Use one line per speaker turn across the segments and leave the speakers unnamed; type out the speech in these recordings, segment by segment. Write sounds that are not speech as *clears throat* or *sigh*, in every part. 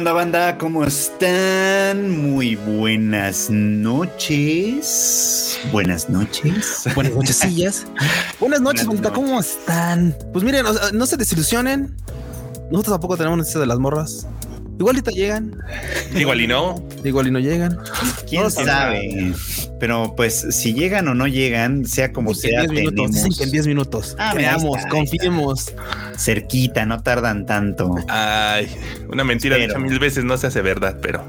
onda, banda? ¿Cómo están? Muy buenas noches. Buenas noches.
Buenas nochesillas. buenas noches, banda. ¿Cómo están? Pues miren, no, se desilusionen. Nosotros tampoco tenemos noticias de las morras. Igualita llegan.
Igual y no.
Igual y no llegan.
¿Quién sabe? Pero pues si llegan o no llegan, sea como sea,
en minutos, tenemos... en 10 minutos. Ah, Creamos, confiemos.
Cerquita, no tardan tanto.
Ay, una mentira dicha mil veces no se hace verdad, pero...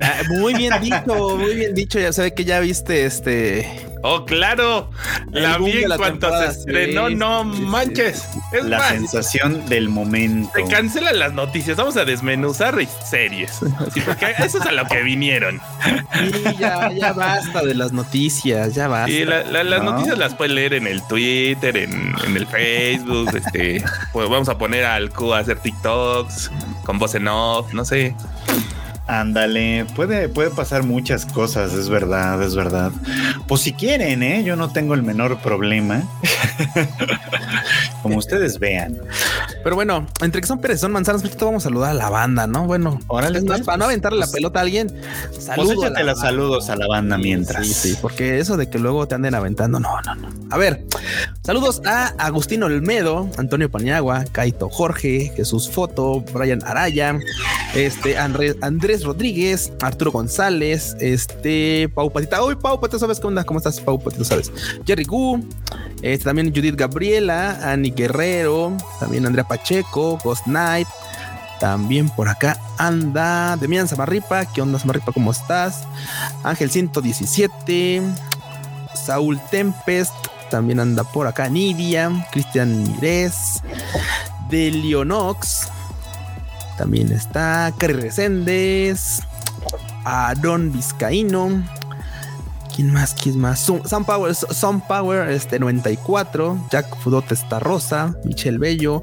Ah, muy bien dicho, muy bien dicho. Ya sabe que ya viste este
Oh, claro. la vi en cuanto se estrenó. no manches.
Es la sensación del momento.
Se cancelan las noticias. Vamos a desmenuzar series. porque eso es a lo que vinieron.
Sí, ya, ya basta de las noticias. Ya basta.
Y las noticias las puedes leer en el Twitter, en, el Facebook. *laughs* Este, pues vamos a poner al Q a hacer TikToks con voz en off. No sé.
Ándale, puede, puede pasar muchas cosas, es verdad, es verdad. Pues si quieren, ¿eh? Yo no tengo el menor problema. Como ustedes vean.
Pero bueno, entre que son Pérez, son manzanas, vamos a saludar a la banda, ¿no? Bueno,
Órale,
es más, para no aventarle la pues, pelota a alguien,
pues saludos. los saludos a la banda mientras.
Sí, sí, porque eso de que luego te anden aventando, no, no, no. A ver, saludos a Agustín Olmedo, Antonio Paniagua, Caito Jorge, Jesús Foto, Brian Araya, este Andrés, Rodríguez, Arturo González, este, Pau Patita. Hoy, Pau Patita, ¿sabes qué onda? ¿Cómo estás, Pau Patita? ¿Sabes? Jerry Gu, este, también Judith Gabriela, Ani Guerrero, también Andrea Pacheco, Ghost Knight. También por acá anda Demian Samarripa. ¿Qué onda, Samarripa? ¿Cómo estás? Ángel 117. Saúl Tempest. También anda por acá Nidia. Cristian Mires. Delionox. También está Cari Reséndez, Aaron Vizcaíno. ¿Quién más? ¿Quién más? Sun Power, Sun Power este 94, Jack Fudot Rosa, Michelle Bello,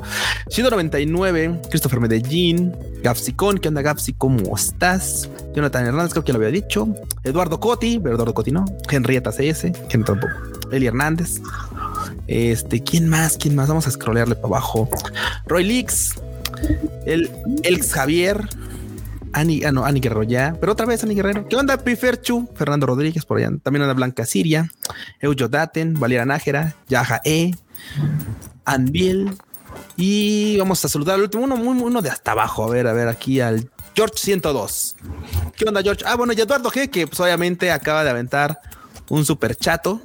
Shido 99, Christopher Medellín, Gapsicón, ¿qué onda Gapsi? ¿Cómo estás? Jonathan Hernández, creo que lo había dicho, Eduardo Coti, pero Eduardo Coti no, Henrietta CS, Eli Hernández, este, ¿quién más? ¿Quién más? Vamos a scrollearle para abajo, Roy Leaks, el, ex Javier, Ani, ah, no, Ani Guerrero ya, pero otra vez Ani Guerrero. ¿Qué onda, Piferchu? Fernando Rodríguez por allá. También anda Blanca Siria, Eujo Daten, Valera Nájera, Yaja E, Anbiel. Y vamos a saludar al último, uno, muy, uno de hasta abajo. A ver, a ver, aquí al George 102. ¿Qué onda, George? Ah, bueno, y Eduardo G, que pues obviamente acaba de aventar un super chato.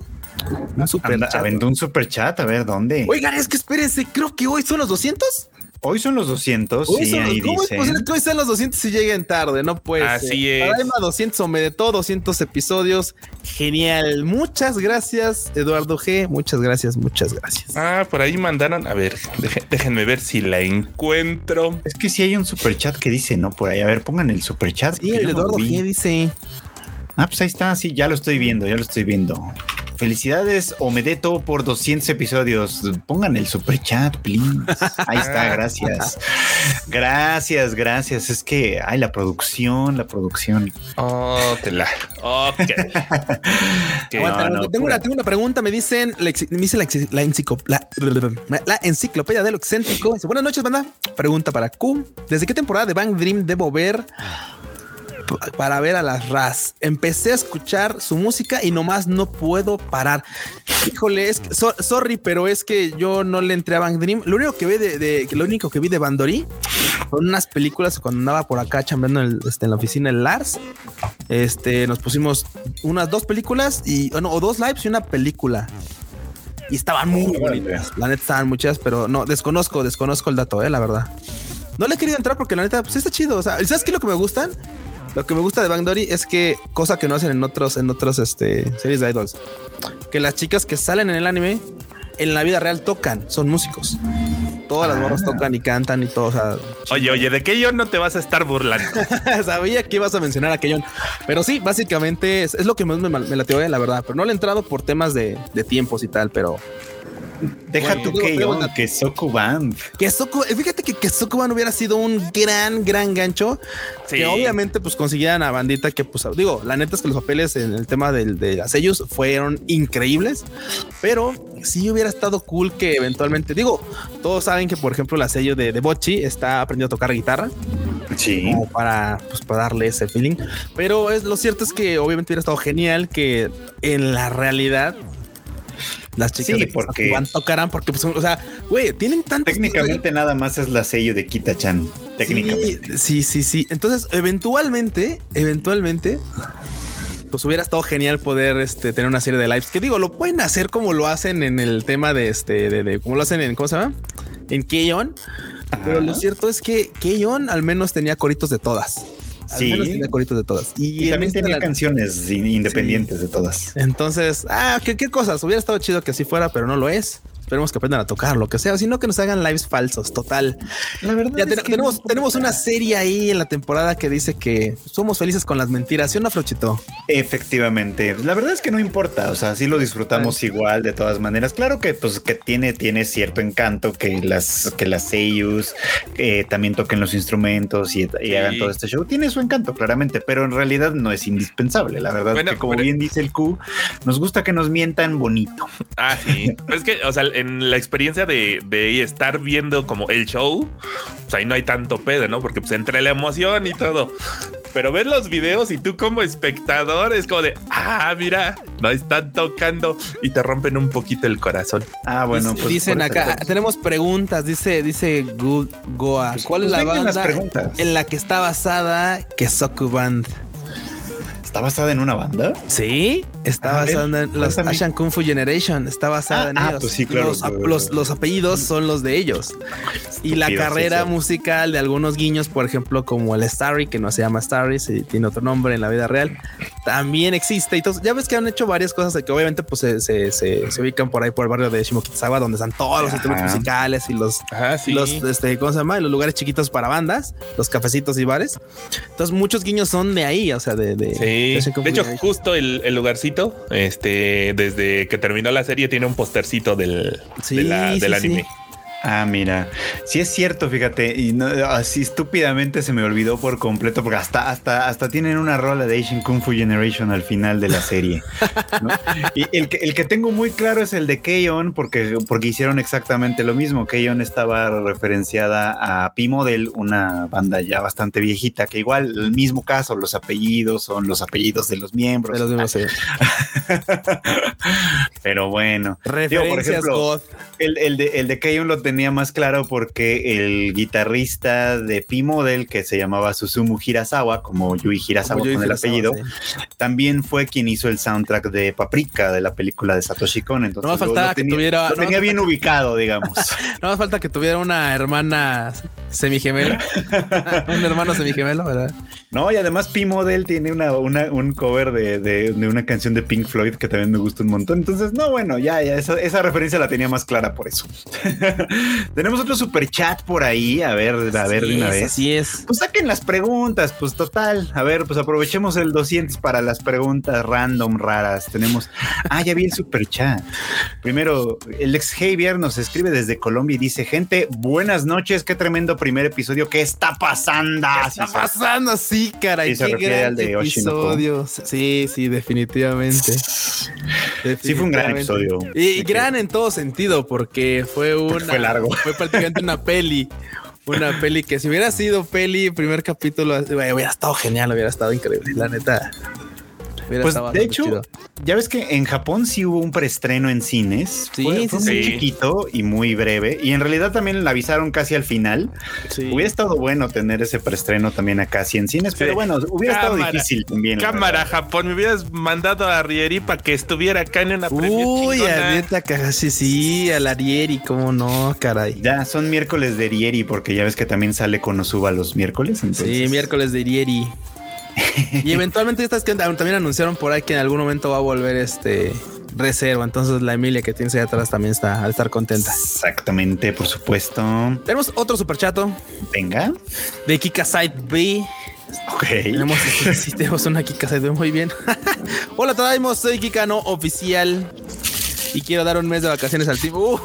Un super. Aventó un super chat, a ver dónde.
Oigan, es que espérense, creo que hoy son los 200.
Hoy son los 200. Hoy sí, ahí
¿Cómo es posible que hoy sean los 200 y lleguen tarde? No puede
Así es.
Paraima 200 me de todo, 200 episodios. Genial. Muchas gracias, Eduardo G. Muchas gracias, muchas gracias.
Ah, por ahí mandaron. A ver, déjenme ver si la encuentro.
Es que si hay un super chat que dice, ¿no? Por ahí. A ver, pongan el super chat.
Sí, el Eduardo G dice.
Ah, pues ahí está. Sí, ya lo estoy viendo, ya lo estoy viendo. Felicidades, Omedeto, por 200 episodios. Pongan el super chat, please. Ahí está, *laughs* gracias. Gracias, gracias. Es que, hay la producción, la producción.
Oh, te la. Ok. *laughs*
tengo, una, tengo, una, pregunta. Me dicen, me dice la, la, la, enciclopedia de lo excéntrico. Buenas noches, banda. Pregunta para Q. ¿Desde qué temporada de Bang Dream debo ver? Para ver a las RAS. Empecé a escuchar su música y nomás no puedo parar. Híjole, es sorry, pero es que yo no le entré a Bang Dream. Lo único que vi de, lo único que vi de Bandori fueron unas películas cuando andaba por acá chambeando en, este, en la oficina en Lars. Este nos pusimos unas dos películas y o dos lives y una película y estaban muy bonitas. La neta estaban muchas, pero no desconozco, desconozco el dato, eh, la verdad. No le he querido entrar porque la neta, pues está chido. O sea, ¿sabes qué es lo que me gustan? Lo que me gusta de Bang Dory es que, cosa que no hacen en otros, en otros este, series de idols, que las chicas que salen en el anime en la vida real tocan, son músicos. Todas las morras ah. tocan y cantan y todo.
oye, oye, ¿de qué yo no te vas a estar burlando? *laughs*
Sabía que ibas a mencionar a Keyon. Pero sí, básicamente es, lo que más me, me la teoría, la verdad. Pero no le he entrado por temas de, de tiempos y tal, pero
Deja tú que yo, que Sokuban.
Que fíjate que, que Sokuban hubiera sido un gran, gran gancho. Que obviamente, pues consiguieran a bandita que, pues, digo, la neta es que los papeles en el tema de, de las sellos fueron increíbles, pero sí hubiera estado cool que eventualmente, digo, todos saben que, por ejemplo, la sello de, de Bochi está aprendiendo a tocar guitarra.
Sí.
como para, pues, para darle ese feeling. Pero es, lo cierto es que obviamente hubiera estado genial que en la realidad las chicas
Sí,
de
porque-
Sakugan tocaran porque pues, o sea, güey, tienen tanto
Técnicamente nada más es la sello de Kita-chan. Técnicamente.
Sí, sí, sí. Entonces, eventualmente, eventualmente, pues hubiera estado genial poder este, tener una serie de lives. Que digo, lo pueden hacer como lo hacen en el tema de este, de, de- como lo hacen en, ¿cómo se llama? En Keyon. Pero lo cierto es que Keyon al menos tenía coritos de todas. Al
Sí.
menos tenía coritos de todas. Y,
también tenía
la-
canciones in- independientes de todas.
Entonces, ah, ¿qué, qué cosas. Hubiera estado chido que así fuera, pero no lo es. Esperemos que aprendan a tocar lo que sea, sino que nos hagan lives falsos. Total.
La verdad
Ya
es
ten-
que
tenemos,
no
tenemos una serie ahí en la temporada que dice que somos felices con las mentiras. ¿Sí o no, Frochito?
Efectivamente, la verdad es que no importa, o sea, sí lo disfrutamos igual de todas maneras. Claro que pues que tiene tiene cierto encanto que las que las seiyus eh, también toquen los instrumentos y, y
Sí.
hagan todo este show. Tiene su encanto claramente, pero en realidad no es indispensable. La verdad
Bueno,
que como
pero-
bien dice el Q, nos gusta que nos mientan bonito.
Ah, sí. Pero *laughs* es que, o sea, en la experiencia de, de estar viendo como el show, pues ahí no hay tanto pedo, ¿no? Porque pues entre la emoción y todo. Pero ves los videos y tú como espectador es como de, ah, mira, no están tocando y te rompen un poquito el corazón.
Ah, bueno, pues
dicen acá,
pues,
tenemos preguntas. Dice, dice Gu- Goa. ¿Cuál es
pues
la banda
preguntas.
en la que está basada Kesoku Band?
¿Está basada en una banda?
Sí, está
A ver,
basada en los
cuéntame.
Ashan Kung Fu Generation. Está basada
Ah,
en
ah,
ellos.
pues sí, claro,
Los,
claro,
los-
claro.
los apellidos son los de ellos. Y la
sí,
carrera
sí.
musical de algunos guiños, por ejemplo, como el Starry, que no se llama Starry, se tiene otro nombre en la vida real, también existe. Y entonces, ya ves que han hecho varias cosas de que obviamente pues, se, se- se- se ubican por ahí por el barrio de Shimokizawa, donde están todos los
Ajá.
instrumentos musicales y los
Ah,
y los, este, ¿cómo se llama? Los lugares chiquitos para bandas, los cafecitos y bares. Entonces, muchos guiños son de ahí, o sea, de, de,
Sí. De hecho, justo el, el lugarcito, este, desde que terminó la serie, tiene un postercito del,
Sí,
de la-
sí,
del
sí.
anime.
Ah, mira, sí es cierto, fíjate, y no, así estúpidamente se me olvidó por completo, porque hasta, hasta, hasta tienen una rola de Asian Kung Fu Generation al final de la serie. ¿no? Y el que, el que tengo muy claro es el de Keyon, porque, porque hicieron exactamente lo mismo. Keyon estaba referenciada a P-Model, una banda ya bastante viejita, que igual el mismo caso, los apellidos son los apellidos de los miembros.
De los. *laughs*
Pero bueno, Digo, por
Referencias
ejemplo,
God.
el, el de, el de Keyon lo tenía más claro porque el guitarrista de P-Model, que se llamaba Susumu Hirasawa, como Yui Hirasawa
Como Yui
con el apellido,
sí.
también fue quien hizo el soundtrack de Paprika, de la película de Satoshi Kon. Entonces,
No
lo-
faltaba
lo
que
tenía,
tuviera-
lo
no
tenía bien
falta-
ubicado, digamos. *laughs*
No más falta que tuviera una hermana semigemela. *laughs* un hermano semigemelo, ¿verdad?
No, y además P-Model tiene una, una- un cover de, de- de una canción de Pink Floyd que también me gusta un montón. Entonces, no, bueno, ya, ya, esa, esa referencia la tenía más clara por eso. *laughs* Tenemos otro super chat por ahí. A ver, a ver de una
es,
vez.
Así es.
Pues saquen las preguntas, pues total. A ver, pues aprovechemos el 200 para las preguntas random raras. Tenemos. Ah, ya vi el super chat. Primero, el ex Javier nos escribe desde Colombia y dice: Gente, buenas noches. Qué tremendo primer episodio. ¿Qué está pasando?
¿Qué está pasando así, caray?
Sí, se
Qué
refiere
gran
al de Oshinoko.
episodio. Sí, sí, definitivamente.
Sí, fue un gran episodio.
Y gran en todo sentido, porque fue una.
fue
Fue prácticamente una peli. Una peli que si hubiera sido peli, primer capítulo, güey, hubiera estado genial, hubiera estado increíble, la neta. Hubiera
Pues de hecho,
chido.
ya ves que en Japón sí hubo un preestreno en cines.
Sí,
fue,
sí,
fue muy
sí.
chiquito y muy breve. Y en realidad también la avisaron casi al final.
Sí.
Hubiera estado bueno tener ese preestreno también acá así en cines, pero bueno, hubiera
Cámara.
estado difícil también. la
Cámara. Japón, me hubieras mandado a Rieri para que estuviera acá en una
Uy, a neta, caga, sí, sí, al Arieri, cómo no, caray.
Ya son miércoles de Rieri, porque ya ves que también sale con Osuba los miércoles. entonces-
Sí, miércoles de Irieri. Y *laughs* eventualmente estas que también anunciaron por ahí que en algún momento va a volver este reserva. Entonces la Emilia que tienes ahí atrás también está al estar contenta.
Exactamente, por supuesto.
Tenemos otro superchato
Venga.
de Kika Side B.
Ok.
Tenemos, sí, *laughs* sí, tenemos una Kika Side B muy bien. *laughs* Hola, traemos, soy Kika no oficial y quiero dar un mes de vacaciones al team. Uy,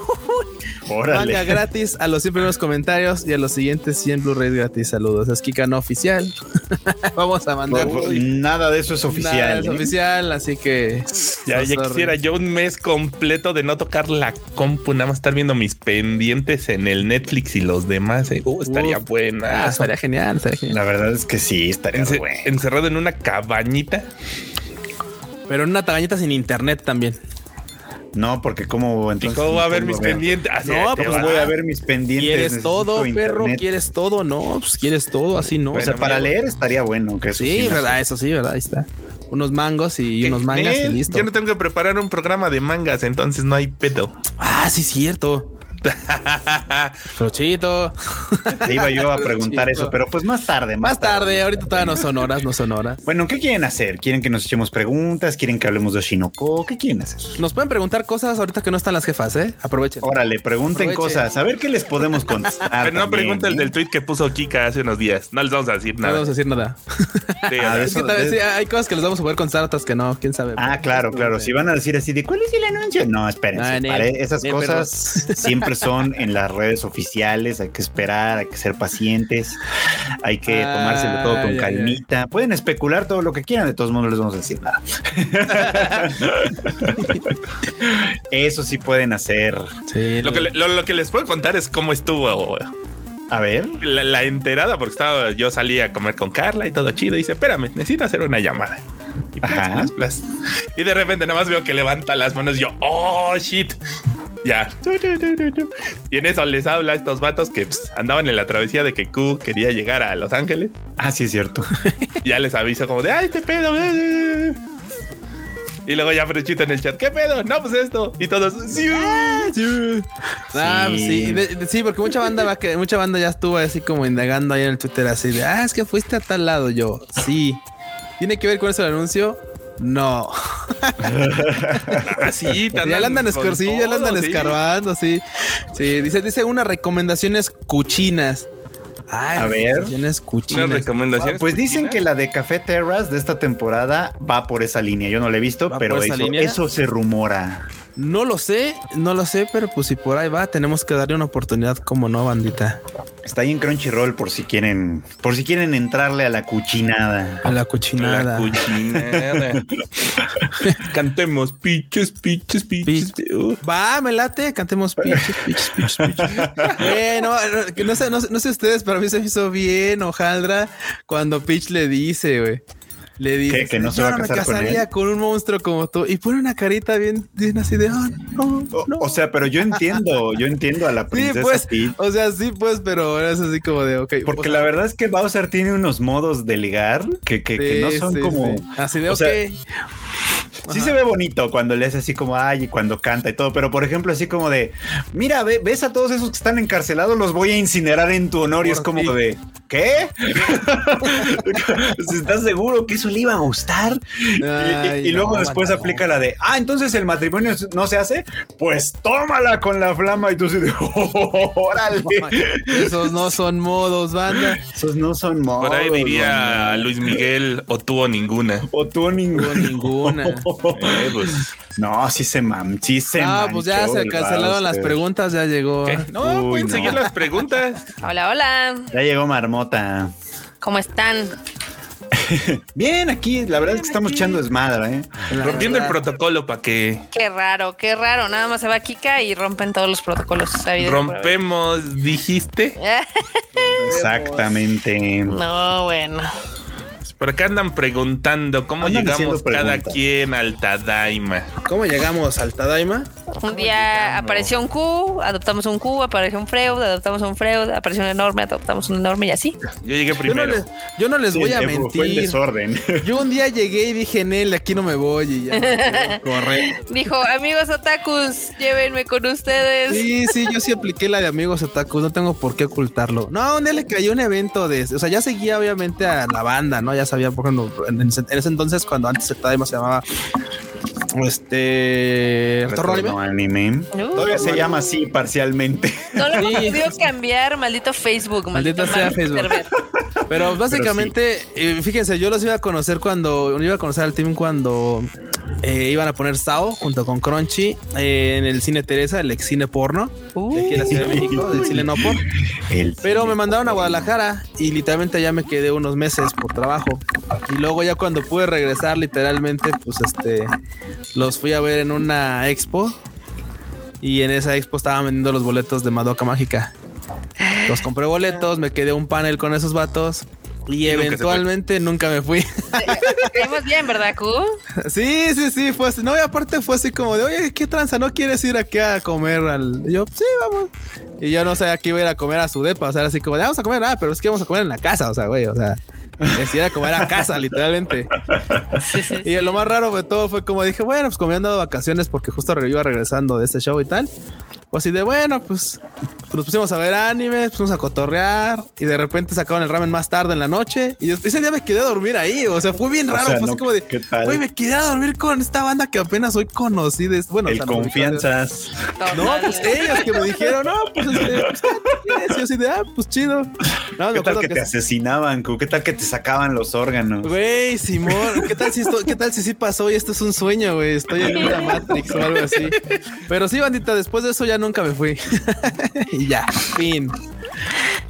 Órale.
Manga gratis a los 100 primeros comentarios y a los siguientes 100 Blu-ray gratis. Saludos. Es Kika no oficial. *laughs* Vamos a mandar.
Pues, pues, nada de eso es oficial.
Nada es
¿eh?
oficial, así que.
Ya,
so
ya quisiera yo un mes completo de no tocar la compu, nada más estar viendo mis pendientes en el Netflix y los demás. eh. Uh, estaría
Uf.
buena.
Ah, estaría genial, estaría genial.
La verdad es que sí, estaría
Ence-
bueno.
encerrado en una cabañita.
Pero en una tagañita sin internet también.
No, porque cómo
¿Y
entonces.
cómo va a ver
¿cómo
mis pendientes? Así,
No,
Pues voy a ver mis pendientes.
¿Quieres
necesito
todo, perro?
internet.
¿Quieres todo? No, pues quieres todo, así no.
O sea, para
amigo.
leer estaría bueno. Que eso
sí, verdad, eso sí, verdad, ahí está. Unos mangos y unos mangas y listo.
Yo no tengo que preparar un programa de mangas, entonces no hay pedo.
Ah, sí, cierto. *laughs* Frochito.
Te iba yo a preguntar eso, pero pues más tarde.
Más tarde, ahorita todavía no son horas, no son horas.
Bueno, ¿qué quieren hacer? ¿Quieren que nos echemos preguntas? ¿Quieren que hablemos de Shinoko? ¿Qué quieren hacer?
Nos pueden preguntar cosas ahorita que no están las jefas, ¿eh? Aprovechen.
Órale, pregunten
Aprovechen.
cosas. A ver qué les podemos contestar.
Pero no
también,
pregunta el
¿eh?
del tweet que puso Kika hace unos días. No les vamos a decir
No
nada.
vamos a decir nada.
Sí,
Ah,
Es que
eso-
tal vez
de-
sí, hay cosas que les vamos a poder contestar, otras que no, quién sabe.
Ah, claro, claro. Si van a decir así de cuál es el anuncio, no, espérense.
Ah,
pare- Esas cosas *laughs* siempre son en las redes oficiales. Hay que esperar, hay que ser pacientes, hay que
Ah,
tomárselo todo con
ya, ya.
calmita. Pueden especular todo lo que quieran, de todos modos no les vamos a decir nada. *laughs* Eso sí pueden hacer.
Sí,
Lo que, lo, lo que les puedo contar es cómo estuvo
A ver,
la, la enterada, porque estaba, yo salí a comer con Carla y todo chido. Y dice, espérame, necesito hacer una llamada. Y, plas,
Ajá.
plas, plas. Y de repente nada más veo que levanta las manos y yo, oh shit. Ya. Y en eso les habla a estos vatos que pues, andaban en la travesía de que Q quería llegar a Los Ángeles.
ah, sí es cierto. *laughs*
Ya les aviso como de, ay, este pedo. Y luego ya Frechito en el chat, ¿qué pedo? No, pues esto. Y todos, sí.
Ah, pues sí,
Sí.
de- de- sí, porque mucha banda va que mucha banda ya estuvo así como indagando ahí en el Twitter así de, ah, es que fuiste a tal lado yo. Sí. ¿Tiene que ver con eso el anuncio? No. *laughs*
Así,
ya le andan escar- sí, ya le andan escarbando, sí. Sí, dice, dice unas recomendaciones cuchinas. Ay,
A ver.
recomendaciones cuchinas.
Recomendaciones.
Pues dicen que la de Café Terras de esta temporada va por esa línea. Yo no la he visto,
¿Va
pero eso,
línea?
eso se rumora.
No lo sé, no lo sé, pero pues si por ahí va, tenemos que darle una oportunidad como no, bandita.
Está ahí en Crunchyroll por si quieren, por si quieren entrarle a la cuchinada.
A la
La
cochinada.
cuchinada. *laughs* Cantemos piches, piches, piches. Uh.
Va, me late, cantemos piches, piches, piches, piches. Bueno, que no sé, no, sé- no sé ustedes, pero a mí se me hizo bien hojaldra cuando Peach le dice, güey. Le dice.
¿Que no se
"Yo
va a
me
casar con
casaría
él?"
con, un monstruo como tú. Y pone una carita bien, bien así de, "Ah, no,
O,
no".
o sea, pero yo entiendo, yo entiendo a la
sí,
princesa
pues,
Peach,
o sea, sí, pues, pero es así como de, ok.
porque
o
la verdad es que Bowser tiene unos modos de ligar que, que, que no
sí,
son
sí,
como.
sí. Así de,
o sea, Sí
Ajá.
se ve bonito cuando le hace así como ay y cuando canta y todo, pero por ejemplo así como de mira, ve- ves a todos esos que están encarcelados, los voy a incinerar en tu honor y es como de ¿qué? *laughs* ¿Estás seguro que eso le iba a gustar? Y- y,
Ay,
y luego
no,
después aplica la de ah, entonces el matrimonio no se hace, pues tómala con la flama y tú así de *laughs* órale.
Esos no son modos, banda.
Esos no son modos.
Por ahí diría
banda.
Luis Miguel, o tuvo ninguna.
o tú ninguno.
ninguna.
Eh, pues, *laughs*
No, sí se mam, sí se
Ah, pues ya se
el
cancelaron las preguntas, ya llegó.
¿qué? No,
Uy,
pueden
no.
seguir las preguntas. *laughs*
Hola, hola.
Ya llegó Marmota.
¿Cómo están? *laughs*
Bien, aquí la verdad es que estamos echando desmadre, ¿eh?
La
Rompiendo el protocolo para que
Qué raro, qué raro. Nada más se va Kika y rompen todos los protocolos.
rompemos, dijiste.
Exactamente.
No, bueno.
Por acá andan preguntando cómo
Andan
llegamos cada quien al Tadaima.
¿Cómo llegamos al Tadaima?
Un día apareció un Q, adoptamos un Q, apareció un Freud, adoptamos un Freud, apareció un enorme, adoptamos un enorme y así.
Yo llegué
Yo no
primero.
les, yo no les
Sí,
voy a
eh, Fue el
mentir.
desorden. *laughs*
Yo un día llegué y dije, Nel, aquí no me voy y ya. *laughs* Corre.
Dijo, amigos otakus, llévenme con ustedes.
Sí, sí, yo sí apliqué la de amigos otakus, no tengo por qué ocultarlo. No, un día le cayó un evento de, o sea, ya seguía obviamente a la banda, ¿no? Ya sabía, por ejemplo, en ese, en ese entonces, cuando antes el Tadaima se llamaba, este, Retorno Anime.
Retorno anime.
Uh,
Todavía se llama así parcialmente.
no lo hemos
Sí.
podido cambiar, maldito Facebook.
Maldita sea Facebook. Pero básicamente, eh, fíjense, yo los iba a conocer cuando, iba a conocer al team cuando eh, iban a poner Sao junto con Crunchy eh, en el cine Teresa, el ex cine porno de aquí en la Ciudad de México, del cine.
El
Pero me mandaron a Guadalajara y literalmente allá me quedé unos meses por trabajo. Y luego ya cuando pude regresar literalmente, pues este, los fui a ver en una expo. Y en esa expo estaban vendiendo los boletos de Madoka Mágica. Los compré boletos, me quedé un panel con esos vatos. Y eventualmente nunca me fui. *laughs*
Caímos bien, ¿verdad, Q?
Sí, sí, sí, fue así. No, y aparte fue así como de, oye, ¿qué tranza? ¿No quieres ir aquí a comer al...? Y yo, sí, vamos. Y yo no sabía que iba a ir a comer a su depa. O sea, era así como, de, vamos a comer, ah, pero es que vamos a comer en la casa, o sea, güey, o sea... *laughs* Decidí ir a comer a casa, literalmente.
Sí, sí.
Y lo más raro de todo fue como dije, bueno, pues como me han dado vacaciones porque justo iba regresando de este show y tal. Pues así de bueno, pues nos pusimos a ver anime, nos pusimos a cotorrear y de repente sacaban el ramen más tarde en la noche y ese día me quedé a dormir ahí. O sea, fue bien
O
raro.
sea,
fue así
no,
como de, güey, me quedé a dormir con esta banda que apenas hoy conocí. De, bueno, o
el
sea, no-
confianzas.
No, pues ellos que me dijeron, no, pues este, pues, ¿qué yo así de, ah, pues chido. No,
¿Qué tal que
que
te asesinaban? ¿Qué tal que te sacaban los órganos?
Güey, Simón, ¿qué tal si esto, qué tal si sí pasó y esto es un sueño, güey? Estoy en una Matrix o algo así. Pero sí, bandita, después de eso ya nunca me fui. *laughs* y ya, fin.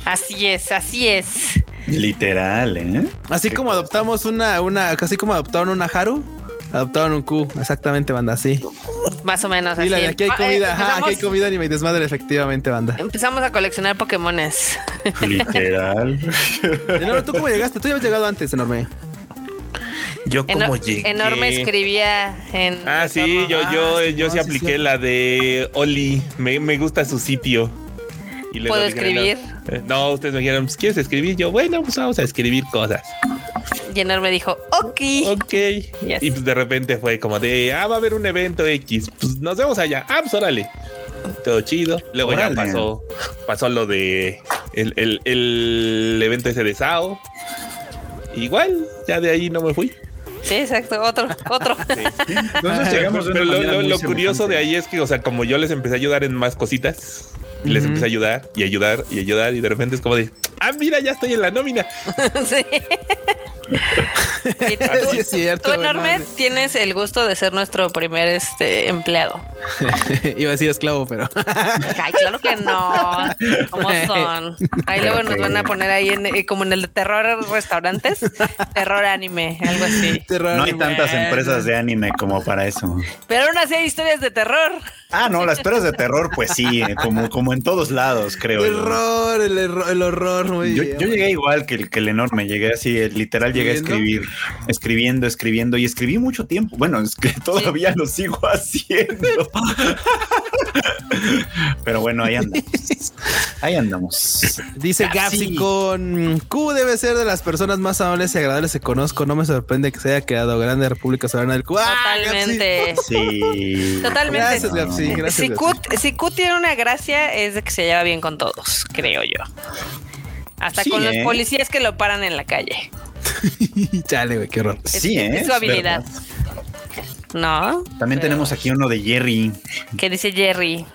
Así es, así es.
Literal, ¿eh?
Así como adoptamos una, una, así como adoptaron una Haru, adoptaron un Q, exactamente, banda, así.
Más o menos así.
Mira, aquí hay
Ah, eh,
comida, ajá, aquí hay comida y desmadre, efectivamente, banda.
empezamos a coleccionar Pokémones.
Literal. *laughs*
Enorme, ¿tú cómo llegaste? Tú ya habías llegado antes, enorme.
Yo como llegué.
Enorme escribía en.
Ah, sí, yo,
Ah,
yo,
sí,
yo
no,
sí
sí,
apliqué
sí.
la de Oli. Me, me gusta su sitio. Y luego
¿Puedo
dijeron,
escribir?
No, eh, no, ustedes me dijeron, pues, ¿quieres escribir? Yo, bueno, pues vamos a escribir cosas.
Y Enorme dijo, ok.
Ok.
Yes.
Y pues de repente fue como de, ah, va a haber un evento X. Pues nos vemos allá. Ah, pues órale. Todo chido. Luego
Órale.
ya pasó, pasó lo de el, el, el evento ese de Sao. Igual, ya de ahí no me fui.
Sí, exacto. Otro, otro.
Entonces *laughs* llegamos de
Pero
una
lo, lo- lo curioso de ahí es que, o sea, como yo les empecé a ayudar en más cositas, y les empecé a ayudar y ayudar y ayudar, y de repente es como de, ah, mira, ya estoy en la nómina. *laughs*
sí. Y *laughs* tú,
Sí, es cierto,
tú,
güey,
Enorme,
madre.
tienes el gusto de ser nuestro primer este, empleado. *laughs*
Iba a decir esclavo, pero. *laughs*
Ay, claro que no. ¿Cómo son? Ahí luego nos van a poner ahí en, eh, como en el de terror restaurantes, terror anime, algo así.
No hay tantas empresas de anime como para eso.
Pero aún así hay historias de terror.
Ah, no, las peras de terror, pues sí, eh, como, como en todos lados, creo. yo.
Error, el, error, el horror, muy
Yo,
bien.
yo llegué igual que el, que el enorme, llegué así, eh, literal llegué a escribir, escribiendo, escribiendo y escribí mucho tiempo. Bueno, es que todavía lo sigo haciendo. *laughs* Pero bueno, ahí andamos. Ahí andamos.
Dice
Gapsi.
Gapsi con Q debe ser de las personas más amables y agradables que conozco. No me sorprende que se haya quedado grande República Soberana del Q. ¡Ah,
Totalmente.
Sí.
Totalmente.
Gracias, Gapsi. Gracias,
si. Q, si Q tiene una gracia es de que se lleva bien con todos, creo yo. Hasta
Sí,
con los
¿eh?
policías que lo paran en la calle. *laughs*
Chale, güey, qué horror.
Es-
Sí, ¿eh?
es su habilidad.
verdad.
¿No?
También tenemos aquí uno de Jerry.
¿Qué dice Jerry?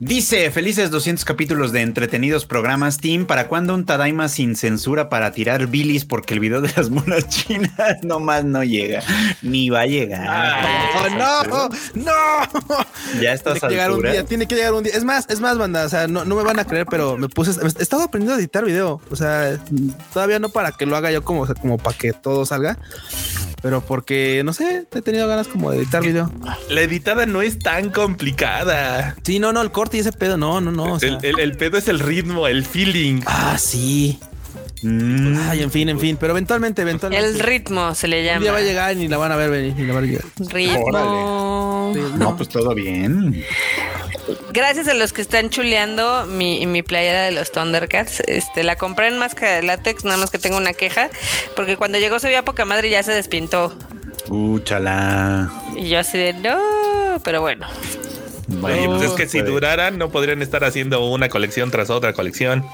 Dice, felices 200 capítulos de entretenidos programas, Team. ¿Para cuándo un Tadaima sin censura para tirar bilis? Porque el video de las monas chinas *laughs* nomás no llega. Ni va a llegar.
¡Oh, no! ¡No!
Ya estás
Tiene que llegar un día, tiene que llegar un día. Es más, es más, banda. O sea, no, no me van a creer, pero me puse. He estado aprendiendo a editar video. O sea, todavía no para que lo haga yo como, o sea, como para que todo salga. Pero porque, no sé, he tenido ganas como de editar video.
La editada no es tan complicada.
Sí, no, no, el corte y ese pedo, no, no, no. o sea.
El, el- el pedo es el ritmo, el feeling.
Ah, sí.
Mm,
Ay, en fin, en fin. Pero eventualmente, eventualmente.
El ritmo se le
un
llama.
día va a llegar y ni la van a ver venir. Ni la van a ver.
Ritmo.
no, pues todo bien.
Gracias a los que están chuleando mi, mi playera de los Thundercats. Este, la compré en máscara de látex, nada más que tengo una queja. Porque cuando llegó se veía poca madre y ya se despintó.
Úchala.
Y yo así de no, pero bueno.
Bueno,
Oye, pues es que si duraran, no podrían estar haciendo una colección tras otra colección.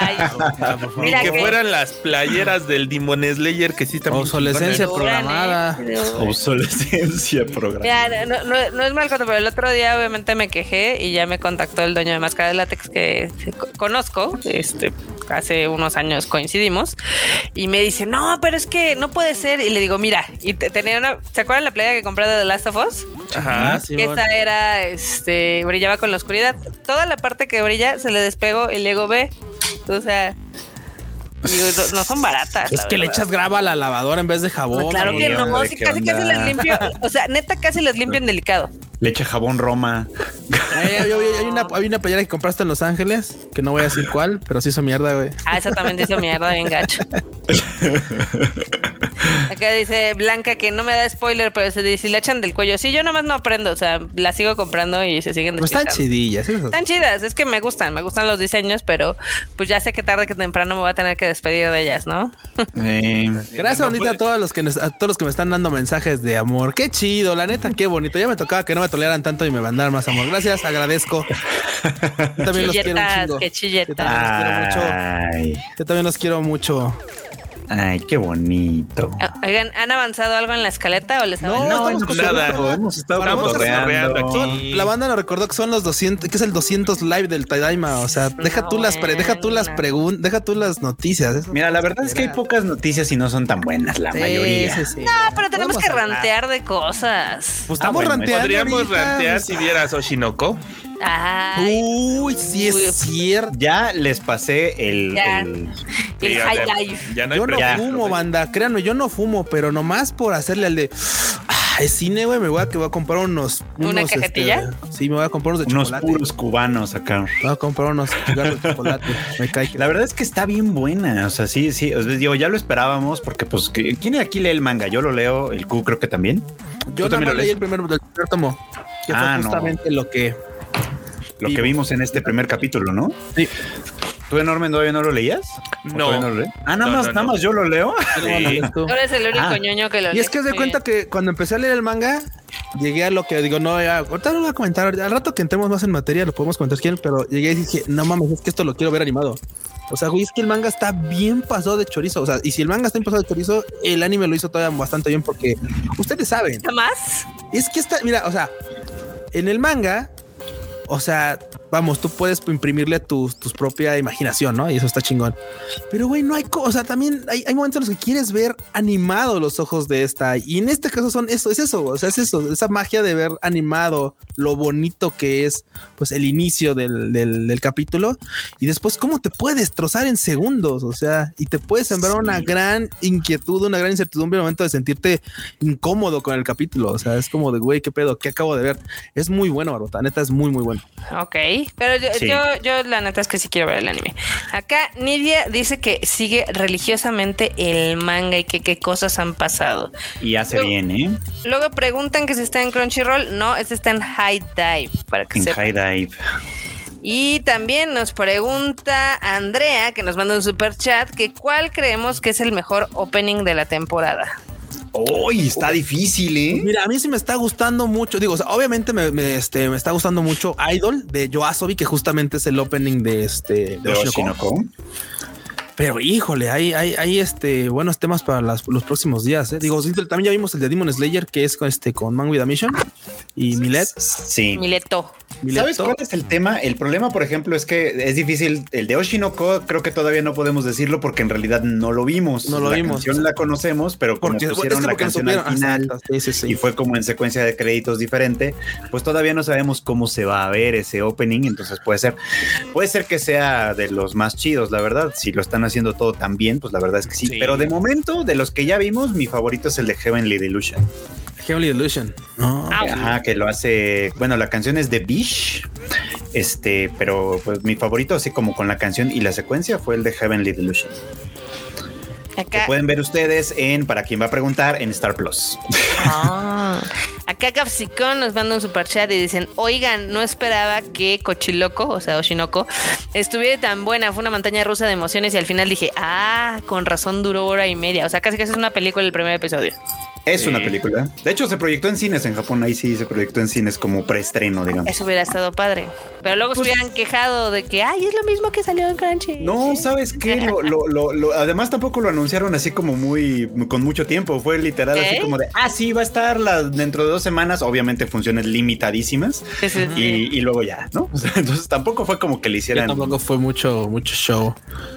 Ay, *laughs*
Ni que
que-
fueran las playeras del Demon Slayer que sí bien
Obsolescencia programada.
Obsolescencia programa.
Ya, no, no- no es mal conto, pero el otro día obviamente me quejé y ya me contactó el dueño de máscara de látex que que co- conozco, este, hace unos años coincidimos y me dice, no, pero es que no puede ser. Y le digo, mira, y tenía una, ¿se acuerdan la playa que compré de The Last of Us?
Ajá.
Ah, sí,
Esa
bueno.
era, este, brillaba con la oscuridad. Toda la parte que brilla se le despegó y luego ve. O no, son baratas.
Es que le echas grava a la lavadora en vez de jabón.
Pues claro que no,
hombre,
sí,
¿qué
casi casi las limpio. O sea, neta casi las limpio en delicado.
Le echa jabón Roma.
Eh, hay, hay una, hay una playera que compraste en Los Ángeles, que no voy a decir cuál, pero sí hizo mierda, güey.
Ah, esa también dice mierda, bien gacho. *laughs* Acá dice Blanca que no me da spoiler, pero se dice, si le echan del cuello. Sí, yo nomás no aprendo, o sea, la sigo comprando y se siguen
Pues están chidillas. esas.
Están chidas, es que me gustan, me gustan los diseños, pero pues ya sé que tarde que temprano me voy a tener que despedir de ellas, ¿no?
Eh,
Gracias bonita a todos los que nos- a todos los que me están dando mensajes de amor. Qué chido, la neta, qué bonito. Ya me tocaba que no me toleraran tanto y me mandaran más amor. Gracias, agradezco. Yo también los quiero un chingo.
qué chilletas.
Yo también los quiero mucho.
ay,
Yo también los quiero mucho.
Ay, qué bonito.
Ah, Oigan, ¿han avanzado algo en la escaleta o les
No,
avanzado?
estamos
pues
cotorreando.
nada.
Hemos estado
aquí.
la banda nos recordó que son los 200, que es el 200 live del Tadaima. O sea, deja tú las, pre- deja tú las preguntas, deja tú las noticias. eso.
Mira, la verdad es que hay pocas noticias y no son tan buenas, la
Sí,
mayoría.
sí, sí.
No, pero tenemos que
hablar.
rantear de cosas.
Pues
Ah,
estamos
bueno,
ranteando.
Podríamos
ahorita.
rantear si vieras Oshinoko.
Ay,
Uy, sí es cierto.
Ya les pasé el,
Ya.
el-
el
Ya-
high
ya-
life.
Ya no hay
Yo no fumo, banda. Créanme, yo no fumo, pero nomás por hacerle al de. Ah, es cine, güey. Me voy a que voy a comprar unos.
¿Una
unos, este,
cajetilla?
sí, me voy a comprar unos de
unos
chocolate.
puros cubanos acá.
Voy a comprar unos de chocolate. Me cae que.
La verdad es que está bien buena. O sea, sí, sí. Os digo, ya lo esperábamos porque, pues, que- ¿quién aquí lee el manga? Yo lo leo, el Q creo que también.
Yo
¿Tú también lo
leí el primer, del primer tomo. Que
Ah,
fue
no.
justamente lo que.
Lo que vimos en este primer capítulo, ¿no?
Sí.
¿Tú enorme todavía no lo leías? ¿O
No.
todavía lo lees? Ah, nada
No,
más,
no,
nada
no.
más yo lo leo.
Sí.
Ahora es el único
Ah.
ñoño que lo
Y es que os de
Muy
cuenta que cuando empecé a leer el manga, llegué a lo que digo, no, ya, ahorita no lo voy a comentar, al rato que entremos más en materia lo podemos comentar si quieren, pero llegué y dije, no mames, es que esto lo quiero ver animado. O sea, güey, es que el manga está bien pasado de chorizo. O sea, y si el manga está bien pasado de chorizo, el anime lo hizo todavía bastante bien porque ustedes saben,
bien. ¿Más?
es que está, mira, o sea, en el manga, o sea, vamos, tú puedes imprimirle tu, tu propia imaginación, ¿no? Y eso está chingón. Pero, güey, no hay, co- o sea, también hay, hay momentos en los que quieres ver animado los ojos de esta. Y en este caso son eso, es eso, o sea, es eso, esa magia de ver animado lo bonito que es, pues, el inicio del, del, del capítulo. Y después, cómo te puede destrozar en segundos, o sea, y te puede sembrar
Sí.
una gran inquietud, una gran incertidumbre al momento de sentirte incómodo con el capítulo. O sea, es como de, güey, qué pedo, qué acabo de ver. Es muy bueno, Barbota, neta, es muy, muy bueno.
Ok, pero yo,
Sí.
yo, yo la neta es que sí quiero ver el anime. Acá Nidia dice que sigue religiosamente el manga y que qué cosas han pasado.
Y hace
Yo-
bien, ¿eh?
Luego preguntan que si está en Crunchyroll. No, este está en High Dive, para que
En
sepan.
High Dive.
Y también nos pregunta Andrea, que nos manda un super chat, que cuál creemos que es el mejor opening de la temporada.
Uy, está difícil, ¿eh?
Mira, a mí sí me está gustando mucho. Digo, o sea, obviamente me, me, este, me está gustando mucho Idol de Yoasobi, que justamente es el opening de este de
De
Oshinoko.
Oshinoko.
Pero híjole, hay, hay, hay este buenos temas para las- los próximos días. ¿eh? Digo, también ya vimos el de Demon Slayer, que es con este con Man with a Mission y Milet.
Sí.
Mileto.
¿Sabes cuál es el tema? El problema, por ejemplo, es que es difícil. El de Oshinoko, creo que todavía no podemos decirlo porque en realidad no lo vimos.
No lo
la
vimos.
canción la conocemos, pero como
Porque,
pusieron
es que
la canción al final
Exacto, sí, sí, sí.
y fue como en secuencia de créditos diferente, pues todavía no sabemos cómo se va a ver ese opening. Entonces puede ser, puede ser que sea de los más chidos, la verdad. Si lo están haciendo todo tan bien, pues la verdad es que sí.
Sí.
Pero de momento, de los que ya vimos, mi favorito es el de Heavenly Delusion.
Heavenly Illusion. No.
Ah,
Ajá, que lo hace. Bueno, la canción es de Bish. Este, pero pues mi favorito, así como con la canción y la secuencia, fue el de Heavenly Delusion. Que
Acá,
pueden ver ustedes en, para quien va a preguntar, en Star Plus.
Ah. Acá Capsicón nos manda un super chat y dicen, oigan, no esperaba que Cochiloco, o sea, Oshinoko, estuviera tan buena. Fue una montaña rusa de emociones y al final dije, ah, con razón duró hora y media. O sea, casi casi es una película el primer episodio.
Es
Sí.
una película. De hecho, se proyectó en cines en Japón. Ahí sí se proyectó en cines como preestreno, digamos.
Eso hubiera estado padre. Pero luego se hubieran quejado de que, ay, es lo mismo que salió en Crunchy.
No, ¿sabes qué? Lo, *laughs* lo- lo- lo- además tampoco lo anunciaron así como muy, con mucho tiempo. Fue literal así
¿Qué?
como de, ah, sí, va a estar la, dentro de dos semanas. Obviamente funciones limitadísimas.
Sí, sí, sí.
Y, y luego ya, ¿no? *laughs* O sea, entonces tampoco fue como que le hicieran,
tampoco fue mucho, mucho show.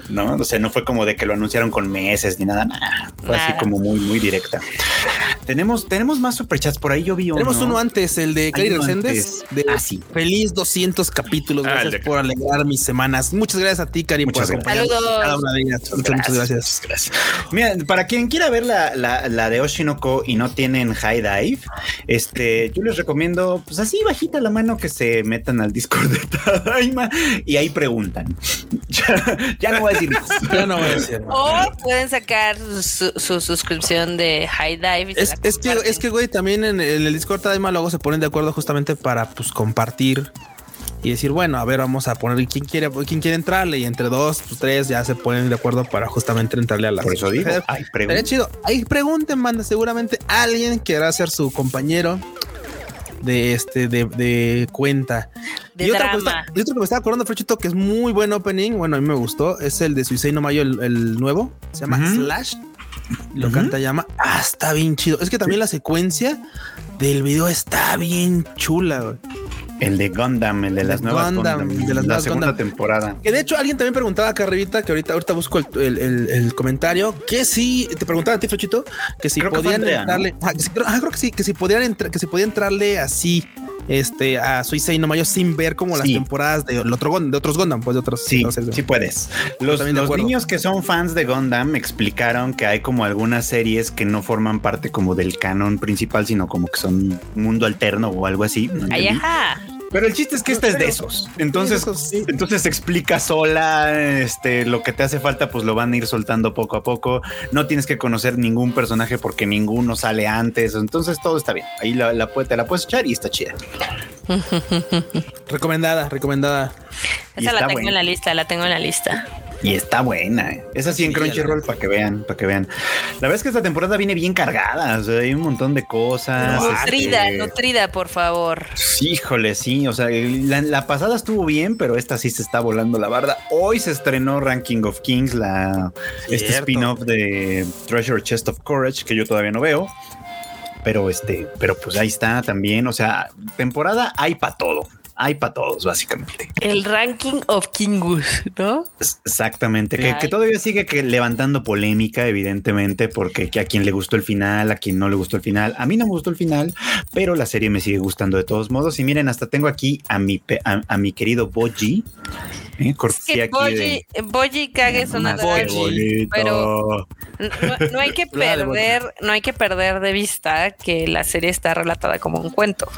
¿no? O sea, no fue como de que lo anunciaron con meses ni nada, nada. Fue así como muy, muy directa. Tenemos, tenemos más superchats por ahí. Yo vi
Tenemos
uno.
uno antes, el de Cari
uno
Reséndez. De
Ah, sí.
Feliz 200 capítulos.
Ah,
Gracias por alegrar mis semanas. Muchas gracias a ti, Cari,
Muchas
por acompañarnos cada una de ellas. Muchas, muchas gracias.
Gracias. Mira, para quien quiera ver la, la, la de Oshinoko y no tienen High Dive, este, yo les recomiendo, pues así bajita la mano que se metan al Discord de Tadaima y ahí preguntan. *laughs* Ya, ya no voy a decir más.
Ya no voy a decir. más.
O pueden sacar su, su suscripción de High Dive. y
Es, que, es que, güey, también en, en el Discord Tadaima luego se ponen de acuerdo justamente para pues compartir y decir, bueno, a ver, vamos a poner quién quiere, quién quiere entrarle y entre dos, pues, tres ya se ponen de acuerdo para justamente entrarle a la.
Por eso digo, hay
Estaría
preguntas.
chido. Ahí pregunten, manda. Seguramente alguien querrá ser su compañero de este de, de cuenta.
De
y, otra y otro que me estaba acordando, Frechito, que es muy buen opening. Bueno, a mí me gustó. Es el de Suicide No Mayo, el, el nuevo. Se llama. Slash. Lo
Ujú.
canta llama. Ah, está bien chido. Es que también la secuencia del video está bien chula. güey.
El de Gundam, el de las nuevas
Gundam,
Gundam,
de las
la
nuevas
segunda
Gundam.
temporada.
Que de hecho alguien también preguntaba acá arribita, que ahorita, ahorita busco el, el- el- el comentario, que si te preguntaba a ti, Frechito, que si
Creo que
podían
Andrea, ¿no?
entrarle, ah, que si- creo, ah, creo que sí, que si podían entrar, que si podía entrarle así, este, a Suicide No Mayo sin ver como las
Sí.
temporadas de, otro de otros Gundam, pues de otros.
Sí,
series.
sí puedes. Los, los niños que son fans de Gundam explicaron que hay como algunas series que no forman parte como del canon principal, sino como que son mundo alterno o algo así. No
Ay,
entendí.
ajá.
Pero el chiste es que esta es de esos. Entonces,
Sí, de esos, sí.
entonces explica sola este, lo que te hace falta, pues lo van a ir soltando poco a poco. No tienes que conocer ningún personaje porque ninguno sale antes. Entonces todo está bien. Ahí la, la, te la puedes echar y está chida.
Recomendada, recomendada.
Esa la tengo
buena.
en la lista, la tengo en la lista.
Y está buena. eh. Es así en Crunchyroll para que vean, para que vean. La verdad es que esta temporada viene bien cargada. O sea, hay un montón de cosas.
Nutrida,
este,
nutrida, por favor.
Híjole, sí, o sea, la, la pasada estuvo bien, pero esta sí se está volando la barda. Hoy se estrenó Ranking of Kings, la este spin-off de Treasure Chest of Courage, que yo todavía no veo. Pero este, pero pues ahí está también. O sea, temporada hay para todo. Hay para todos, básicamente.
El ranking of Kingus, ¿no?
Es- Exactamente, que, todavía sigue que levantando polémica, evidentemente, porque que a quien le gustó el final, a quien no le gustó el final. A mí no me gustó el final, pero la serie me sigue gustando de todos modos. Y miren, hasta tengo aquí a mi, pe- a, a mi querido Boji. ¿eh?
Es
Cortesía
que
aquí
Boji,
de-
Boji Kage
bonito.
pero no, no hay que *laughs* perder, no hay que perder de vista que la serie está relatada como un cuento.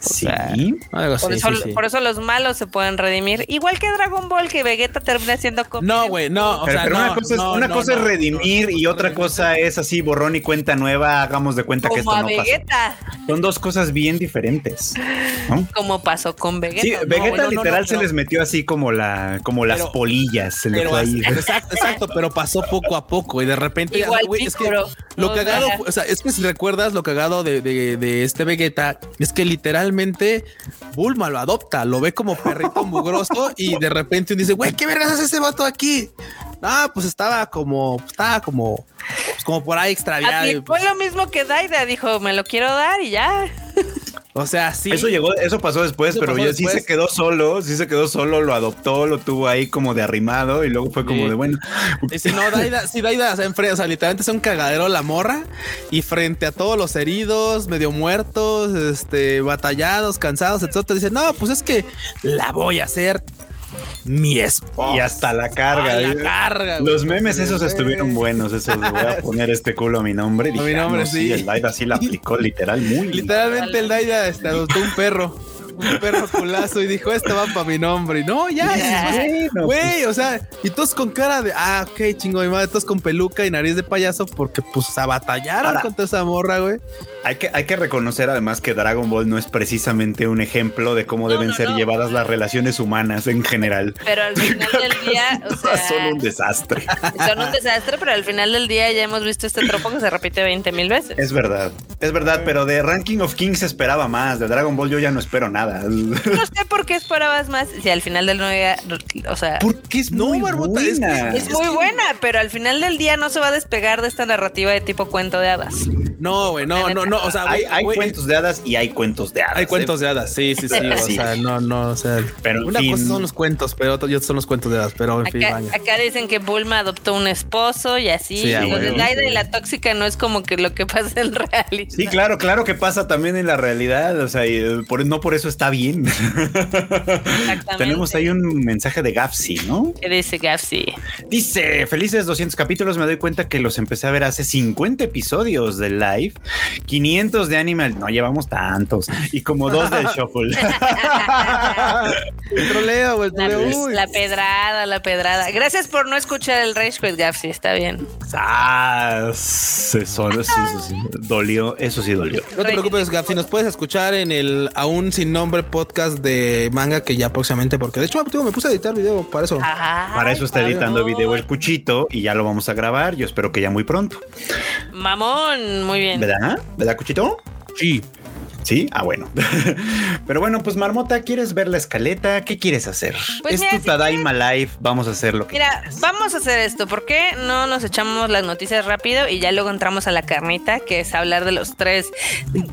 Sí.
sea,
Algo
Por, eso,
sí, sí.
por eso los malos se pueden redimir. Igual que Dragon Ball, que Vegeta termina siendo copia.
No, güey, no. O
pero
sea,
pero
no,
una cosa, es,
no,
una
no,
cosa
no,
es redimir
no,
y otra
no,
cosa es así, borrón y cuenta nueva, hagamos de cuenta que esto
a
no pasó.
Vegeta,
Son dos cosas bien diferentes. ¿no?
como pasó con Vegeta.
Sí,
No,
Vegeta
no, no,
literal
no,
se les metió así como la, como las polillas. Se le
Pero
fue ahí.
exacto, exacto, pero pasó poco a poco y de repente
Igual
es que lo cagado, o sea, es que si recuerdas lo cagado de, de- de este Vegeta, es que literalmente Bulma lo adopta, lo ve como perrito mugroso *laughs* y de repente uno dice, güey, ¿qué vergas hace ese vato aquí? Ah, pues estaba como, estaba como, pues como por ahí extraviado. pues,
lo mismo que Daida, dijo, me lo quiero dar y ya. *laughs*
o sea, sí.
Eso llegó, eso pasó después,
Eso
pero
pasó
ya sí se quedó solo, sí se quedó solo, lo adoptó, lo tuvo ahí como de arrimado y luego fue como
Sí.
de bueno.
Y si no, Daida, si Daida se enfrenta, o sea, literalmente es un cagadero la morra y frente a todos los heridos, medio muertos, este, batallados, cansados, etcétera, dice, no, pues es que la voy a hacer mi esposa.
Y hasta la carga.
Ay, la carga, güey.
Los memes esos estuvieron buenos, esos voy a *laughs* poner este culo a mi nombre.
A mi
Dije, ah,
nombre,
no,
sí.
El Daida sí la aplicó *laughs* literal muy
Literalmente el Daida este, adoptó un perro. Un perro culazo y dijo, esto va para mi nombre. Y no, ya,
Bueno,
Güey, o sea, y todos con cara de, ah, ok, chingo, mi madre, todos con peluca y nariz de payaso porque pues se batallaron
Ahora-
contra esa morra, güey.
Hay que, hay que reconocer además que Dragon Ball no es precisamente un ejemplo de cómo
No,
deben
no,
ser
no.
llevadas las relaciones humanas en general.
Pero al final del *laughs* día, o sea,
Son un desastre.
son un desastre, pero al final del día ya hemos visto este tropo que se repite 20 mil veces.
Es verdad, es verdad, pero de Ranking of Kings esperaba más. De Dragon Ball yo ya no espero nada.
No sé por qué esperabas más si al final del día, o sea,
Porque es
No,
muy
Barbota, es que-
buena.
es muy buena, pero al final del día no se va a despegar de esta narrativa de tipo cuento de hadas.
No, güey, no, no, no. O sea,
hay, cuentos de hadas y hay cuentos de hadas.
Hay
¿eh?
cuentos de hadas, sí, sí, sí. O
Sí.
sea, no, no, o sea,
Pero,
una
fin.
cosa son los cuentos, pero otra son los cuentos de hadas, pero en fin,
Acá,
vaya.
acá dicen que Bulma adoptó un esposo y así.
Sí,
Entonces, la y la tóxica no es como que lo que pasa en realidad.
Sí, claro, claro que pasa también en la realidad. O sea, y, eh, por, no por eso está bien.
Exactamente.
Tenemos ahí un mensaje de Gapsi, ¿no?
¿Qué dice Gapsi?
Dice, felices 200 capítulos, me doy cuenta que los empecé a ver hace 50 episodios del live, 500 de Animal, no llevamos tantos, y como dos del *laughs* Shuffle.
El troleo, el
La,
troleo. Uy.
la pedrada, la pedrada. Gracias por no escuchar el Rage Quit, Gapsi. Está bien.
ah, eso, eso, eso sí, dolió, eso sí dolió.
No te preocupes, Gap, si nos puedes escuchar en el aún sin nombre podcast de manga que ya próximamente, porque de hecho tío, me puse a editar video para eso.
Ajá.
Para eso está editando video el Cuchito y ya lo vamos a grabar, yo espero que ya muy pronto.
Mamón, muy bien.
¿Verdad? ¿Verdad, Cuchito?
Sí.
Sí, ah, bueno. *laughs* Pero bueno, pues Marmota, ¿quieres ver la escaleta? ¿Qué quieres hacer?
Pues
es
mira,
tu
si
Tadaima Live, vamos a hacer lo que
Mira,
quieras.
vamos a hacer esto. ¿Por qué no nos echamos las noticias rápido y ya luego entramos a la carnita, que es hablar de los tres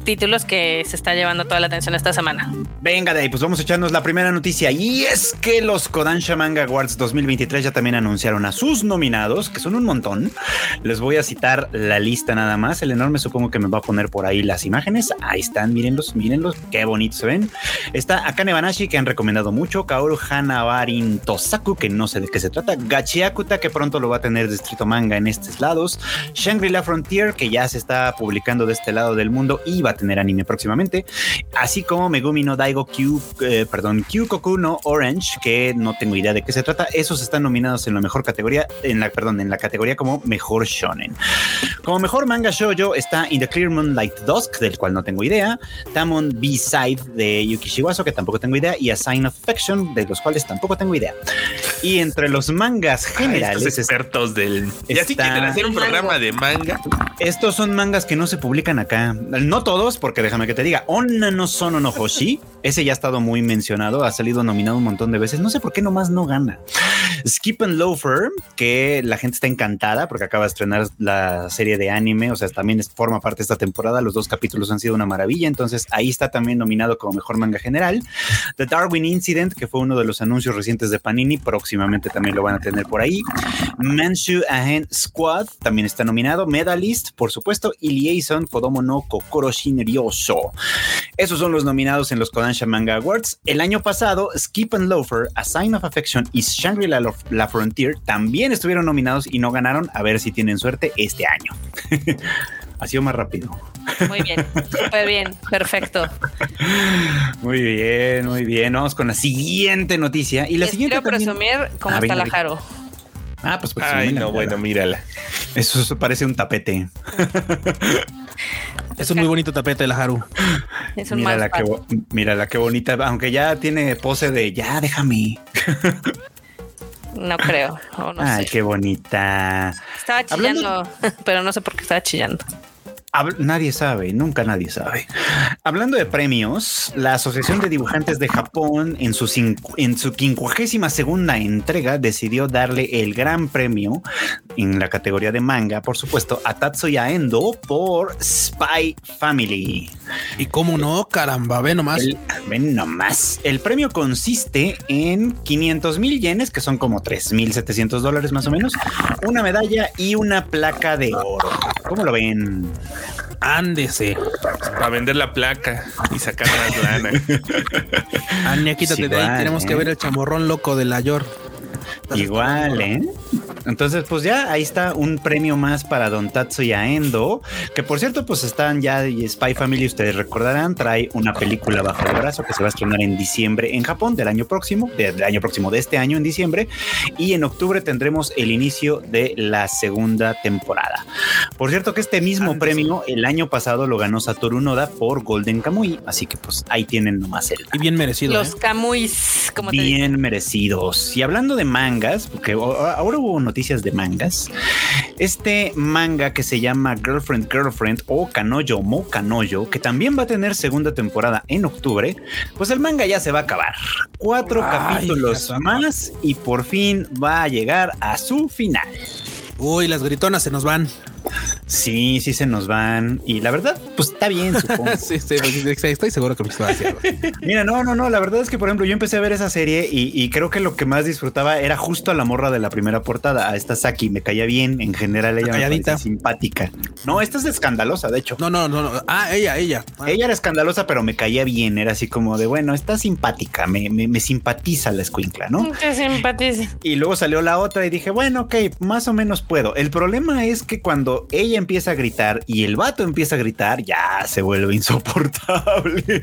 títulos que se está llevando toda la atención esta semana?
Venga de ahí, pues vamos a echarnos la primera noticia. Y es que los Kodansha Manga Awards 2023 ya también anunciaron a sus nominados, que son un montón. Les voy a citar la lista nada más. El enorme supongo que me va a poner por ahí las imágenes. Ahí están, mírenlos, mírenlos. Qué bonitos se ven. Está Akane Banashi, que han recomendado mucho. Kaoru Hanabarin Tosaku, que no sé de qué se trata. Gachiakuta, que pronto lo va a tener Distrito Manga en estos lados. Shangri-La Frontier, que ya se está publicando de este lado del mundo y va a tener anime próximamente. Así como Megumi no Daigo Q, eh, perdón, Kyukoku no Orange, que no tengo idea de qué se trata. Esos están nominados en la mejor categoría, en la, perdón, en la categoría como mejor shonen. Como mejor manga shoujo está In the Clear Moonlight Dusk, del cual no tengo idea. Tamon B-Side de Yuki Shiwaso, que tampoco tengo idea. Y A Sign of Affection, de los cuales tampoco tengo idea. Y entre los mangas
Ay,
generales,
estos expertos del. Ya sí
está-
quieren hacer un programa de manga.
estos son mangas que no se publican acá. No todos, porque déjame que te diga. Onna no Sono no Hoshi. *laughs* Ese ya ha estado muy mencionado. Ha salido nominado un montón de veces. No sé por qué nomás no gana. Skip and Loafer, que la gente está encantada porque acaba de estrenar la serie de anime. O sea, también forma parte de esta temporada. Los dos capítulos han sido una maravilla. Entonces ahí está también nominado como mejor manga general. The Darwin Incident, que fue uno de los anuncios recientes de Panini. Próximamente también lo van a tener por ahí. Manshu Ahen Squad también está nominado. Medalist, por supuesto. Y Liaison Kodomo no Kokoro Shinryoso. Esos son los nominados en los Kodansha Manga Awards. El año pasado, Skip and Loafer, A Sign of Affection y Shangri-La La Frontier también estuvieron nominados y no ganaron. A ver si tienen suerte este año. *laughs* ha sido más rápido.
Muy bien, súper bien, perfecto.
Muy bien, muy bien. Vamos con la siguiente noticia. Y la
Les
siguiente
quiero
también-
presumir cómo
Ah,
está la. Jaro.
Ah, pues, pues
Ay, no, bueno,
mírala. Eso, eso parece un tapete. *laughs*
Es un muy bonito tapete de la Haru.
Es un
Mírala qué, mírala qué bonita, aunque ya tiene pose de ya, déjame.
No creo, no
Ay,
sé.
qué bonita.
Estaba
Hablando-
chillando, pero no sé por qué estaba chillando.
Nadie sabe, nunca nadie sabe. Hablando de premios, la Asociación de Dibujantes de Japón en su, en su quincuagésima segunda entrega decidió darle el gran premio en la categoría de manga, por supuesto, a Tatsuya Endo por Spy Family.
Y cómo no, caramba, ve nomás.
El, ven nomás. El premio consiste en 500 mil yenes, que son como 3.700 dólares más o menos, una medalla y una placa de oro. ¿Cómo lo ven?
Ándese.
Para vender la placa y sacar más lana.
Ania, quítate
Sí,
de ahí.
igual,
Tenemos
¿eh?
que ver el chamorrón loco de la Yor.
Igual, ¿eh? Entonces, pues ya ahí está un premio más para Don Tatsuya Endo, que por cierto, pues están ya y Spy Family, ustedes recordarán, trae una película bajo el brazo que se va a estrenar en diciembre en Japón del año próximo, del año próximo de este año en diciembre, y en octubre tendremos el inicio de la segunda temporada. Por cierto que este mismo
Antes.
premio el año pasado lo ganó Satoru Noda por Golden Kamuy, así que pues ahí tienen nomás el
Y bien merecido.
Los
¿eh?
Camuys, como te
bien merecidos. Y hablando de mangas, porque ahora hubo noticias de mangas, este manga que se llama Girlfriend Girlfriend o Kanoyo Mo Kanoyo, que también va a tener segunda temporada en octubre, pues el manga ya se va a acabar. Cuatro
Ay,
capítulos más y por fin va a llegar a su final.
Uy, las gritonas se nos van.
Sí, sí se nos van. Y la verdad, pues está bien, supongo. *laughs*
sí, sí, sí, estoy seguro que me estoy haciendo. *laughs*
Mira, no, no, no. La verdad es que, por ejemplo, yo empecé a ver esa serie y, y creo que lo que más disfrutaba era justo a la morra de la primera portada, a esta Saki. Me caía bien. En general, ella me
Calladita.
parecía simpática. No, esta es escandalosa, de hecho.
No, no, no, no. Ah, ella, ella. Ah,
Ella era escandalosa, pero me caía bien. Era así como de, bueno, está simpática, me, me, me simpatiza la escuincla, ¿no?
Te simpatiza.
Y luego salió la otra y dije, bueno, ok, más o menos puedo. El problema es que cuando ella empieza a gritar y el vato empieza a gritar, ya se vuelve *laughs* insoportable.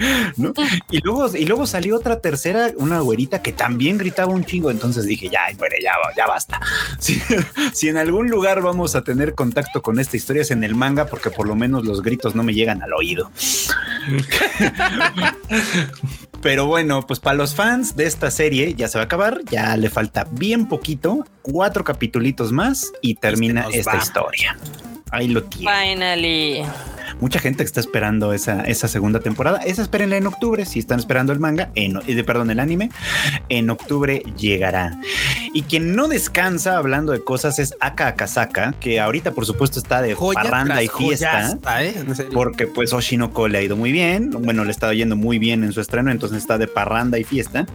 Y luego, y luego salió otra tercera, una güerita que también gritaba un chingo. Entonces dije, ya, bueno, ya, basta. *laughs* Si en algún lugar vamos a tener contacto con esta historia es en el manga, porque por lo menos los gritos no me llegan al oído. *laughs* Pero bueno, pues para los fans de esta serie ya se va a acabar, ya le falta bien poquito, cuatro capitulitos más y termina
nos
esta
va.
historia. Ahí lo tiene.
Finally.
Mucha gente que está esperando esa, esa segunda temporada. Esa espérenla en octubre. Si están esperando el manga, en, eh, perdón, el anime, en octubre llegará. Y quien no descansa hablando de cosas es Aka Akasaka, que ahorita por supuesto está de
joya
parranda y fiesta.
joyasta, ¿eh?
Porque pues Oshinoko le ha ido muy bien, bueno, le está yendo muy bien en su estreno, entonces está de parranda y fiesta.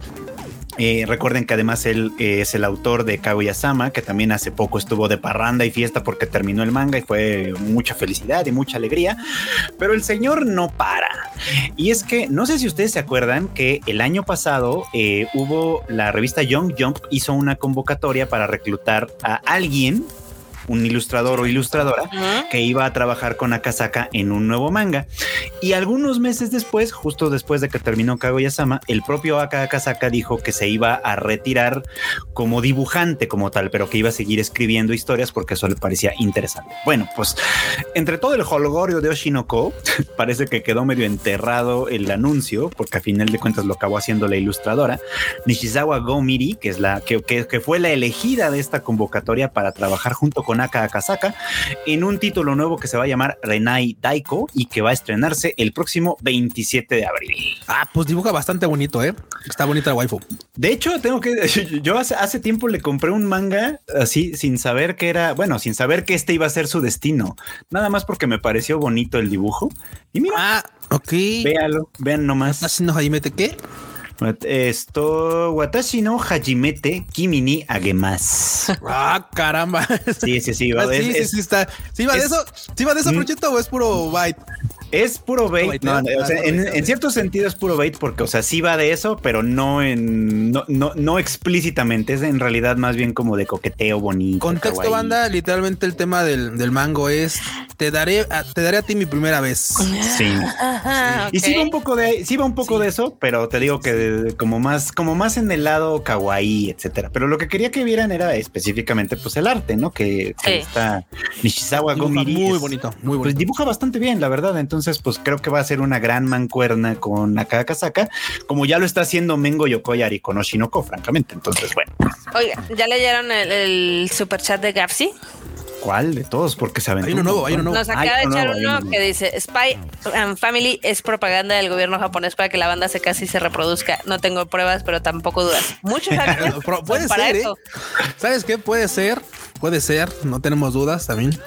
Eh, recuerden que además él eh, es el autor de Kaguya-sama, que también hace poco estuvo de parranda y fiesta porque terminó el manga y fue mucha felicidad y mucha alegría. Pero el señor no para. Y es que no sé si ustedes se acuerdan que el año pasado eh, hubo la revista Young Jump hizo una convocatoria para reclutar a alguien, un ilustrador o ilustradora, que iba a trabajar con Akasaka en un nuevo manga. Y algunos meses después, justo después de que terminó Kaguya-sama, el propio Aka Akasaka dijo que se iba a retirar como dibujante como tal, pero que iba a seguir escribiendo historias porque eso le parecía interesante. Bueno, pues entre todo el holgorio de Oshinoko, *laughs* parece que quedó medio enterrado el anuncio, porque a final de cuentas lo acabó haciendo la ilustradora, Nishizawa Gomiri, que es la que, que- que fue la elegida de esta convocatoria para trabajar junto con Aka Akasaka en un título nuevo que se va a llamar Renai Daiko y que va a estrenarse el próximo 27 de abril.
Ah, pues dibuja bastante bonito, ¿eh? Está bonita la waifu.
De hecho, tengo que *laughs* yo hace, hace tiempo le compré un manga así sin saber que era, bueno, sin saber que este iba a ser su destino, nada más porque me pareció bonito el dibujo. Y mira,
Ah, ok.
véalo, vean nomás.
¿Estás haciendo Jaimete qué?
Esto, Watashi no Hajimete Kimi ni Agemasu.
Ah, caramba.
Sí, sí, sí.
Ah,
es,
sí, sí,
es-
sí, está. ¿Sí va de
es-
eso? ¿Sí va de eso. Procheto, o es puro byte?
Es puro bait. No, o sea,
Ah,
en, en cierto sentido es puro bait porque, o sea, sí va de eso, pero no en no, no, no explícitamente. Es en realidad más bien como de coqueteo bonito.
Contexto,
kawaii.
banda, literalmente el tema del, del mango es te daré, a, te daré a ti mi primera vez.
Sí. Y sí va un poco de sí va un poco
Sí.
de eso, pero te digo que de- como más como más en el lado kawaii, etcétera. Pero lo que quería que vieran era específicamente pues el arte, ¿no? Que, que
Sí.
está Nishizawa Gomiri
muy
es-
bonito, muy
Pues
bonito.
dibuja bastante bien, la verdad. Entonces, pues creo que va a ser una gran mancuerna con Akakasaka, como ya lo está haciendo Mengo Yokoyari con Oshinoko, francamente. Entonces, bueno,
Oiga, ¿ya leyeron el, el super chat de Gapsi?
¿cuál de todos? Porque se aventó
Hay uno
un
nuevo, hay uno nuevo.
Nos
Hay
acaba de
uno
echar uno
uno
que dice Spy and Family es propaganda del gobierno japonés para que la banda se casi se reproduzca. No tengo pruebas, pero tampoco dudas. Muchos *laughs*
puede
son para
ser, ¿eh?
eso.
¿Sabes qué? Puede ser, puede ser, no tenemos dudas también.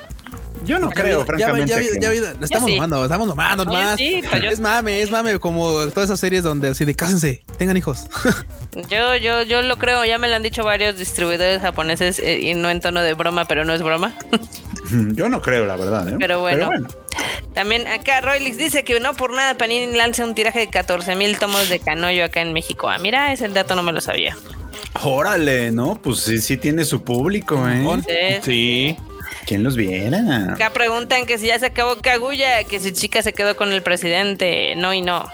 Yo no creo, francamente.
ya,
que-
ya, ya, estamos
sí.
nomando, estamos nomando más. Es mame, es mame, como todas esas series donde así de cásense, tengan hijos. *laughs*
Yo, yo, yo lo creo, ya me lo han dicho varios distribuidores japoneses eh, y no en tono de broma, pero no es broma. *laughs*
Yo no creo, la verdad. ¿eh?
Pero bueno. También acá Roylix dice que no por nada Panini lanza un tiraje de 14 mil tomos de Canoyo acá en México. Ah, mira, ese dato no me lo sabía.
Órale, ¿no? Pues sí, sí tiene su público, ¿eh?
Sí.
Sí.
¿Quién los viera?
Acá preguntan que si ya se acabó Kaguya, que si chica se quedó con el presidente. No y no.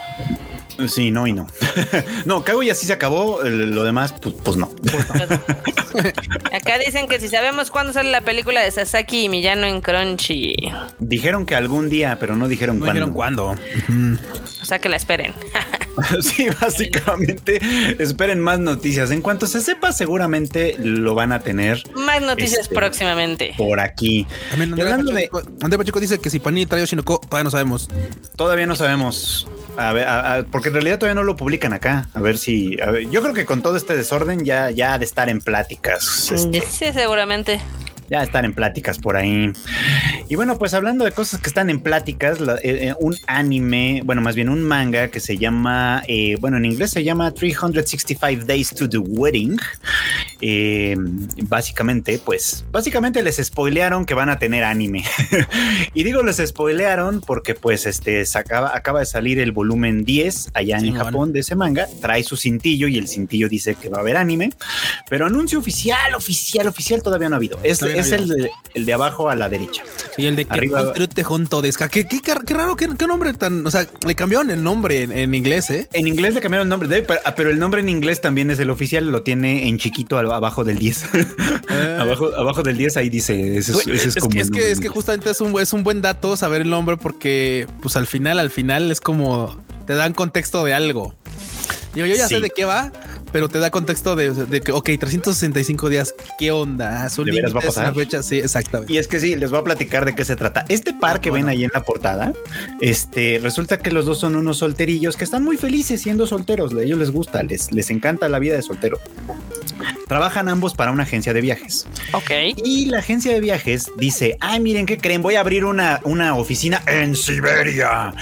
Sí, no y no. *laughs* no, Kaguya sí se acabó, lo demás, pues, pues no. *laughs*
Acá dicen que si sabemos cuándo sale la película de Sasaki y Miyano en Crunchy.
Dijeron que algún día, pero no dijeron
No
cuándo.
dijeron cuándo.
O sea que la esperen. *laughs* *laughs*
sí, básicamente, esperen más noticias. En cuanto se sepa, seguramente lo van a tener
Más noticias
Este,
próximamente.
por aquí.
También André
hablando de,
Pacheco, André Pacheco dice que si Panini trae Oshinoko, todavía no sabemos.
todavía no sabemos. A ver, a- a- porque en realidad todavía no lo publican acá. A ver si. a ver, yo creo que con todo este desorden ya, ya ha de estar en pláticas. este,
Sí, seguramente.
Ya están en pláticas por ahí. Y bueno, pues hablando de cosas que están en pláticas, eh, eh, un anime, bueno, más bien un manga que se llama, eh, bueno, en inglés se llama 365 Days to the Wedding. Eh, básicamente, pues, básicamente les spoilearon que van a tener anime. *laughs* y digo les spoilearon porque pues este se acaba, acaba de salir el volumen 10 allá
Sí,
en
bueno.
Japón de ese manga, trae su cintillo y el cintillo dice que va a haber anime, pero anuncio oficial, oficial, oficial todavía no ha habido. Es,
no
es el, de, el de abajo a la derecha.
Y el de que
Arriba-
junto de ¿Qué, qué, qué raro, qué, qué nombre tan. O sea, le cambiaron el nombre en, en inglés, ¿eh?
En inglés le cambiaron el nombre, de- pero, pero el nombre en inglés también es el oficial, lo tiene en chiquito al- abajo del 10. *laughs* abajo, abajo del 10 ahí dice, ese es, ese
es,
es como
que, es, que, es justamente es un, es un buen dato saber el nombre porque pues al final, al final es como te dan contexto de algo. Digo, yo ya
Sí.
sé de qué va, pero te da contexto de, de que, ok, 365 días, ¿qué onda? Son
¿De veras va a pasar?
fecha, sí, exactamente.
Y es que sí, les voy a platicar de qué se trata. Este par que ven ahí en la portada, este, resulta que los dos son unos solterillos que están muy felices siendo solteros. A ellos les gusta, les, les encanta la vida de soltero. Trabajan ambos para una agencia de viajes.
Ok.
Y la agencia de viajes dice, ay, miren, ¿qué creen? Voy a abrir una, una oficina en Siberia.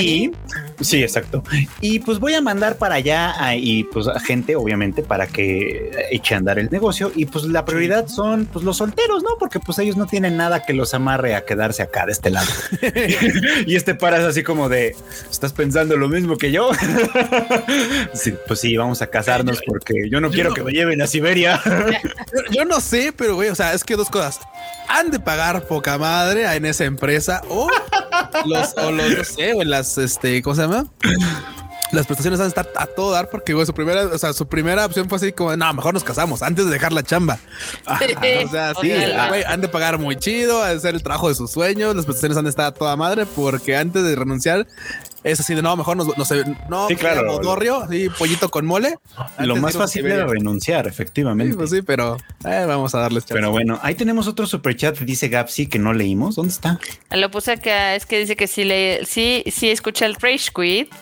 Y sí, exacto. Y pues voy a mandar para allá a- y pues a gente, obviamente, para que eche a andar el negocio. Y pues la prioridad son pues los solteros, ¿no? Porque pues ellos no tienen nada que los amarre a quedarse acá de este lado. *laughs* y este para es así como de, ¿estás pensando lo mismo que yo? *laughs* sí, pues sí, vamos a casarnos porque yo no quiero que me lleven a Siberia.
Yo, yo no sé, pero güey, o sea, es que dos cosas. Han de pagar poca madre en esa empresa o los, o los, no sé, o en las, este, ¿cómo se llama? Las prestaciones han de estar a todo dar porque, güey, su primera, o sea, su primera opción fue así como, no, mejor nos casamos antes de dejar la chamba. *laughs* O sea, sí, güey, han de pagar muy chido, han de hacer el trabajo de sus sueños, las prestaciones han de estar a toda madre porque antes de renunciar es así de, no, mejor nos, nos no,
Sí, claro.
modorrio, sí, pollito con mole.
Lo más fácil era renunciar, efectivamente.
Sí, pues sí, pero eh, vamos a darles chance.
Pero bueno, ahí tenemos otro superchat, dice Gapsi, que no leímos. ¿Dónde está?
Lo puse acá, es que dice que sí, le, sí, sí escucha el Rage Quit,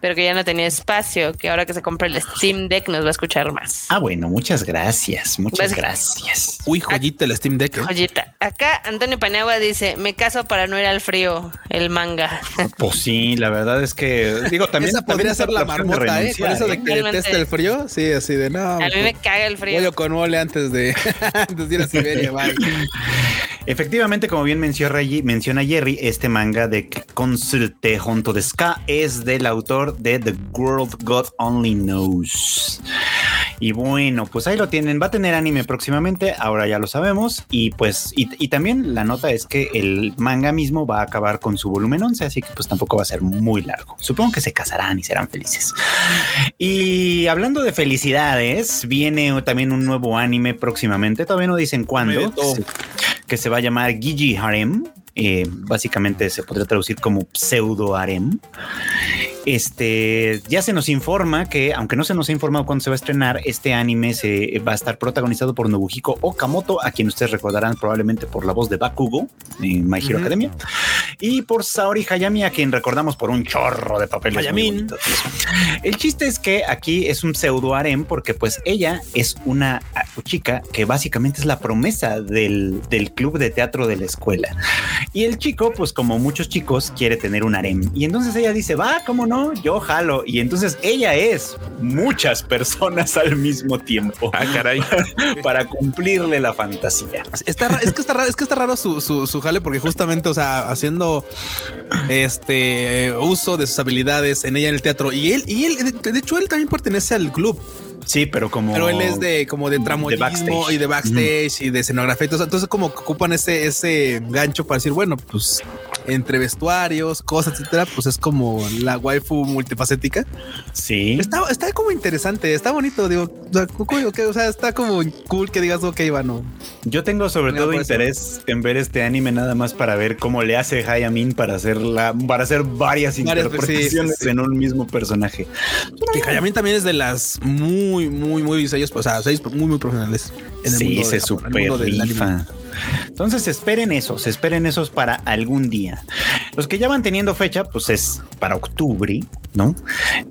pero que ya no tenía espacio, que ahora que se compra el Steam Deck nos va a escuchar más.
Ah, bueno, muchas gracias, muchas
Pues-
gracias.
Uy, joyita el Steam Deck. ¿eh?
Joyita. Acá Antonio Paniagua dice, me caso para no ir al frío, el manga.
Pues sí, la verdad es que, digo, *laughs* también
Esa podría
también
ser la marmota, ¿eh? Con eso de
¿eh?
que
Realmente.
detesta el frío. Sí, así de no.
A mí me caga el frío.
Pollo con mole antes de, *laughs* antes de ir a Siberia. *laughs*
Efectivamente, como bien menciona, menciona Jerry, este manga de Consulte Honto de Ska es del autor de The World God Only Knows. Y bueno, pues ahí lo tienen. Va a tener anime próximamente, ahora ya lo sabemos. Y pues, y, y también la nota es que el manga mismo va a acabar con su volumen 11, así que pues tampoco va a ser muy largo. Supongo que se casarán y serán felices. Y hablando de felicidades, viene también un nuevo anime próximamente. Todavía no dicen cuándo. Que se va a llamar Gigi Harem. Eh, básicamente se podría traducir como pseudo harem. Este ya se nos informa que, aunque no se nos ha informado cuándo se va a estrenar, este anime se va a estar protagonizado por Nobuhiko Okamoto, a quien ustedes recordarán probablemente por la voz de Bakugo en My Hero. Academia, y por Saori Hayami, a quien recordamos por un chorro de papeles.
Hayamin.
bonitos. El chiste es que aquí es un pseudo harem porque pues ella es una ah, chica que básicamente es la promesa del, del club de teatro de la escuela. Y el chico, pues como muchos chicos, quiere tener un harem. Y entonces ella dice, va, ¿cómo no? Yo jalo. Y entonces ella es muchas personas al mismo tiempo
Ah, caray. *laughs*
para cumplirle la fantasía.
Está, es que está raro, es que está raro su, su, su jale porque justamente, o sea, haciendo este uso de sus habilidades en ella en el teatro y él, y él, de, hecho, él también pertenece al club.
Sí, pero como.
Pero él es de como de tramoyismo
backstage.
y de backstage y de escenografía. Entonces, entonces como que ocupan ese, ese gancho para decir, bueno, pues entre vestuarios, cosas, etcétera, pues es como la waifu multifacética.
Sí.
Está, está como interesante, está bonito, digo, o sea, está como cool que digas, ok, bueno,
Yo tengo sobre todo interés en ver este anime nada más para ver cómo le hace Hayamin para hacer la, para hacer varias,
Varias,
interpretaciones
sí, sí, sí.
en un mismo personaje.
que Hayamin también es de las muy, muy, muy sellos, o sea, sellos muy, muy profesionales en el
sí,
mundo
se super rifa. Entonces esperen esos, esperen esos para algún día. Los que ya van teniendo fecha, pues es para octubre, ¿no?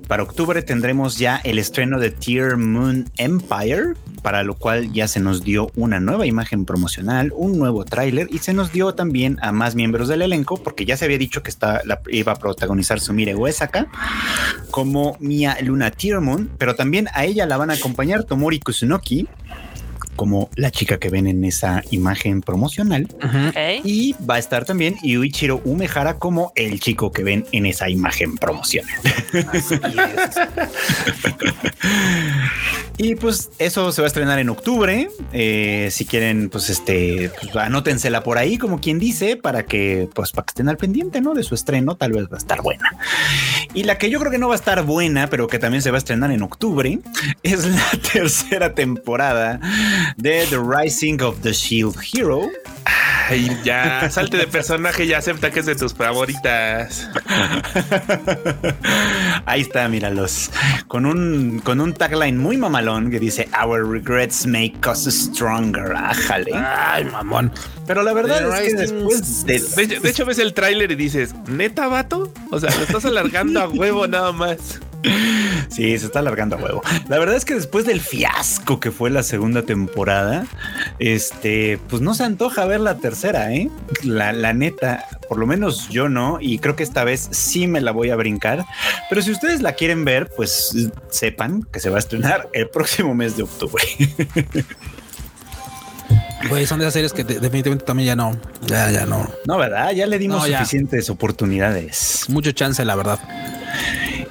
Para octubre tendremos ya el estreno de Tier Moon Empire, para lo cual ya se nos dio una nueva imagen promocional, un nuevo tráiler y se nos dio también a más miembros del elenco, porque ya se había dicho que está, iba a protagonizar Sumire Uesaka como Mia Luna Tier Moon, pero también a ella la van a acompañar Tomori Kusunoki como la chica que ven en esa imagen promocional. Y va a estar también Yuichiro Umehara como el chico que ven en esa imagen promocional. *laughs* y pues eso se va a estrenar en octubre. Eh, si quieren, pues este, pues anótensela por ahí, como quien dice, para que, pues, para que estén al pendiente, ¿no? De su estreno, tal vez va a estar buena. Y la que yo creo que no va a estar buena, pero que también se va a estrenar en octubre, es la *laughs* tercera temporada de The Rising of the Shield Hero.
Ay, ya, salte de personaje y acepta que es de tus favoritas. *laughs*
Ahí está, míralos. Con un, con un tagline muy mamalón que dice Our regrets make us stronger. Ájale.
Ay, mamón.
Pero la verdad
The
es que después de,
De hecho, de hecho, ves el tráiler y dices, ¿neta, vato? O sea, lo estás alargando a huevo nada más.
Sí, se está alargando a huevo. La verdad es que después del fiasco que fue la segunda temporada, este, pues no se antoja ver la tercera, ¿eh? La, la neta, por lo menos yo no, y creo que esta vez sí me la voy a brincar. Pero si ustedes la quieren ver, pues sepan que se va a estrenar el próximo mes de octubre.
Güey, son de esas series que de- definitivamente también ya no, ya, ya no.
No, ¿verdad? Ya le dimos
No, ya.
suficientes oportunidades.
Mucho chance, la verdad.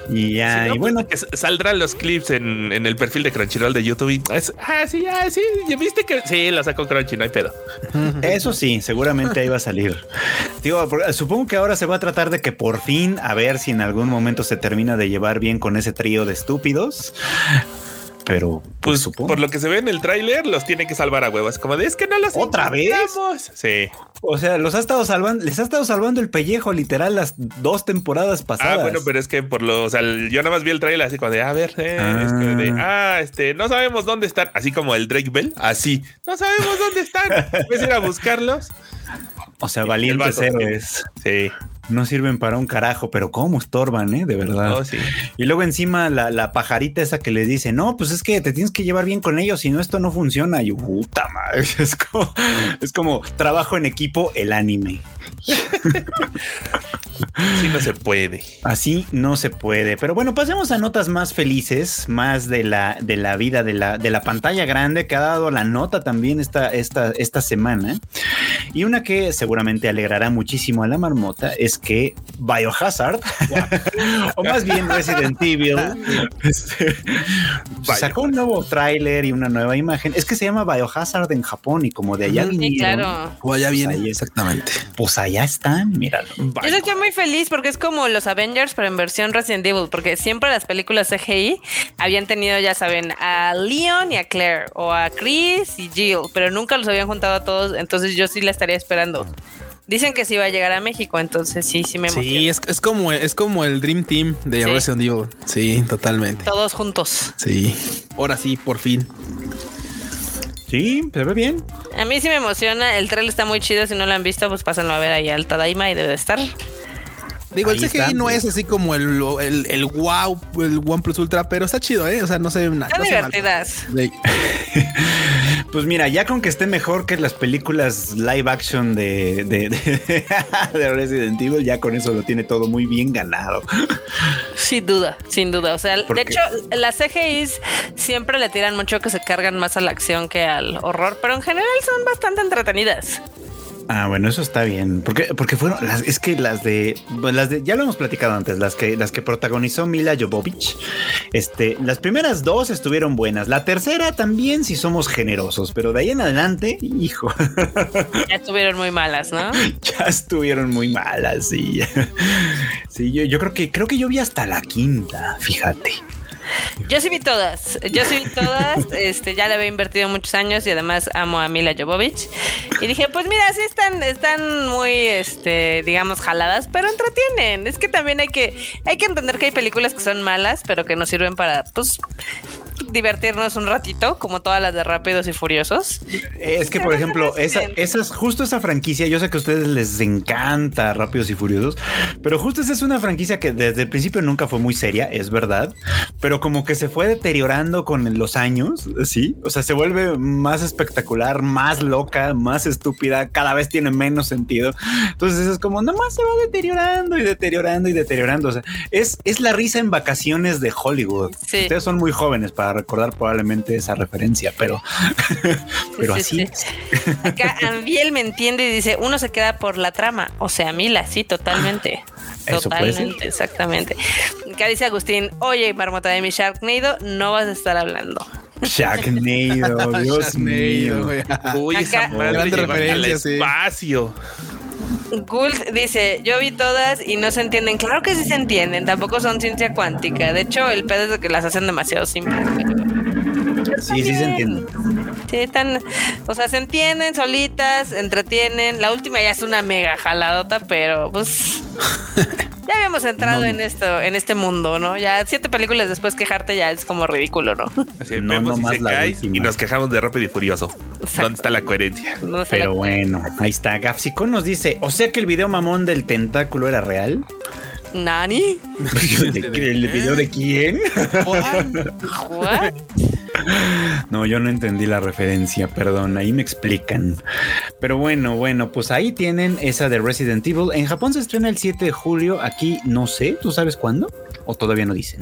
Y ya,
Si no,
y bueno,
pues, que s- saldrán los clips en, en el perfil de Crunchyroll de YouTube. y es- ah, sí, ah, sí. ¿ya ¿Viste que sí? Lo sacó Crunchy, no hay pedo. *laughs*
Eso sí, seguramente ahí va a salir. Digo, supongo que ahora se va a tratar de que por fin, a ver si en algún momento se termina de llevar bien con ese trío de estúpidos. Pero, pues,
Pues
supongo.
por lo que se ve en el tráiler, los tiene que salvar a huevos. Como de es que no los
¿Otra vez?
encontramos". Sí.
O sea, los ha estado salvando, les ha estado salvando el pellejo literal las dos temporadas pasadas.
Ah, bueno, pero es que por lo, o sea, yo nada más vi el trailer así como de, a ver, eh,
Ah.
es que de, ah, este, no sabemos dónde están, así como el Drake Bell, así, no sabemos dónde están, *laughs* puedes ir a buscarlos.
O sea, valientes héroes.
Sí,
No sirven para un carajo, pero cómo estorban, ¿eh? De verdad.
sí.
Y luego encima la, la pajarita esa que les dice, no, pues es que te tienes que llevar bien con ellos, si no esto no funciona. Y puta madre, *laughs* es como, es como trabajo en equipo el anime. *laughs*
Sí, no se puede.
Así no se puede. Pero bueno, pasemos a notas más felices, más de la, de la vida de la, de la pantalla grande que ha dado la nota también esta, esta, esta semana. Y una que seguramente alegrará muchísimo a la marmota es que Biohazard, *laughs* o más bien Resident Evil, *laughs* este, sacó un nuevo tráiler y una nueva imagen. Es que se llama Biohazard en Japón y como de allá.
Sí,
vinieron,
claro.
O allá
Pues
viene.
ahí-
Exactamente.
pues allá están, míralo.
Yo estoy muy feliz porque es como los Avengers, pero en versión Resident Evil, porque siempre las películas CGI habían tenido, ya saben, a Leon y a Claire, o a Chris y Jill, pero nunca los habían juntado a todos, entonces yo sí la estaría esperando. Dicen que sí va a llegar a México, entonces sí, sí me emociona.
Sí, es, es como es como el Dream Team de
Sí.
Resident Evil. Sí, totalmente.
Todos juntos.
Sí. Ahora sí, por fin.
Sí, se ve bien.
A mí sí me emociona, el trailer está muy chido, si no lo han visto, pues pásenlo a ver ahí al Tadaima y debe de estar.
Digo,
Ahí
el CGI
está,
no es así como el, el, el wow, el OnePlus Ultra, pero está chido, ¿eh? O sea, no se ve nada.
Están
no
divertidas.
Sí. *laughs*
Pues mira, ya con que esté mejor que las películas live action de, de, de- *laughs* de Resident Evil, ya con eso lo tiene todo muy bien ganado.
Sin duda, sin duda. O sea,
¿Por
de
qué?
hecho, las CGIs siempre le tiran mucho que se cargan más a la acción que al horror, pero en general son bastante entretenidas.
Ah, bueno, eso está bien. Porque, porque fueron las, es que las de, las de, ya lo hemos platicado antes, las que, las que protagonizó Mila Jovovich. Este, las primeras dos estuvieron buenas. La tercera también, si somos generosos, pero de ahí en adelante, hijo.
Ya estuvieron muy malas, ¿no? *laughs*
ya estuvieron muy malas. Sí, sí yo, yo creo que creo que yo vi hasta la quinta, fíjate.
Yo sí vi todas, yo sí vi todas, *laughs* este, ya le había invertido muchos años y además amo a Mila Jovovich. Y dije, pues mira, sí están, están muy, este, digamos, jaladas, pero entretienen. Es que también hay que, hay que entender que hay películas que son malas, pero que nos sirven para, pues, divertirnos un ratito, como todas las de Rápidos y Furiosos.
Es que, por ejemplo, esa, esas, justo esa franquicia, yo sé que a ustedes les encanta Rápidos y Furiosos, pero justo esa es una franquicia que desde el principio nunca fue muy seria, es verdad, pero como que se fue deteriorando con los años, sí, o sea, se vuelve más espectacular, más loca, más estúpida, cada vez tiene menos sentido. Entonces es como, nomás se va deteriorando y deteriorando y deteriorando. O sea, es, es la risa en vacaciones de Hollywood.
Sí.
Ustedes son muy jóvenes para recordar probablemente esa referencia, pero, *laughs* pero
Sí,
así
sí. Acá Anviel me entiende y dice, uno se queda por la trama, o sea, Mila, sí, totalmente.
Puede
Totalmente, exactamente. Acá dice Agustín, oye, marmota de mi Sharknado, no vas a estar hablando.
Sharknado, *laughs* Dios
Sharknado,
mío.
Uy, esa
Acá-
madre
Grande referencia, sí.
espacio.
Gult dice, yo vi todas y no se entienden. Claro que sí se entienden, tampoco son ciencia cuántica. De hecho, el pedo es que las hacen demasiado simples.
Sí, sí se entiende.
Sí, están, o sea, se entienden solitas, entretienen. La última ya es una mega jaladota, pero pues ya habíamos entrado en esto, en este mundo, ¿no? Ya siete películas después quejarte ya es como ridículo, ¿no?
Así
No,
vemos
nomás
y se
la
cae
última.
y nos quejamos de Rápido y Furioso. ¿Dónde está la coherencia?
No sé
Pero
la-
bueno, ahí está. Gafsicón nos dice, o sea que el video mamón del tentáculo era real.
¿Nani? *laughs*
¿El video de quién? No, yo no entendí la referencia, perdón, ahí me explican. Pero bueno, bueno, pues ahí tienen esa de Resident Evil. En Japón se estrena el 7 de julio, aquí no sé, ¿tú sabes cuándo? ¿O todavía no dicen?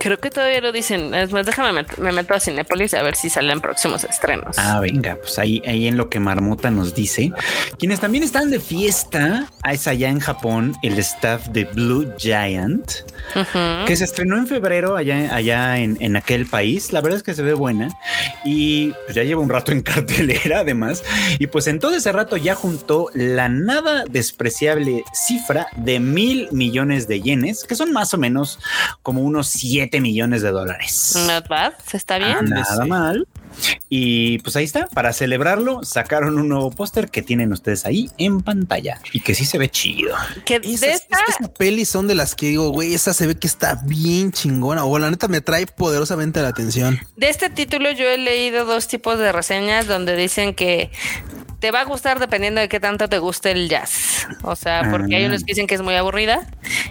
Creo que todavía lo dicen. Es más, déjame, met- me meto a Cinépolis a ver si salen próximos estrenos.
Ah, venga, pues ahí, ahí en lo que Marmota nos dice. Quienes también están de fiesta es allá en Japón el staff de Blue Giant, que se estrenó en febrero allá, allá en, en aquel país. La verdad es que se ve buena y pues, ya lleva un rato en *laughs* cartelera además. Y pues en todo ese rato ya juntó la nada despreciable cifra de mil millones de yenes, que son más o menos como unos 7 millones de dólares.
Not bad, ¿está bien?
Ah, nada
Sí.
mal. Y pues ahí está, para celebrarlo sacaron un nuevo póster que tienen ustedes ahí en pantalla y que sí se ve chido.
Que de
Esas,
esta,
esas pelis son de las que digo, güey, esa se ve que está bien chingona. O la neta me trae poderosamente la atención.
de este título yo he leído dos tipos de reseñas donde dicen que te va a gustar dependiendo de qué tanto te guste el jazz. O sea, porque hay
Ah.
unos que dicen que es muy aburrida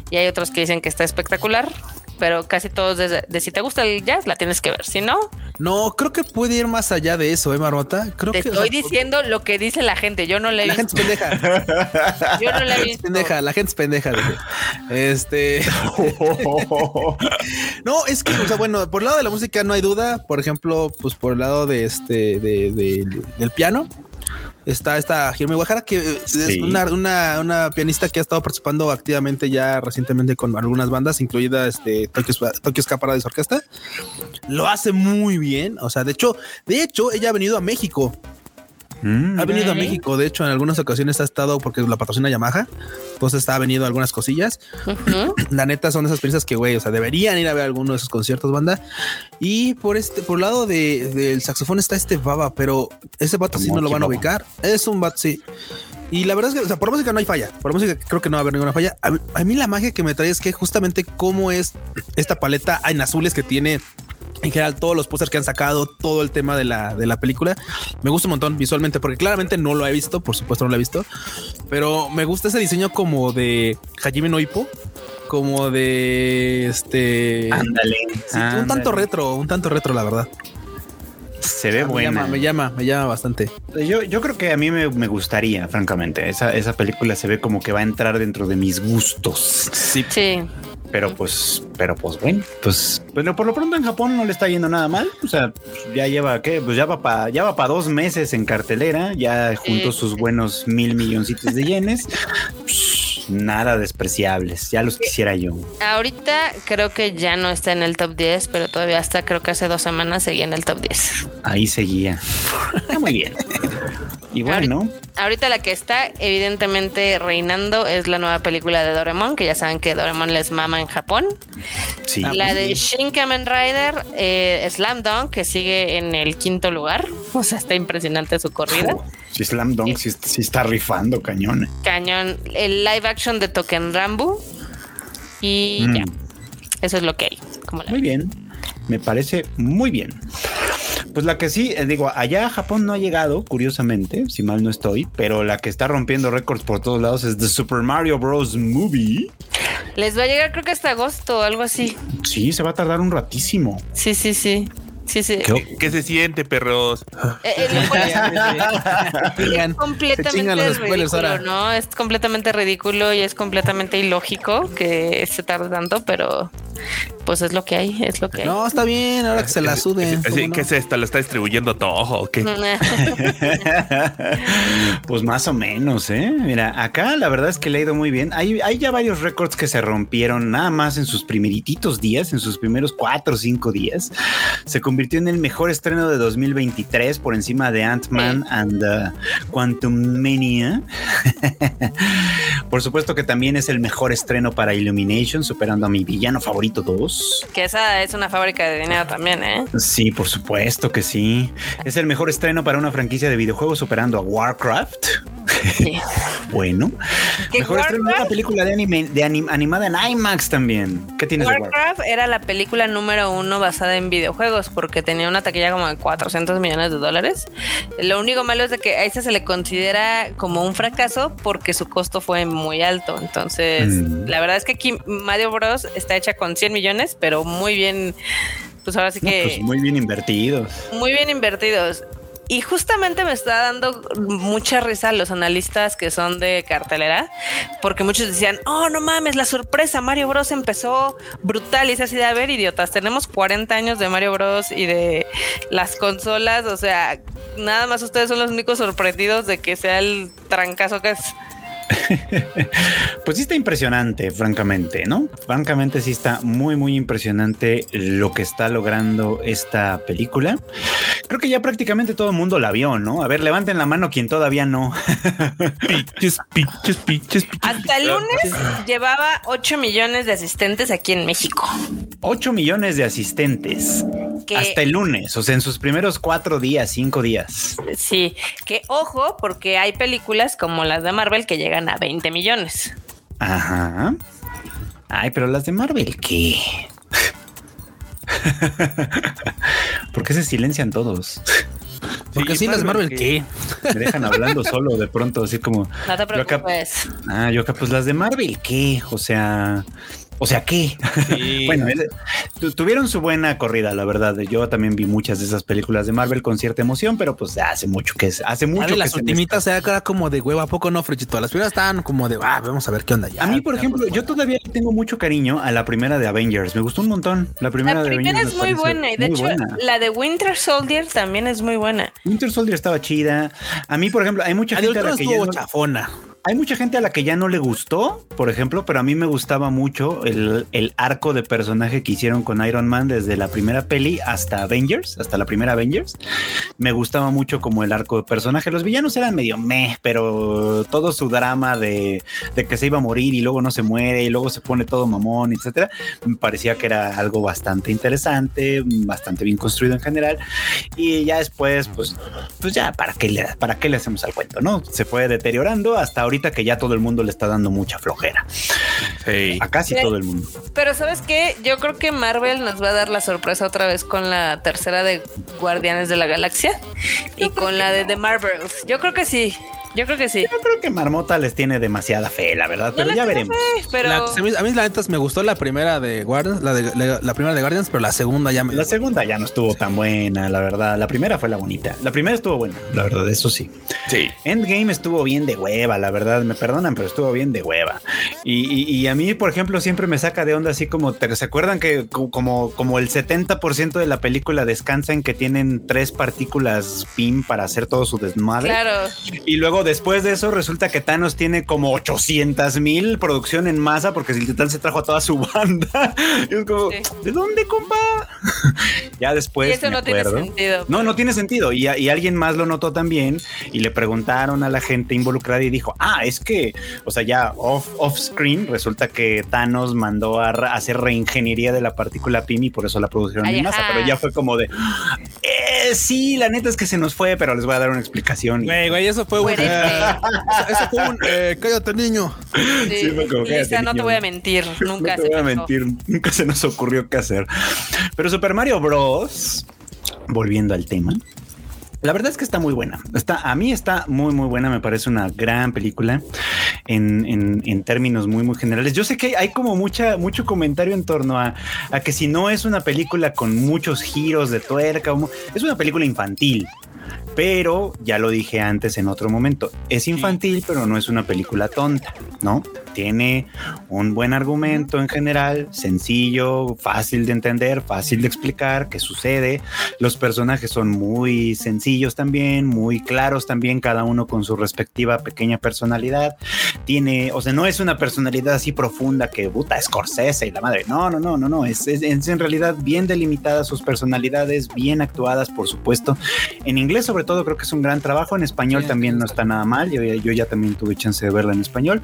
y hay otros que dicen que está espectacular. Pero casi todos de, de si te gusta el jazz la tienes que ver. Si no,
No, creo que puede ir más allá de eso, ¿eh, Marmota? Creo
te
que o
estoy
sea,
diciendo lo que dice la gente. Yo no la he
La
visto.
gente es pendeja. *laughs*
Yo no la he visto.
pendeja, la gente es pendeja. Este. *laughs* No, es que, o sea, bueno, por el lado de la música no hay duda. Por ejemplo, pues por el lado de este, de, de- del piano. Está esta Jirme Guajara, que es
Sí.
una, una, una pianista que ha estado participando activamente ya recientemente con algunas bandas, incluida este Tokyo, Tokyo Ska Orquesta. Lo hace muy bien. O sea, de hecho, de hecho, ella ha venido a México.
Mm,
Ha venido a. México. De hecho, en algunas ocasiones ha estado porque la patrocina Yamaha. Entonces ha venido a algunas cosillas. *clears throat* La neta son esas piezas que, güey, o sea, deberían ir a ver alguno de esos conciertos, banda. Y por este, por el lado de, del saxofón está este baba, pero ese vato sí
¿Cómo
no lo
que
van a
baba?
ubicar. Es un vato, sí. Y la verdad es que, o sea, por música no hay falla. Por música creo que no va a haber ninguna falla. A, mí- a mí la magia que me trae es que justamente cómo es esta paleta en azules que tiene en general todos los pósters que han sacado, todo el tema de la, de la película. Me gusta un montón visualmente porque claramente no lo he visto, por supuesto no lo he visto, pero me gusta ese diseño como de Hajime no Ippo, como de este...
Ándale.
Sí, un tanto retro, un tanto retro, la verdad.
Se ve
me
buena.
llama, me llama, me llama bastante.
Yo, yo creo que a mí me, me gustaría, francamente. Esa, esa película se ve como que va a entrar dentro de mis gustos.
Sí.
Sí.
Pero pues, pero pues bueno, pues, bueno, por lo pronto en Japón no le está yendo nada mal. O sea, ya lleva qué, pues ya va para, ya va para dos meses en cartelera, ya juntó sus buenos mil milloncitos de yenes. nada despreciables, ya los quisiera yo.
Ahorita creo que ya no está en el top 10, pero todavía hasta creo que hace dos semanas seguía en el top 10.
Ahí seguía. Muy bien. Y bueno.
Ahorita, la que está evidentemente reinando es la nueva película de Doraemon, que ya saben que Doraemon les mama en Japón. Sí. La de Shin Kamen Rider, eh, Slam Dunk, que sigue en el quinto lugar. O sea, está impresionante su corrida.
si Slam Dunk sí, está rifando cañón.
Cañón. El live action de Token Rambo. Y mm. ya. Eso es lo que hay.
Muy bien. Me parece muy bien. Pues la que sí, eh, digo, allá a Japón no ha llegado, curiosamente, si mal no estoy, pero la que está rompiendo récords por todos lados es The Super Mario Bros. Movie.
Les va a llegar creo que hasta agosto o algo así.
Sí, se va a tardar un ratísimo.
Sí, sí, sí. Sí, sí.
¿Qué, se siente, perros? Eh, eh,
es *laughs* completamente ridículo, ¿no? Es completamente ridículo y es completamente ilógico que se tarde tanto, pero pues es lo que hay, es lo que hay.
No, está bien, ahora que se la sude.
¿Qué es esto? ¿Lo está distribuyendo todo qué? *laughs*
pues más o menos, ¿eh? Mira, acá la verdad es que le ha ido muy bien. Hay, hay ya varios récords que se rompieron nada más en sus primerititos días, en sus primeros cuatro o cinco días. Se convirtió en el mejor estreno de 2023 por encima de Ant-Man and uh, Quantum Mania. *laughs* por supuesto que también es el mejor estreno para Illumination, superando a mi villano favorito 2.
Que esa es una fábrica de dinero también, ¿eh?
Sí, por supuesto que sí. Es el mejor estreno para una franquicia de videojuegos superando a Warcraft. *laughs* bueno. Mejor estreno una película de, anime, de animada en IMAX también. ¿Qué tienes
Warcraft de Warcraft? era la película número uno basada en videojuegos porque tenía una taquilla como de 400 millones de dólares. Lo único malo es de que a esa se le considera como un fracaso porque su costo fue muy alto. Entonces, mm. la verdad es que aquí Mario Bros. está hecha con 100 millones, pero muy bien pues ahora sí que. Pues
muy bien invertidos.
Muy bien invertidos. Y justamente me está dando mucha risa los analistas que son de cartelera, porque muchos decían, oh, no mames, la sorpresa, Mario Bros empezó brutal y es así de, a ver, idiotas, tenemos 40 años de Mario Bros y de las consolas, o sea, nada más ustedes son los únicos sorprendidos de que sea el trancazo que es. *laughs*
pues sí está impresionante, francamente, ¿no? Francamente sí está muy, muy impresionante lo que está logrando esta película. Creo que ya prácticamente todo el mundo la vio, ¿no? A ver, levanten la mano quien todavía no.
Hasta el lunes llevaba 8 millones de asistentes aquí en México.
8 millones de asistentes. Hasta el lunes, o sea, en sus primeros cuatro días, cinco días.
Sí, que ojo, porque hay películas como las de Marvel que llegan a 20 millones.
Ajá. Ay, pero las de Marvel, ¿qué? *laughs* ¿Por qué se silencian todos?
Porque sí, las Marvel, ¿qué?
Me dejan hablando solo de pronto, así como.
No te preocupes.
ah, yo acá, pues las de Marvel, ¿qué? O sea, o sea, ¿qué? *laughs* bueno, tuvieron su buena corrida, la verdad. Yo también vi muchas de esas películas de Marvel con cierta emoción, pero pues hace mucho que hace mucho que
las ultimitas se era como de hueva, ¿a poco no, Frechito? Las primeras estaban como de, ah, vamos a ver qué onda ya.
A mí, por ejemplo, yo todavía tengo mucho cariño a la primera de Avengers. Me gustó un montón. La primera,
la primera es muy buena y de hecho la de Winter Soldier también es muy buena.
Winter Soldier estaba chida. A mí, por ejemplo, hay mucha gente a la que
ya chafona.
Hay mucha gente a la que ya no le gustó, por ejemplo, pero a mí me gustaba mucho el, arco de personaje que hicieron con Iron Man desde la primera peli hasta Avengers, hasta la primera Avengers. Me gustaba mucho como el arco de personaje. Los villanos eran medio meh, pero todo su drama de, que se iba a morir y luego no se muere y luego se pone todo mamón, etcétera, me parecía que era algo bastante interesante, bastante bien construido en general. Y ya después, pues, pues ya, ¿para qué le, para qué le hacemos al cuento? No se fue deteriorando hasta ahorita que ya todo el mundo le está dando mucha flojera. A casi todo el mundo.
Pero sabes qué, yo creo que Marvel nos va a dar la sorpresa otra vez con la tercera de Guardianes de la Galaxia y con la de The Marvels. Yo creo que sí. Yo creo que sí.
Yo creo que Marmota les tiene demasiada fe, la verdad, pero ya veremos.
pero...
a, mí, la neta me gustó la primera de Guardians, la, de, la, primera de Guardians, pero la segunda ya me.
La segunda ya no estuvo tan buena, la verdad. La primera fue la bonita. La primera estuvo buena, la verdad, eso sí.
Sí.
Endgame estuvo bien de hueva, la verdad. Me perdonan, pero estuvo bien de hueva. Y, mí, por ejemplo, siempre me saca de onda así como, ¿se acuerdan que como, como el 70% de la película descansa en que tienen tres partículas PIM para hacer todo su desmadre?
Claro.
Y luego después de eso resulta que Thanos tiene como 800 mil producción en masa porque el titán se trajo a toda su *laughs* banda. Y es como,
Sí.
¿de dónde, compa? *laughs* ya después.
Y eso
me
no tiene
acuerdo.
sentido.
No, no tiene sentido. Y, y alguien más lo notó también y le preguntaron a la gente involucrada y dijo, ah, es que, o sea, ya off, off screen resulta que Thanos mandó a hacer reingeniería de la partícula PIM y por eso la produjeron
Ay,
en masa.
ajá.
Pero ya fue como de, eh, sí, la neta es que se nos fue, pero les voy a dar una explicación.
Güey, güey, eso fue un. Eso, fue un. Eh, cállate, niño.
Sí,
Sí, fue como,
Lisa,
cállate,
no te voy a mentir. *laughs* Nunca
no
se
te voy a mentir, nunca se nos ocurrió qué hacer. Pero Super Mario Bros. Volviendo al tema. La verdad es que está muy buena. Está, a mí está muy, muy buena. Me parece una gran película en, en- en términos muy, muy generales. Yo sé que hay como mucha, mucho comentario en torno a, a que si no es una película con muchos giros de tuerca, es una película infantil. Pero ya lo dije antes en otro momento, es infantil, pero no es una película tonta, ¿no? Tiene un buen argumento en general, sencillo, fácil de entender, fácil de explicar qué sucede. Los personajes son muy sencillos también, muy claros también, cada uno con su respectiva pequeña personalidad. Tiene, o sea, no es una personalidad así profunda que puta Scorsese y la madre. No, no, no, no, no. Es, es- es en realidad bien delimitadas sus personalidades, bien actuadas, por supuesto. En inglés, sobre todo, creo que es un gran trabajo. En español
Sí,
también no está nada mal. Yo, yo ya también tuve chance de verla en español.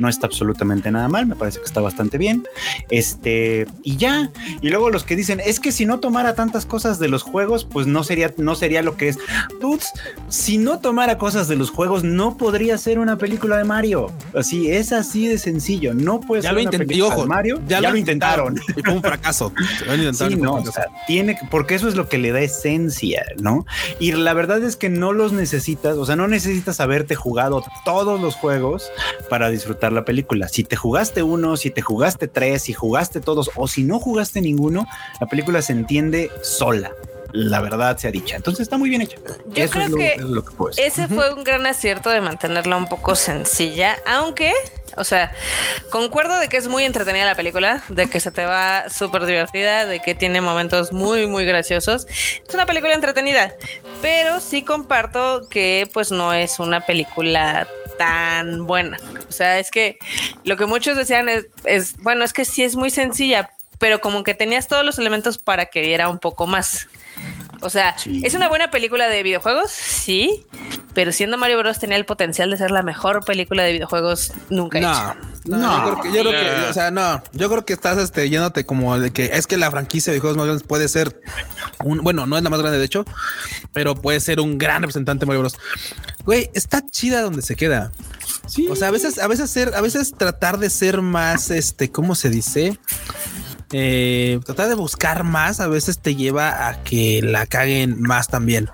No está absolutamente nada mal. Me parece que está bastante bien. Este, y ya. Y luego los que dicen, es que si no tomara tantas cosas de los juegos, pues no sería, no sería lo que es. Dudes, si no tomara cosas de los juegos, no podría ser una película de Mario. Así, es así de sencillo. No puede
Ya
ser
lo
una película
ojo,
de Mario. Ya, lo intentaron.
Y fue un fracaso. *laughs* Lo
Sí, no, o sea, tiene, que- porque eso es lo que le da esencia, ¿no? Y la verdad es que no los necesitas, o sea, no necesitas haberte jugado todos los juegos para disfrutar la película. Si te jugaste uno, si te jugaste tres, si jugaste todos, o si no jugaste ninguno, la película se entiende sola. La verdad sea dicha. Entonces está muy bien hecha.
Yo
Eso
creo
es lo,
que
es lo que puedo decir.
Ese fue un gran acierto de mantenerla un poco sencilla, aunque, o sea, concuerdo de que es muy entretenida la película, de que se te va súper divertida, de que tiene momentos muy, muy graciosos. Es una película entretenida, pero sí comparto que pues no es una película tan buena. O sea, es que lo que muchos decían es, es bueno, es que sí es muy sencilla, pero como que tenías todos los elementos para que diera un poco más. O sea,
Sí.
¿es una buena película de videojuegos? Sí, pero siendo Mario Bros. tenía el potencial de ser la mejor película de videojuegos nunca hecha.
No, no,
No.
yo creo que, yo creo que, o sea, no, yo creo que estás este, yéndote como de que es que la franquicia de juegos más grandes puede ser un, bueno, no es la más grande de hecho, pero puede ser un gran representante de Mario Bros. Güey, está chida donde se queda.
Sí.
O sea, a veces, a veces ser, a veces tratar de ser más, este, ¿cómo se dice? Eh, tratar de buscar más a veces te lleva a que la caguen más también.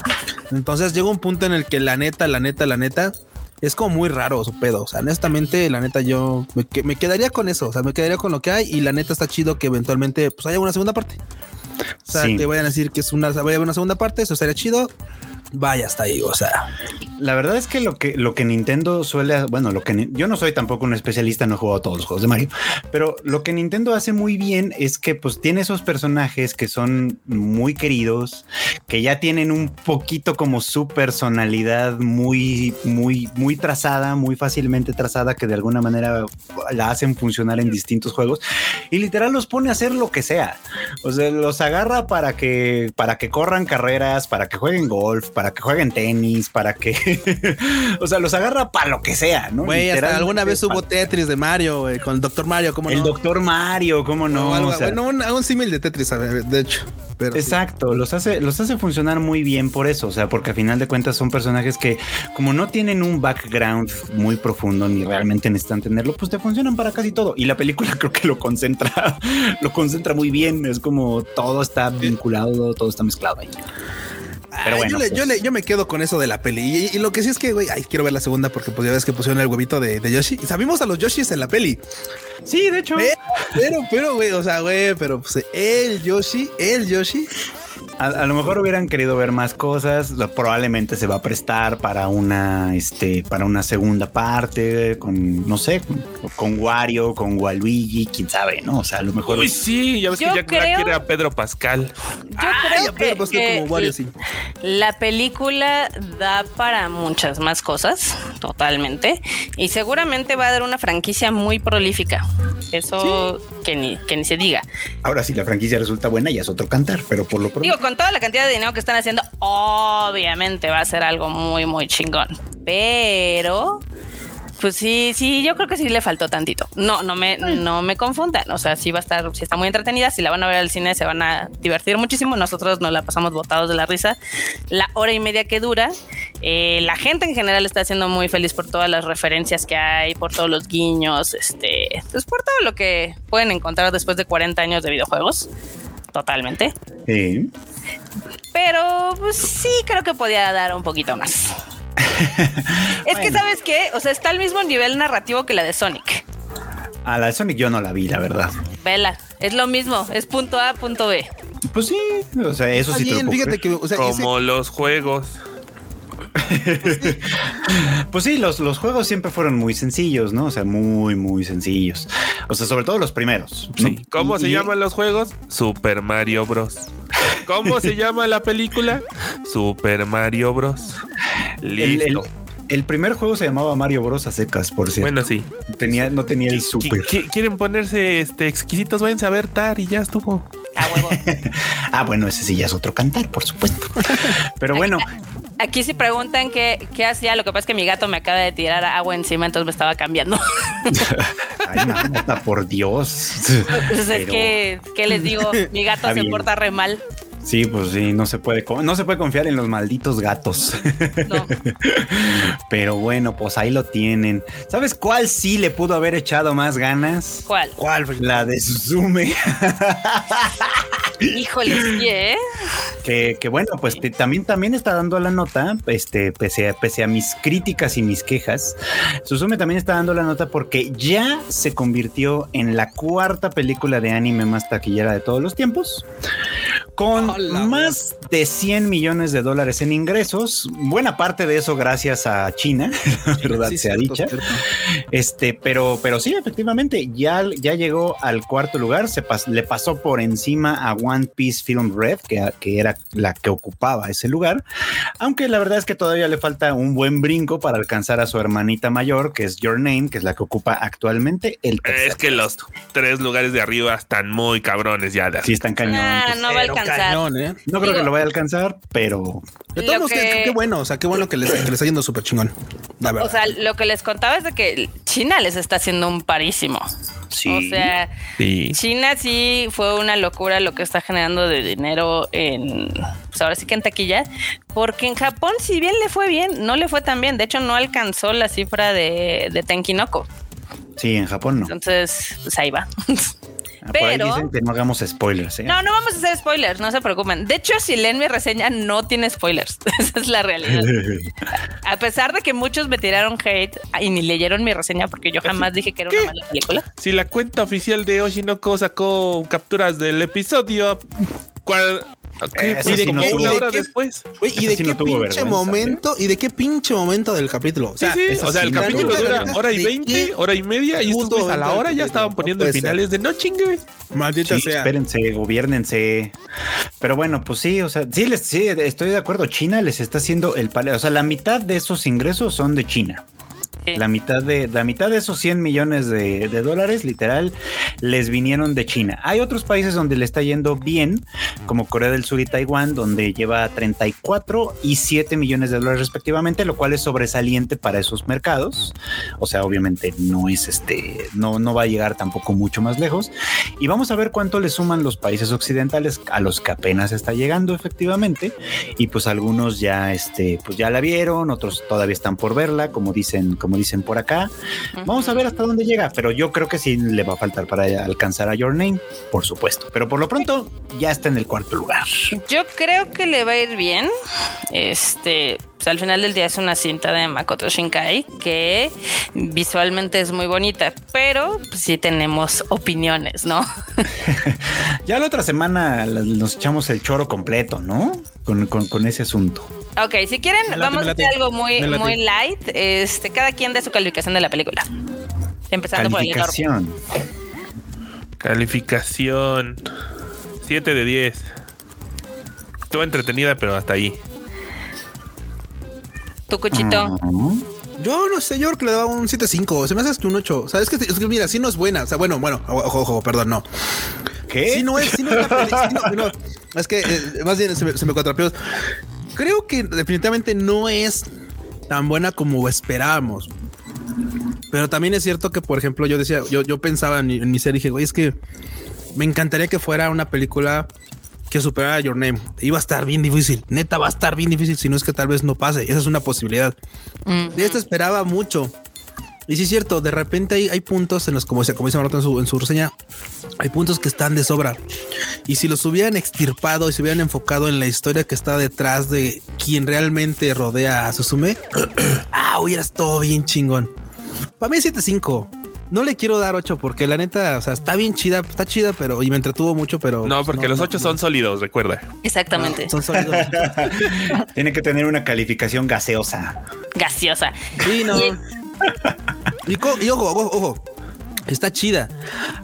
Entonces llega un punto en el que la neta, la neta, la neta es como muy raro su pedo. O sea, honestamente, la neta, yo me, que- me quedaría con eso. O sea, me quedaría con lo que hay y la neta está chido que eventualmente pues haya una segunda parte. O sea,
Sí.
que vayan a decir que es una, vaya a haber una segunda parte. Eso estaría chido. Vaya hasta ahí. O sea,
La verdad es que lo que lo que Nintendo suele, bueno, lo que yo no soy tampoco un especialista, no he jugado todos los juegos de Mario, pero lo que Nintendo hace muy bien es que pues tiene esos personajes que son muy queridos, que ya tienen un poquito como su personalidad muy muy muy trazada, muy fácilmente trazada que de alguna manera la hacen funcionar en distintos juegos y literal los pone a hacer lo que sea. O sea, los agarra para que para que corran carreras, para que jueguen golf, para que jueguen tenis, para que *laughs* o sea, los agarra para lo que sea, ¿no?
güey, hasta alguna vez hubo Tetris de Mario, güey, con el Doctor Mario. ¿cómo
el
no?
doctor Mario, ¿cómo no?
O algo-
O sea,
bueno, un, un símil de Tetris, de hecho. Pero sí.
Exacto, los hace, los hace funcionar muy bien por eso, o sea, porque a final de cuentas son personajes que como no tienen un background muy profundo ni realmente necesitan tenerlo, pues te funcionan para casi todo. Y la película *laughs* creo que lo concentra, lo concentra muy bien, es como todo está vinculado, todo está mezclado ahí. Pero bueno,
yo, le-
pues.
yo, le- yo me quedo con eso de la peli. Y, y lo que sí es que, güey, ay, quiero ver la segunda porque pues ya ves que pusieron el huevito de, de Yoshi. Y sabimos a los Yoshis en la peli.
Sí, de hecho.
Pero, pero, pero, güey, o sea, güey, pero pues el Yoshi, el Yoshi
A, a lo mejor hubieran querido ver más cosas. lo- Probablemente se va a prestar para una, este, para una segunda parte con, no sé, con, con Wario, con Waluigi, quién sabe, ¿no? O sea, a lo mejor.
Uy, sí, ya ves
Yo
que Black
creo-
quiere a Pedro Pascal.
Yo
Ay,
creo
a ser
que
como Wario, sí.
la película da para muchas más cosas, totalmente. Y seguramente va a dar una franquicia muy prolífica. Eso que, ni, que ni se diga.
Ahora si la franquicia resulta buena, ya es otro cantar, pero por lo pronto.
Digo, con toda la cantidad de dinero que están haciendo, obviamente va a ser algo muy, muy chingón. Pero, pues sí, sí, yo creo que sí le faltó tantito. No, no me, no me confundan. O sea, sí va a estar, sí está muy entretenida. Si la van a ver al cine, se van a divertir muchísimo. Nosotros nos la pasamos botados de la risa. La hora y media que dura. eh, la gente en general está siendo muy feliz por todas las referencias que hay, por todos los guiños, este, pues por todo lo que pueden encontrar después de 40 años de videojuegos. Totalmente.
Sí.
Pero pues sí, creo que podía dar un poquito más. *laughs* es que, ¿sabes qué? O sea, está al mismo nivel narrativo que la de Sonic.
A la de Sonic yo no la vi, la verdad.
Vela, es lo mismo, es punto A, punto B.
Pues sí, o sea, eso sí te lo
Bien,
puedo
fíjate que, o sea, ese-
Como los juegos. *laughs*
Pues sí, los, los juegos siempre fueron muy sencillos, ¿no? O sea, muy, muy sencillos. O sea, sobre todo los primeros. ¿no?
Sí. ¿Cómo
Y-
se
y-
llaman los juegos? Super Mario Bros. ¿Cómo se *laughs* llama la película? Super Mario Bros.
El, el-
Listo.
el primer juego se llamaba Mario Bros. a secas, por cierto.
bueno, sí.
tenía, no tenía el super.
qui- ¿Quieren ponerse este, exquisitos? Váyanse a ver Tar y ya estuvo.
A huevo. *laughs*
Ah, bueno, ese sí ya es otro cantar, por supuesto. Pero bueno,
Aquí sí preguntan qué, qué hacía. Lo que pasa es que mi gato me acaba de tirar agua encima, entonces me estaba cambiando. *laughs*
ay, mamita, por Dios.
Entonces es que, ¿qué les digo? Mi gato
Está
se
bien.
porta re mal.
Sí, pues sí, no se puede, no se puede confiar en los malditos gatos.
No. *laughs*
Pero bueno, pues ahí lo tienen. ¿Sabes cuál sí le pudo haber echado más ganas?
¿Cuál?
¿Cuál? fue?
La de Suzume. *laughs*
Híjole, sí, ¿eh?
Que, que bueno, pues te- también, también está dando la nota, este, pese a, pese a mis críticas y mis quejas, Suzume también está dando la nota porque ya se convirtió en la cuarta película de anime más taquillera de todos los tiempos, con
Hola,
más de 100 millones de dólares en ingresos, buena parte de eso gracias a China, *laughs* la verdad
Sí,
sea
cierto,
dicha.
cierto.
Este, pero, pero sí, efectivamente, ya, ya llegó al cuarto lugar, se pas- le pasó por encima a One Piece Film Red, que, que era la que ocupaba ese lugar, aunque la verdad es que todavía le falta un buen brinco para alcanzar a su hermanita mayor, que es Your Name, que es la que ocupa actualmente el tercer
Es que los tres lugares de arriba están muy cabrones ya. de
Sí, están cañón.
Ah, no va a alcanzar.
cañón, ¿eh?
no creo
digo-
que lo vaya a alcanzar, pero
De todos modos, qué-
que-
qué bueno, o sea, qué bueno que les, que les está yendo súper chingón. La verdad.
O sea, lo que les contaba es de que China les está haciendo un parísimo.
sí.
O sea,
Sí.
China sí fue una locura lo que está generando de dinero en, pues ahora sí que en taquilla, porque en Japón, si bien le fue bien, no le fue tan bien. De hecho, no alcanzó la cifra de, de Tenkinoko.
Sí, en Japón no.
Entonces, pues ahí va.
Por ahí
pero-
dicen que no hagamos spoilers. ¿eh?
No, no vamos a hacer spoilers, no se preocupen. De hecho, si leen mi reseña, no tiene spoilers. *laughs* Esa es la realidad. *laughs* A pesar de que muchos me tiraron hate y ni leyeron mi reseña porque yo jamás dije que era una mala película.
Si la cuenta oficial de Oshinoko sacó capturas del episodio, ¿cuál?
Eso
¿Y de
sí no
qué?
tuvo.
una
¿Y de
hora
qué?
después?
¿y de
sí
qué
no
pinche momento? ¿Y de qué pinche momento del capítulo? O sea,
sí, sí.
esa
O sea,
sí
el
no
capítulo dura hora y
¿De
veinte, hora y media, y estos a la hora ya estaban
No
poniendo
puede
finales de no chingue.
maldita
Sí,
sea.
espérense, gobiernense. Pero bueno, pues sí, o sea, sí, les, sí, estoy de acuerdo. China les está haciendo el pale, o sea, la mitad de esos ingresos son de China. La mitad de la mitad de esos 100 millones de, de dólares, literal, les vinieron de China. Hay otros países donde le está yendo bien, como Corea del Sur y Taiwán, donde lleva 34 y 7 millones de dólares respectivamente, lo cual es sobresaliente para esos mercados. O sea, obviamente no es este, no, no va a llegar tampoco mucho más lejos. Y vamos a ver cuánto le suman los países occidentales a los que apenas está llegando efectivamente. Y pues algunos ya, este, pues ya la vieron, otros todavía están por verla, como dicen, como dicen por acá. Vamos a ver hasta dónde llega, pero yo creo que sí le va a faltar para alcanzar a Your Name, por supuesto. Pero por lo pronto ya está en el cuarto lugar.
Yo creo que le va a ir bien. Este, pues, al final del día es una cinta de Makoto Shinkai que visualmente es muy bonita, pero pues, sí tenemos opiniones, ¿no? *laughs* *laughs*
ya la otra semana nos echamos el choro completo, ¿no? Con, con, ese asunto.
Ok, si quieren, vamos a hacer algo muy, muy light. Este, cada quien de su calificación de la película. Empezando por el
Calificación. Calificación 7 de 10. Estuvo entretenida, pero hasta ahí.
Tu cuchito.
Yo no sé, yo creo que le daba un 7.5. Se me hace que un 8. O sea, es que, es que mira, si no es buena. O sea, bueno, bueno, ojo, ojo, perdón, no.
¿Qué?
Si no es, si no es la no, *laughs* es que eh, más bien se me, se me cuatrapeó. Creo que definitivamente no es tan buena como esperábamos. Pero también es cierto que, por ejemplo, yo decía, yo, yo pensaba en, en mi serie, dije, güey, es que me encantaría que fuera una película que superara Your Name. Iba a estar bien difícil. Neta, va a estar bien difícil si no es que tal vez no pase. Esa es una posibilidad. De esto esperaba mucho. Y sí es cierto, de repente hay, hay puntos en los, como, como dice Maroto en su, en su reseña, hay puntos que están de sobra. Y si los hubieran extirpado y se hubieran enfocado en la historia que está detrás de quien realmente rodea a Susume, *clears throat* ah, hubiera todo bien chingón. Para mí 7-5. No le quiero dar 8 porque la neta, o sea, está bien chida, está chida, pero y me entretuvo mucho, pero.
No, porque los 8 son sólidos, recuerda.
Exactamente.
son sólidos. *laughs*
Tiene que tener una calificación gaseosa.
Gaseosa.
Sí, no. Y, y ojo, ojo, ojo. Está chida.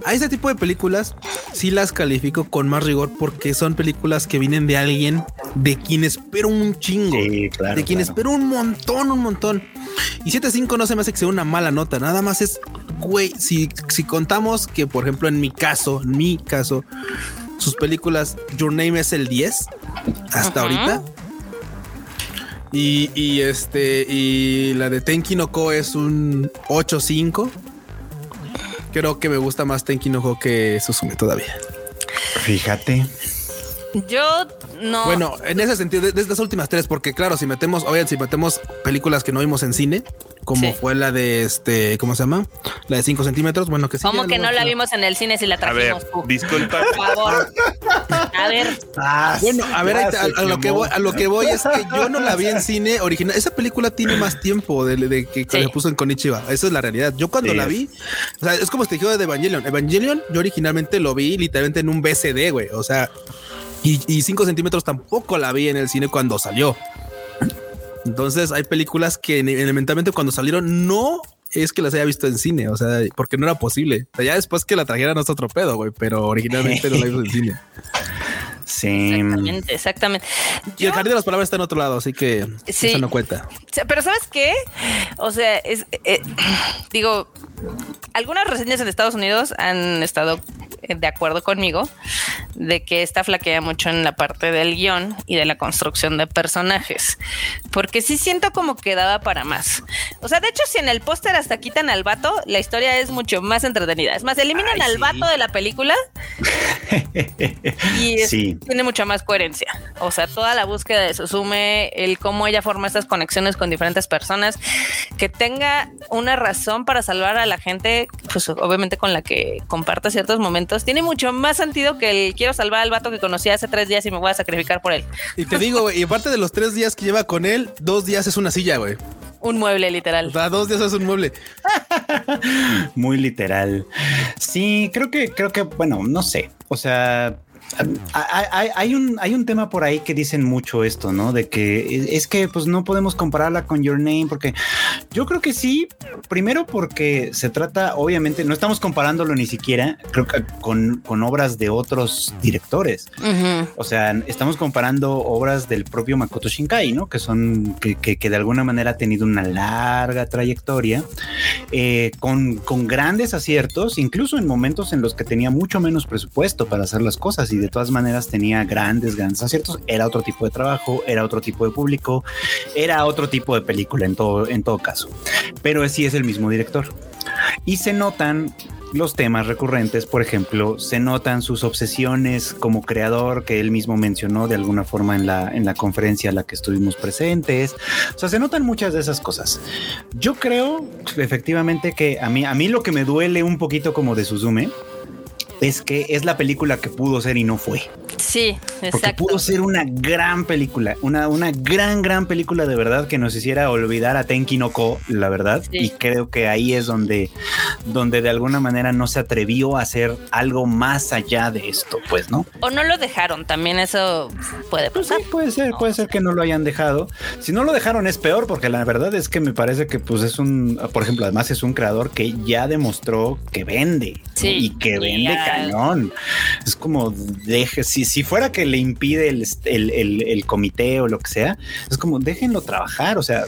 A este tipo de películas sí las califico con más rigor porque son películas que vienen de alguien de quien espero un chingo.
Sí, claro,
de quien
claro.
espero un montón, un montón. Y 7.5 no se me hace que sea una mala nota. Nada más es, güey, si, si contamos que, por ejemplo, en mi caso, en mi caso, sus películas, Your Name es el 10 hasta
Ajá.
ahorita. Y, y este, y la de Tenki no Ko es un 8.5. Creo que me gusta más Tenki no Ko que Susume todavía.
Fíjate.
Yo no.
Bueno, en ese sentido, de, de estas últimas tres, porque claro, si metemos, oigan, si metemos películas que no vimos en cine, como
Sí.
fue la de este, ¿cómo se llama? La de 5 centímetros, bueno, que sí.
¿Cómo que no la vimos en el cine si la
A ver,
trajimos tú?
disculpa.
Por favor. A ver.
Ah,
Bueno, a ver, a, lo que voy, a lo que voy es que yo no la vi en cine original. Esa película tiene más tiempo de, de que
Sí.
se puso en Konichiwa. Esa es la realidad. Yo cuando
Sí.
la vi, o sea, es como te dijo de Evangelion. Evangelion, yo originalmente lo vi literalmente en un BCD, güey. O sea, y, y 5 centímetros tampoco la vi en el cine cuando salió. Entonces hay películas que en- elementalmente cuando salieron no es que las haya visto en cine, o sea, porque no era posible. Ya después que la trajeran es otro pedo, güey, pero originalmente no la vimos en cine. *laughs*
Sí.
Exactamente, exactamente.
Y el jardín de las palabras está en otro lado, así que
Sí.
eso no cuenta.
Pero ¿sabes qué? O sea, es, eh, *clears throat* digo, algunas reseñas en Estados Unidos han estado eh, de acuerdo conmigo de que esta flaquea mucho en la parte del guion y de la construcción de personajes. Porque sí siento como que daba para más. O sea, de hecho, si en el póster hasta quitan al vato, la historia es mucho más entretenida. Es más, eliminan
Ay,
al
sí.
vato de la película *laughs* y es-
Sí.
tiene mucha más coherencia. O sea, toda la búsqueda de Susume, el cómo ella forma estas conexiones con diferentes personas, que tenga una razón para salvar a la gente, pues obviamente con la que comparte ciertos momentos, tiene mucho más sentido que el quiero salvar al vato que conocí hace tres días y me voy a sacrificar por él.
Y te digo, y aparte de los tres días que lleva con él, dos días es una silla, güey.
Un mueble
O
literal.
sea, dos días es un mueble. *laughs*
Muy literal. Sí, creo que, creo que, bueno, no sé. O sea, hay, hay- hay un, hay un tema por ahí que dicen mucho esto, ¿no? De que es que pues no podemos compararla con Your Name, porque yo creo que sí. Primero porque se trata, obviamente, no estamos comparándolo ni siquiera, creo que con, con obras de otros directores. O sea, estamos comparando obras del propio Makoto Shinkai, ¿no? Que son, que, que- que de alguna manera ha tenido una larga trayectoria, eh, con, con grandes aciertos, incluso en momentos en los que tenía mucho menos presupuesto para hacer las cosas y de todas maneras tenía grandes, grandes aciertos. Era otro tipo de trabajo, era otro tipo de público, era otro tipo de película en todo, en todo caso. Pero sí es el mismo director. Y se notan los temas recurrentes, por ejemplo, se notan sus obsesiones como creador que él mismo mencionó de alguna forma en la, en la conferencia a la que estuvimos presentes. O sea, se notan muchas de esas cosas. Yo creo efectivamente que a mí, a mí lo que me duele un poquito como de Suzume es que es la película que pudo ser y no fue.
Sí,
Porque
exacto.
pudo ser una gran película, una, una gran, gran película de verdad que nos hiciera olvidar a Tenki no Ko, la verdad.
Sí.
Y creo que ahí es donde, donde de alguna manera no se atrevió a hacer algo más allá de esto, pues, ¿no?
O no lo dejaron, también eso puede
Pues
pasar.
sí, puede ser, puede ser que no lo hayan dejado. Si no lo dejaron es peor, porque la verdad es que me parece que pues es un, por ejemplo, además es un creador que ya demostró que vende y que vende cañón. Es como deje, si, si fuera que le impide el, el, comité o lo que sea, es como déjenlo trabajar. O sea,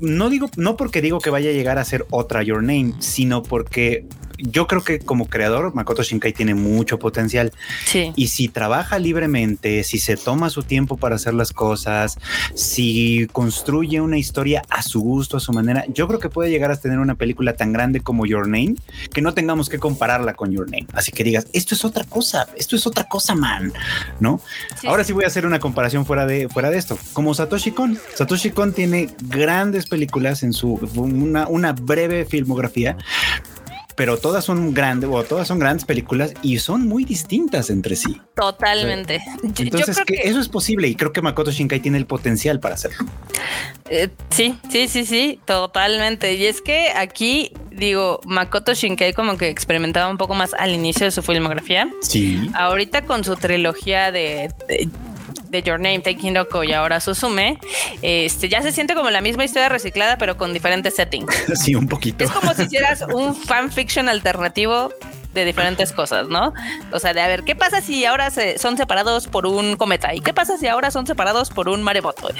no digo, no porque digo que vaya a llegar a ser otra Your Name, sino porque yo creo que como creador, Makoto Shinkai tiene mucho potencial.
Sí.
Y si trabaja libremente, si se toma su tiempo para hacer las cosas, si construye una historia a su gusto, a su manera, yo creo que puede llegar a tener una película tan grande como Your Name que no tengamos que compararla con Your Name. Así que digas, esto es otra cosa, esto es otra cosa, man, ¿no?
Sí,
Ahora sí voy a hacer una comparación fuera de, fuera de esto. Como Satoshi Kon. Satoshi Kon tiene grandes películas en su, una, una breve filmografía, pero todas son grandes, o todas son grandes películas y son muy distintas entre sí.
Totalmente. Yo
Entonces,
creo
que
que-
eso es posible y creo que Makoto Shinkai tiene el potencial para hacerlo.
Eh, sí, sí, sí, sí, totalmente. Y es que aquí, digo, Makoto Shinkai como que experimentaba un poco más al inicio de su filmografía.
Sí.
Ahorita con su trilogía de, de, de Your Name, Taking Doko y ahora Suzume, este, ya se siente como la misma historia reciclada, pero con diferentes settings. *laughs*
Sí, un poquito.
Es como si hicieras un fanfiction alternativo de diferentes cosas, ¿no? O sea, de a ver, ¿qué pasa si ahora se- son separados por un cometa? ¿Y qué pasa si ahora son separados por un maremoto?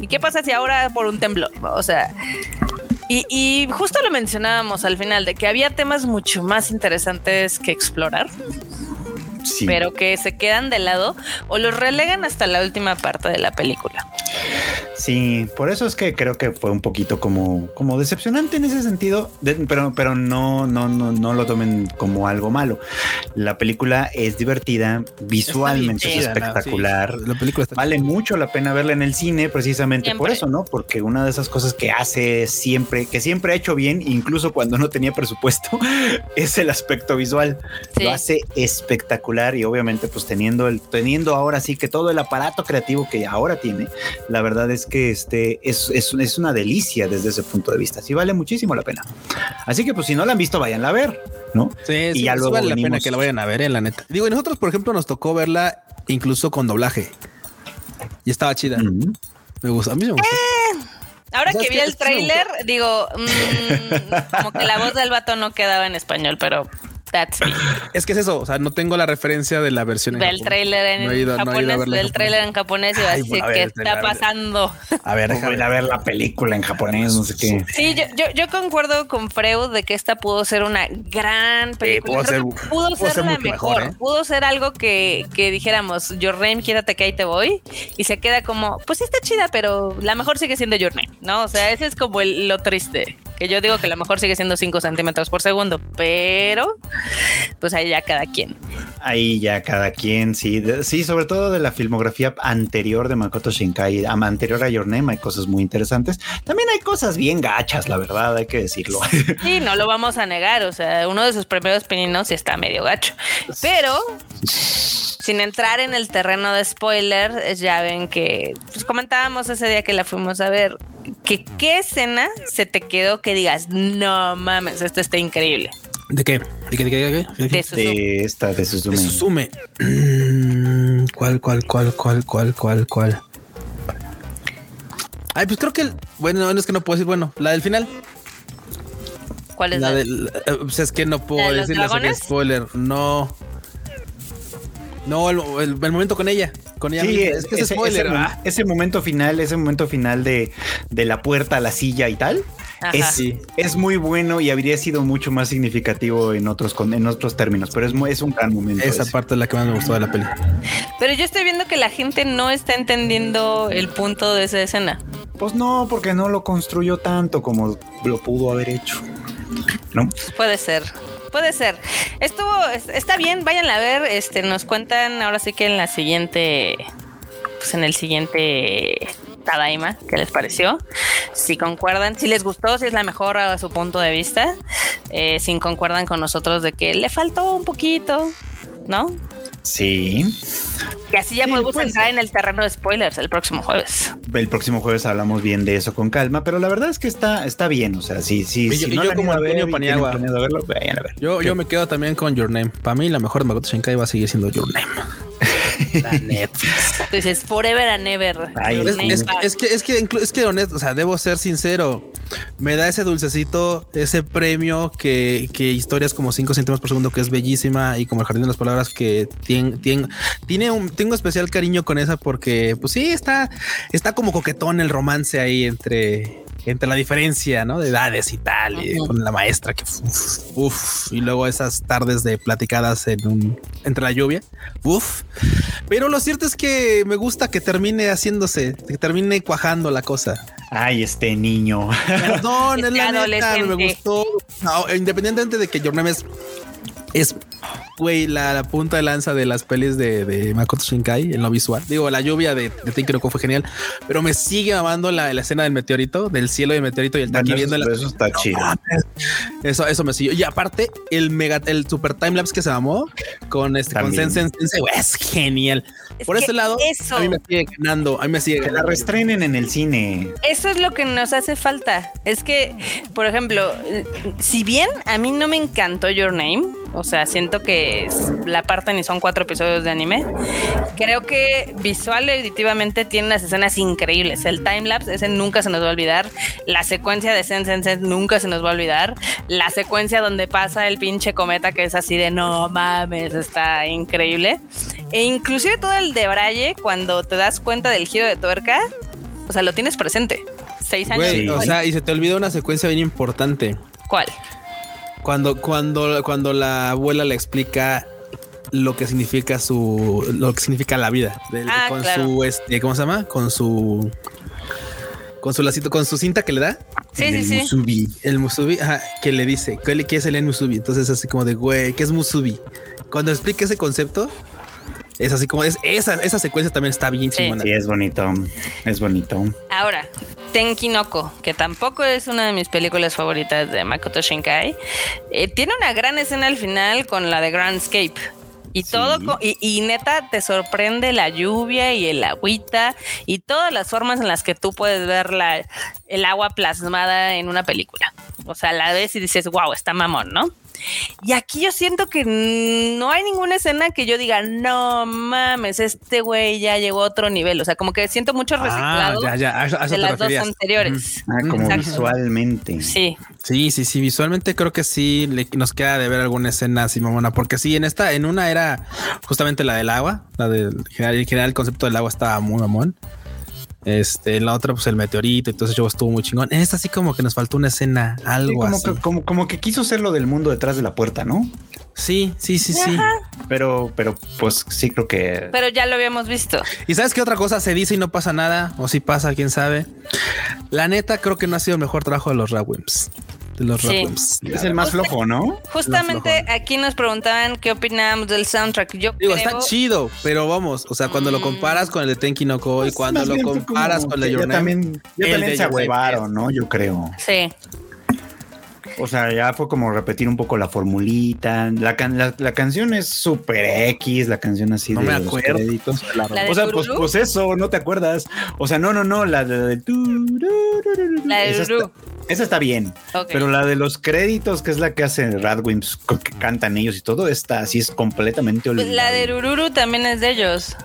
¿Y qué pasa si ahora por un temblor? O sea, y, y justo lo mencionábamos al final, de que había temas mucho más interesantes que explorar,
Sí.
pero que se quedan de lado o los relegan hasta la última parte de la película.
Sí, por eso es que creo que fue un poquito como, como decepcionante en ese sentido, de- pero, pero no, no, no, no lo tomen como algo malo. La película es divertida, visualmente es espectacular.
Sí, la película está
Vale mucho la pena verla en el cine precisamente
Siempre.
por eso, ¿no? Porque una de esas cosas que hace siempre, que siempre ha hecho bien, incluso cuando no tenía presupuesto, *laughs* es el aspecto visual.
Sí.
Lo hace espectacular y obviamente pues teniendo el teniendo ahora sí que todo el aparato creativo que ahora tiene, la verdad es que este es, es, es una delicia desde ese punto de vista. Sí vale muchísimo la pena. Así que pues si no la han visto vayan a ver, ¿no?
Sí,
Y
sí,
ya
sí
luego
vale la pena que la vayan a ver, eh, la neta. Digo, y nosotros, por ejemplo, nos tocó verla incluso con doblaje. Y estaba chida. Me gusta. A mí me gusta.
Ahora
¿Sabes
que vi el tráiler, digo, mm, como que la voz del vato no quedaba en español, pero that's me.
Es que es eso. O sea, no tengo la referencia de la versión en
Del
japonés.
tráiler en
No ido-
japonés, del tráiler en japonés y va a
Ay,
decir,
bueno, a ver,
¿qué está pasando?
A ver, déjame
ir a ver la película en japonés, no sé qué.
Sí, yo, yo, yo concuerdo con Freud de que esta pudo ser una gran película.
pudo
Creo
ser-
que pudo,
pudo
ser,
ser
la mejor,
¿eh?
Pudo ser algo que, que dijéramos, Your Name, quédate que ahí te voy. Y se queda como, pues sí está chida, pero la mejor sigue siendo Your Name, ¿no? O sea, ese es como el- lo triste. Que yo digo que la mejor sigue siendo 5 centímetros por segundo, pero pues ahí ya cada quien.
Ahí ya cada quien, sí, de- sí, sobre todo de la filmografía anterior de Makoto Shinkai, anterior a Your Name, hay cosas muy interesantes. También hay cosas bien gachas, la verdad, hay que decirlo. *laughs*
Sí, no lo vamos a negar. O sea, uno de sus primeros pininos sí está medio gacho. Pero, sin entrar en el terreno de spoiler, eh, ya ven que pues, comentábamos ese día que la fuimos a ver. Que qué escena se te quedó que digas, no mames, esto está increíble.
¿De qué? ¿De qué? ¿De qué? ¿De qué? ¿De qué?
De Suzume.
de esta, de Suzume.
De Suzume. Mm, ¿Cuál, cuál, cuál, cuál, cuál, cuál, cuál? Ay, pues creo que el. Bueno, no es que no puedo decir. Bueno, la del final.
¿Cuál es
La
la-
del. eh, Pues es que no
¿La
puedo
de los
decirle
dragones?
spoiler. No. No, el, el- el momento con ella. Con ella.
Sí,
misma.
es,
que es
ese,
spoiler.
ese,
ah.
ese momento final, ese momento final de, de la puerta a la silla y tal, es,
Sí.
es muy bueno y habría sido mucho más significativo en otros, con- en otros términos, pero es, muy- es un gran momento.
Esa
ese.
parte es la que más me gustó de la peli.
Pero yo estoy viendo que la gente no está entendiendo el punto de esa escena.
Pues no, porque no lo construyó tanto como lo pudo haber hecho. ¿No?
Puede ser. Puede ser. Estuvo, es- está bien, vayan a ver. Este, nos cuentan ahora sí que en la siguiente, pues en el siguiente Tadaima, ¿qué les pareció? Si concuerdan, si les gustó, si es la mejor a su punto de vista, eh, si concuerdan con nosotros de que le faltó un poquito, ¿no?
Sí.
Y así ya
Sí,
podemos
pues.
entrar en el terreno de spoilers el próximo jueves.
El próximo jueves hablamos bien de eso con calma, pero la verdad es que está, está bien. O sea, sí, sí.
Y yo-
si
y
no
yo
la han
como
ido a ver
Antonio Paniagua.
verlo, vayan a ver.
Yo,
¿Qué?
yo me quedo también con Your Name. Para mí, la mejor de Makoto Shinkai va a seguir siendo Your Name. *laughs* La Netflix.
Entonces, forever and ever.
Ay,
Es, es- es que, es que, es que honesto, o sea, debo ser sincero. Me da ese dulcecito, ese premio que, que historias como 5 centímetros por segundo, que es bellísima, y como el jardín de las palabras, que tiene, tiene, tiene un, tengo especial cariño con esa porque, pues sí, está, está como coquetón el romance ahí entre, entre la diferencia, ¿no? De edades y tal, y con la maestra que, uf, uf, y luego esas tardes de platicadas en un, entre la lluvia, uf. Pero lo cierto es que me gusta que termine haciéndose, que termine cuajando la cosa.
Ay, este niño.
Perdón, *laughs* es
Este
la neta, me gustó. No, independientemente de que Your Name es, es güey, la, la punta de lanza de las pelis de, de Makoto Shinkai en lo visual. Digo, la lluvia de, de fue genial, pero me sigue mamando la, la escena del meteorito, del cielo del meteorito y el
Bueno,
viendo
eso,
la,
eso está chido.
eso, eso me siguió. Y aparte, el mega, el super timelapse que se mamó con este con. Sensen es genial.
Es
Por ese lado,
eso.
a mí me sigue ganando, a mí me sigue
Que la
ganando.
restrenen en el cine.
Eso es lo que nos hace falta. Es que, por ejemplo, si bien a mí no me encantó Your Name, o sea, siento que es- la parte ni son cuatro episodios de anime, creo que visual y auditivamente tiene unas escenas increíbles. El timelapse, ese nunca se nos va a olvidar. La secuencia de Sen Sen Sen nunca se nos va a olvidar. La secuencia donde pasa el pinche cometa que es así de no mames, está increíble. E inclusive todo el de Braille, cuando te das cuenta del giro de tuerca, o sea, lo tienes presente. Seis años.
Güey, o sea, y se te olvida una secuencia bien importante.
¿Cuál?
Cuando, cuando, cuando la abuela le explica lo que significa su, lo que significa la vida.
Ah,
con
claro.
su, este, ¿cómo se llama? Con su, con su lacito, con su cinta que le da.
Sí, sí,
el
sí.
Musubi.
El musubi, ajá, que le dice, ¿qué, le- qué es el en musubi? Entonces así como de, güey, ¿qué es musubi? Cuando explica ese concepto, es así como, es, esa, esa secuencia también está bien
Sí.
chingona.
Sí, es bonito. Es bonito.
Ahora, Tenkinoko, que tampoco es una de mis películas favoritas de Makoto Shinkai, eh, tiene una gran escena al final con la de Grand Escape. Y
Sí.
todo, y, y neta te sorprende la lluvia y el agüita y todas las formas en las que tú puedes ver la, el agua plasmada en una película. O sea, la ves y dices, wow, está mamón, ¿no? Y aquí yo siento que no hay ninguna escena que yo diga, no mames, este güey ya llegó a otro nivel. O sea, como que siento mucho
Ah,
reciclado
ya, ya, a eso, a eso
de las dos anteriores.
Ah, como
Exacto.
visualmente.
Sí,
Sí, sí, sí. Visualmente creo que sí le- nos queda de ver alguna escena así mamona, porque sí, en esta, en una era justamente la del agua, la del general, en general el concepto del agua estaba muy mamón. Este, en la otra, pues el meteorito, entonces yo estuvo muy chingón. En esta sí como que nos faltó una escena,
Sí,
algo
como,
así.
que, como, como que quiso ser lo del mundo detrás de la puerta, ¿no?
Sí, sí, sí, sí.
Pero, pero pues sí creo que
pero ya lo habíamos visto.
Y sabes qué otra cosa se dice y no pasa nada, o si pasa, quién sabe. La neta, creo que no ha sido el mejor trabajo de los Rawimps. De los
Sí.
Es el más flojo, ¿no?
Justamente aquí nos preguntaban qué opinábamos del soundtrack. Yo
Digo,
creo,
está chido, pero vamos, o sea, cuando lo
Mm.
comparas con el de Tenki no Ko y
Pues,
cuando lo comparas con el de Your Name,
también, ya
el
también
de
se
Your Name
huevaron, ¿no? Yo creo.
Sí.
O sea, ya fue como repetir un poco la formulita. La, can- la, la canción es súper X, la canción así
No
de
me
los
acuerdo.
créditos.
La de
O sea, pues, pues eso, no te acuerdas. O sea, no, no, no, la de, de tururururu,
La de
esa, está, está bien. Pero la de los créditos, que es la que hace Radwimps, que cantan ellos y todo, esta así es completamente
Pues
olvidable.
la de Rururu también es de ellos.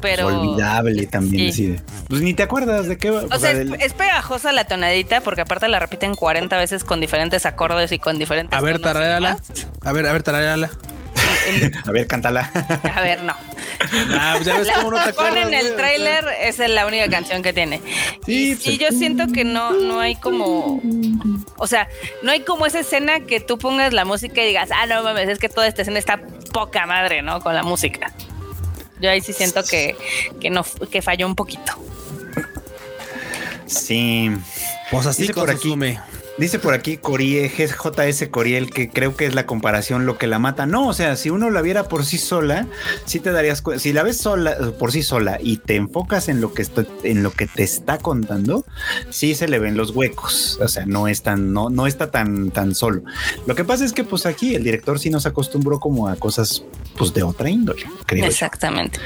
Pero.
olvidable también.
Sí.
pues ni te acuerdas de qué va.
O sea, es,
del-
es pegajosa la tonadita porque aparte la repiten 40 veces con diferentes acordes y con diferentes.
A ver, tarareala. A ver, a ver, tarareala. *laughs*
a ver, cántala.
A ver, no. *laughs*
Ah, pues ya ves
La
cómo no te acuerdas.
en el tráiler es la única canción que tiene.
Sí,
y
pues,
sí, yo siento que no, no hay como, o sea, no hay como esa escena que tú pongas la música y digas, ah, no mames, es que toda esta escena está poca madre, ¿no? Con la música. Yo ahí sí siento que, que no, que falló un poquito.
Sí.
Pues así
por aquí. Dice por aquí Corie, JS Coriel, que creo que es la comparación lo que la mata. No, o sea, si uno la viera por sí sola, sí te darías cuenta. Si la ves sola, por sí sola y te enfocas en lo que está, en lo que te está contando, sí se le ven los huecos. O sea, no es tan, no, no está tan, tan solo. Lo que pasa es que, pues aquí el director sí nos acostumbró como a cosas pues de otra índole, creo. yo.
Exactamente.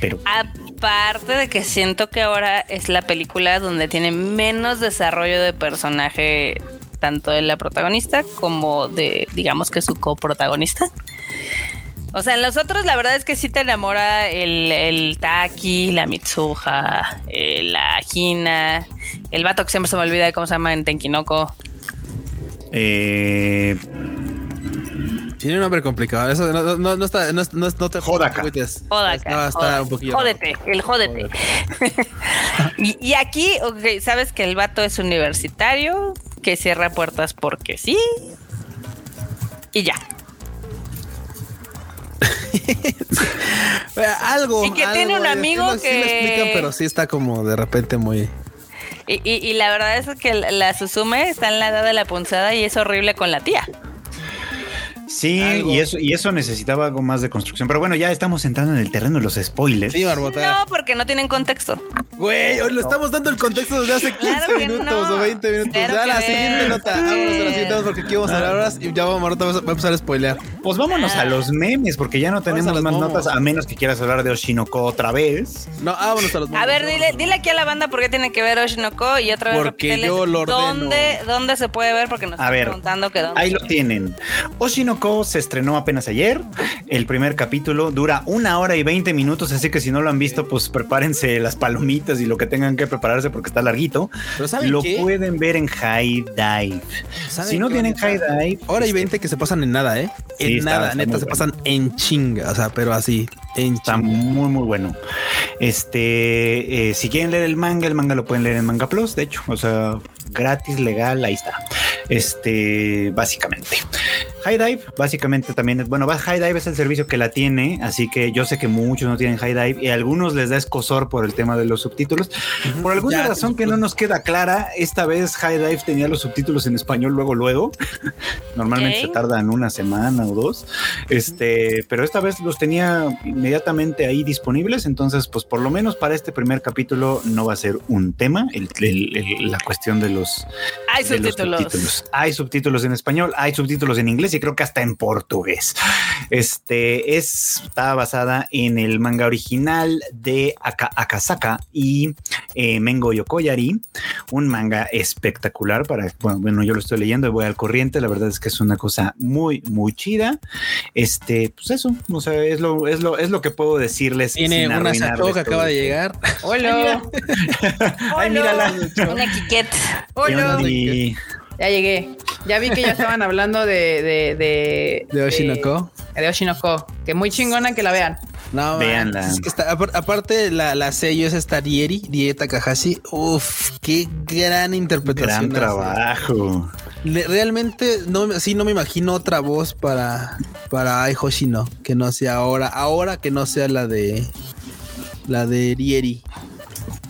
Pero
Aparte de que siento que ahora es la película donde tiene menos desarrollo de personaje, tanto de la protagonista como de, digamos que su coprotagonista. O sea, en los otros la verdad es que sí te enamora el, el Taki, la Mitsuha, eh, la Hina, el vato que siempre se me olvida de cómo se llama en Tenkinoko.
eh,
Tiene un nombre complicado. Eso no, no, no está, no, no, no te.
Hodaka.
No, está un poquillo.
Jódete, el jódete. *laughs* y, y aquí, ok, sabes que el vato es universitario, que cierra puertas porque sí. Y ya. *laughs*
Algo.
Y que
algo,
tiene un
sí
amigo
lo- sí lo
que-
explican, pero sí está como de repente muy.
Y, y- y la verdad es que la Suzume está en la edad de la punzada y es horrible con la tía.
Sí,
Algo.
y eso, y eso necesitaba algo más de construcción. Pero bueno, ya estamos entrando en el terreno de los spoilers.
Sí, Barbota.
No, porque no tienen contexto.
Güey, hoy le estamos dando el contexto desde hace 15
Claro que
minutos
no.
o 20 minutos.
Claro
ya la siguiente nota. Vámonos a la siguiente nota porque aquí vamos a
Ah.
hablar ahora y ya vamos, vamos a- empezar a spoilear.
Pues vámonos
Ah.
a los memes, porque ya no tenemos más
momos.
notas, a menos que quieras hablar de Oshinoko otra vez.
No, vámonos a los
A ver, dile, dile aquí a la banda por qué tiene que ver Oshinoko y otra vez
Porque yo lo ordeno.
¿Dónde, ¿Dónde se puede ver? Porque nos
A
están
ver,
preguntando que dónde.
Ahí lo tienen. Oshinoko se estrenó apenas ayer. El primer capítulo dura una hora y 20 minutos, así que si no lo han visto, pues prepárense las palomitas y lo que tengan que prepararse porque está larguito.
Pero ¿saben
Lo
qué?
pueden ver en High Dive.
¿Saben
Si no tienen? High Dive,
Hora y
este,
20 que se pasan en nada, ¿eh? En
Sí,
nada,
está
neta, se
bueno.
pasan en chinga, o sea, pero así, en
Está
chinga.
muy, muy bueno. Este, eh, si quieren leer el manga, el manga lo pueden leer en Manga Plus, de hecho, o sea, gratis, legal, ahí está. Este, básicamente. High Dive, básicamente también es, bueno, High Dive es el servicio que la tiene, así que yo sé que muchos no tienen High Dive y a algunos les da escosor por el tema de los subtítulos. Por alguna
Ya,
razón que no nos queda clara, esta vez High Dive tenía los subtítulos en español luego, luego. *laughs* Normalmente se tardan una semana o dos. Este, pero esta vez los tenía inmediatamente ahí disponibles. Entonces, pues por lo menos para este primer capítulo no va a ser un tema el- el- el- la cuestión de los, de los
subtítulos.
Hay subtítulos en español, hay subtítulos en inglés y creo que hasta en portugués. Este es, está basada en el manga original de Aka- Akasaka y eh, Mengo Yokoyari, un manga espectacular para, bueno, bueno, yo lo estoy leyendo y voy al corriente, la verdad es que es una cosa muy, muy chida. Este, pues eso, o sea, es lo, es lo, es lo que puedo decirles.
Tiene
sin
una Sacho que acaba de llegar.
Hola. *laughs*
Ay, mírala.
Una Kiket.
¿Qué
Hola. Ya llegué. Ya vi que ya estaban hablando de de de,
De Oshinoko.
De, de Oshinoko. Que muy chingona que la vean.
No,
Véanla.
man, es que está- apar- aparte, la, la sello es esta Rieri, Rie Takahashi. Uf, qué gran interpretación.
Gran trabajo.
Le- realmente, no, sí, no me imagino otra voz para, para Ai Hoshino que no sea ahora, ahora que no sea la de la de Rieri.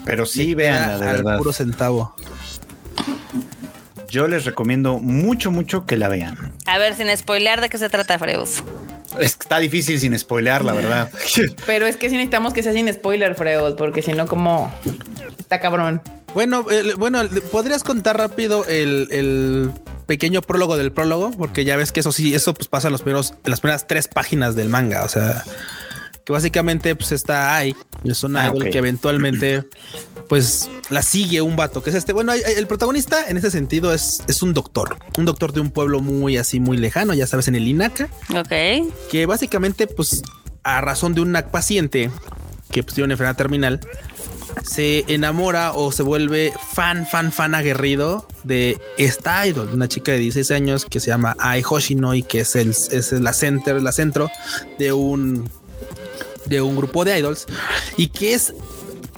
Pero sí,
queda
de
al
verdad.
Puro centavo.
Yo les recomiendo mucho, mucho que la vean.
A ver, sin spoilear de qué se trata, Freus.
Es que está difícil sin spoilear, la verdad. *laughs*
Pero es que sí necesitamos que sea sin spoiler, Freud, porque si no, como está cabrón.
Bueno, bueno, podrías contar rápido el, el pequeño prólogo del prólogo, porque ya ves que eso sí, eso pues pasa en los primeros, en las primeras tres páginas del manga. O sea, que básicamente pues está ahí, es una
Ah,
que eventualmente *clears throat* pues la sigue un vato, que es este. Bueno, el protagonista en ese sentido es, es un doctor, un doctor de un pueblo muy así, muy lejano, ya sabes, en el Inaka,
Ok.
que básicamente pues a razón de una paciente que pues, tiene una enfermedad terminal, se enamora o se vuelve fan, fan, fan aguerrido de esta idol, una chica de 16 años que se llama Ai Hoshino y que es el es la center, la centro de un de un grupo de idols y que es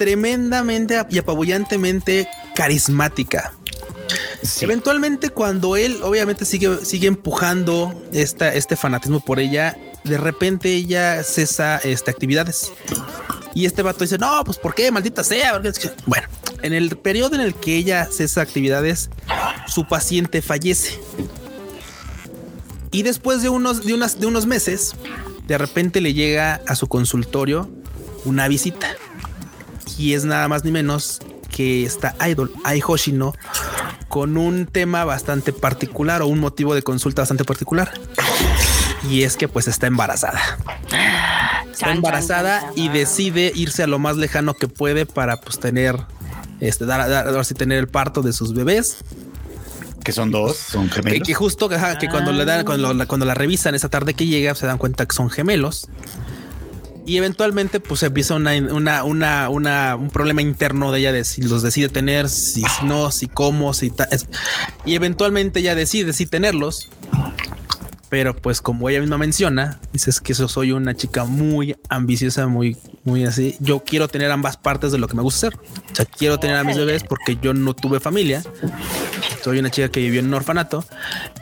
tremendamente y apabullantemente carismática.
Sí.
Eventualmente, cuando él obviamente sigue, sigue empujando esta, este fanatismo por ella, de repente ella cesa este, actividades. Y este vato dice: No, pues ¿por qué? Maldita sea. ¿por qué?". Bueno, en el periodo en el que ella cesa actividades, su paciente fallece. Y después de unos, de, unas, de unos meses, de repente le llega a su consultorio una visita. Y es nada más ni menos que esta idol, Ai Hoshino, con un tema bastante particular o un motivo de consulta bastante particular. Y es que pues está embarazada. está
Chan,
embarazada y decide irse a lo más lejano que puede para pues tener este dar, dar- ahora sí, tener el parto de sus bebés
Que son dos, son
que,
gemelos.
que justo ajá, que cuando le dan cuando cuando la revisan esa tarde que llega se dan cuenta que son gemelos y eventualmente pues empieza una, una, una, una- un problema interno de ella de si los decide tener, si no, si cómo, si ta- es- y eventualmente ella decide si tenerlos. Pero pues como ella misma menciona, dices que yo soy una chica muy ambiciosa, muy, muy así. Yo quiero tener ambas partes de lo que me gusta hacer. O sea, quiero tener a mis bebés porque yo no tuve familia. Soy una chica que vivió en un orfanato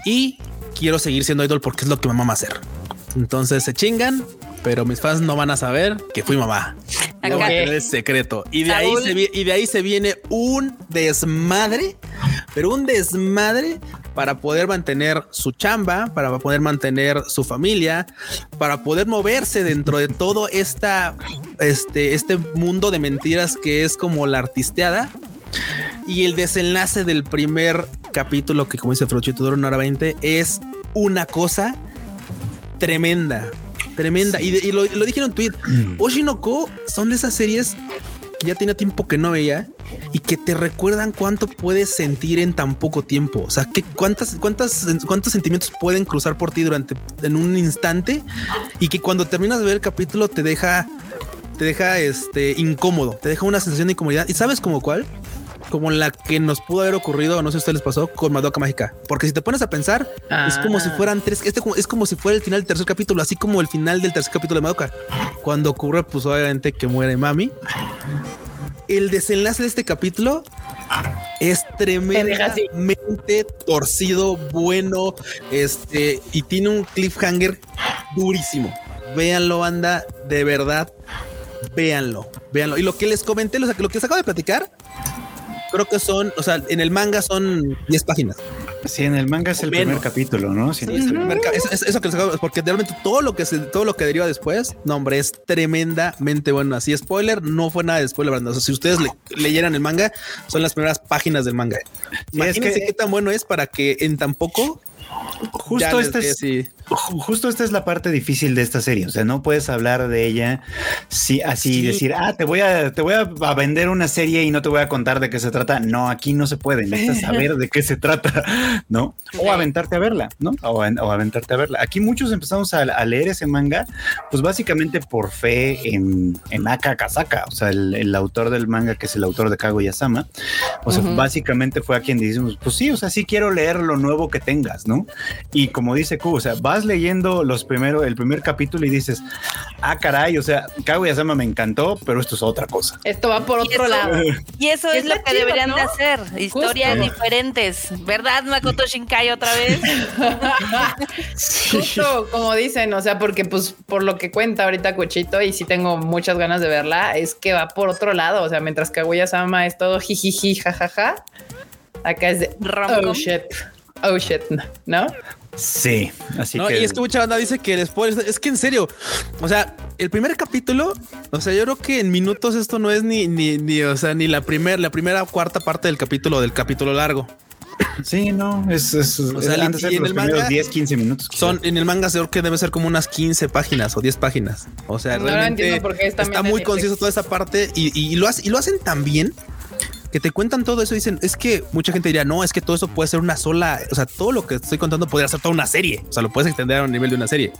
y quiero seguir siendo idol porque es lo que me mama hacer. Entonces se chingan, pero mis fans no van a saber que fui mamá. No, pero es secreto. Y de, ahí se, y de ahí se viene un desmadre, pero un desmadre para poder mantener su chamba, para poder mantener su familia, para poder moverse dentro de todo esta, este, este mundo de mentiras que es como la artisteada. Y el desenlace del primer capítulo, que como dice Frochito dura una hora 20, es una cosa tremenda. Tremenda. Y, de- y lo, lo dije en un tweet. Oshinoko son de esas series que ya tenía tiempo que no veía y que te recuerdan cuánto puedes sentir en tan poco tiempo. O sea, que cuántas, cuántas, cuántos sentimientos pueden cruzar por ti durante en un instante y que cuando terminas de ver el capítulo te deja, te deja este incómodo, te deja una sensación de incomodidad. ¿Y sabes como cuál? Como la que nos pudo haber ocurrido, no sé si a ustedes les pasó, con Madoka Mágica. Porque si te pones a pensar, es como si
Ah.
fueran tres. Este es como si fuera el final del tercer capítulo, así como el final del tercer capítulo de Madoka. Cuando ocurre, pues obviamente que muere Mami. El desenlace de este capítulo es tremendamente torcido, bueno, este, y tiene un cliffhanger durísimo. Véanlo, banda, de verdad, véanlo, véanlo. Y lo que les comenté, lo, lo que les acabo de platicar, creo que son, o sea, en el manga son 10 páginas.
Sí, en el manga es el
Menos.
primer capítulo, ¿no? Sí,
Sí, es el primer ca- es- es- eso que porque realmente todo lo que se, todo lo que deriva después, no hombre, es tremendamente bueno. Así spoiler, no fue nada de spoiler, Brandon. O sea, si ustedes le- leyeran el manga, son las primeras páginas del manga. Imagínense
que-
qué tan bueno es para que en tan poco
Justo esta es,
así.
ju- justo esta es la parte difícil de esta serie. O sea, no puedes hablar de ella si así
Sí.
decir, ah, te voy a, te voy a, vender una serie y no te voy a contar de qué se trata. No, aquí no se puede. Necesitas *laughs* saber de qué se trata, ¿no? O aventarte a verla, ¿no? O, aventarte a verla. Aquí muchos empezamos a, a leer ese manga, pues básicamente por fe en, en Aka Kazaka, o sea, el, el autor del manga que es el autor de Kaguya-sama. O sea, básicamente fue a quien decimos, pues sí, o sea, sí quiero leer lo nuevo que tengas, ¿no? Y como dice Q, o sea, vas leyendo los primeros, el primer capítulo y dices, ah, caray, o sea, Kaguya-sama me encantó, pero esto es otra cosa.
Esto va por otro
eso-
lado.
Y eso es lo que
chido,
deberían
¿no?
de hacer. Historias
Justo.
diferentes. ¿Verdad, Makoto Shinkai otra vez? *laughs*
Justo como dicen, o sea, porque pues por lo que cuenta ahorita Cuchito y sí tengo muchas ganas de verla, es que va por otro lado. O sea, mientras Kaguya Sama es todo jijiji, jajaja, acá es de oh shit, oh shit, ¿no?
Sí, así
No,
que...
y es que mucha banda dice que el spoiler es que en serio, o sea, el primer capítulo, o sea, yo creo que en minutos esto no es ni, ni, ni, o sea, ni la primera, la primera cuarta parte del capítulo, del capítulo largo.
Sí, no, es, es,
O sea,
de
y en
los
el
primeros
manga
10, 15 minutos.
Son en el manga creo que debe ser como unas 15 páginas o 10 páginas. O sea,
No
realmente
entiendo porque es
está muy conciso toda esa parte y, y lo, hace- y lo hacen tan bien que te cuentan todo eso dicen, es que mucha gente diría, no, es que todo eso puede ser una sola, o sea, todo lo que estoy contando podría ser toda una serie, o sea, lo puedes extender a un nivel de una serie,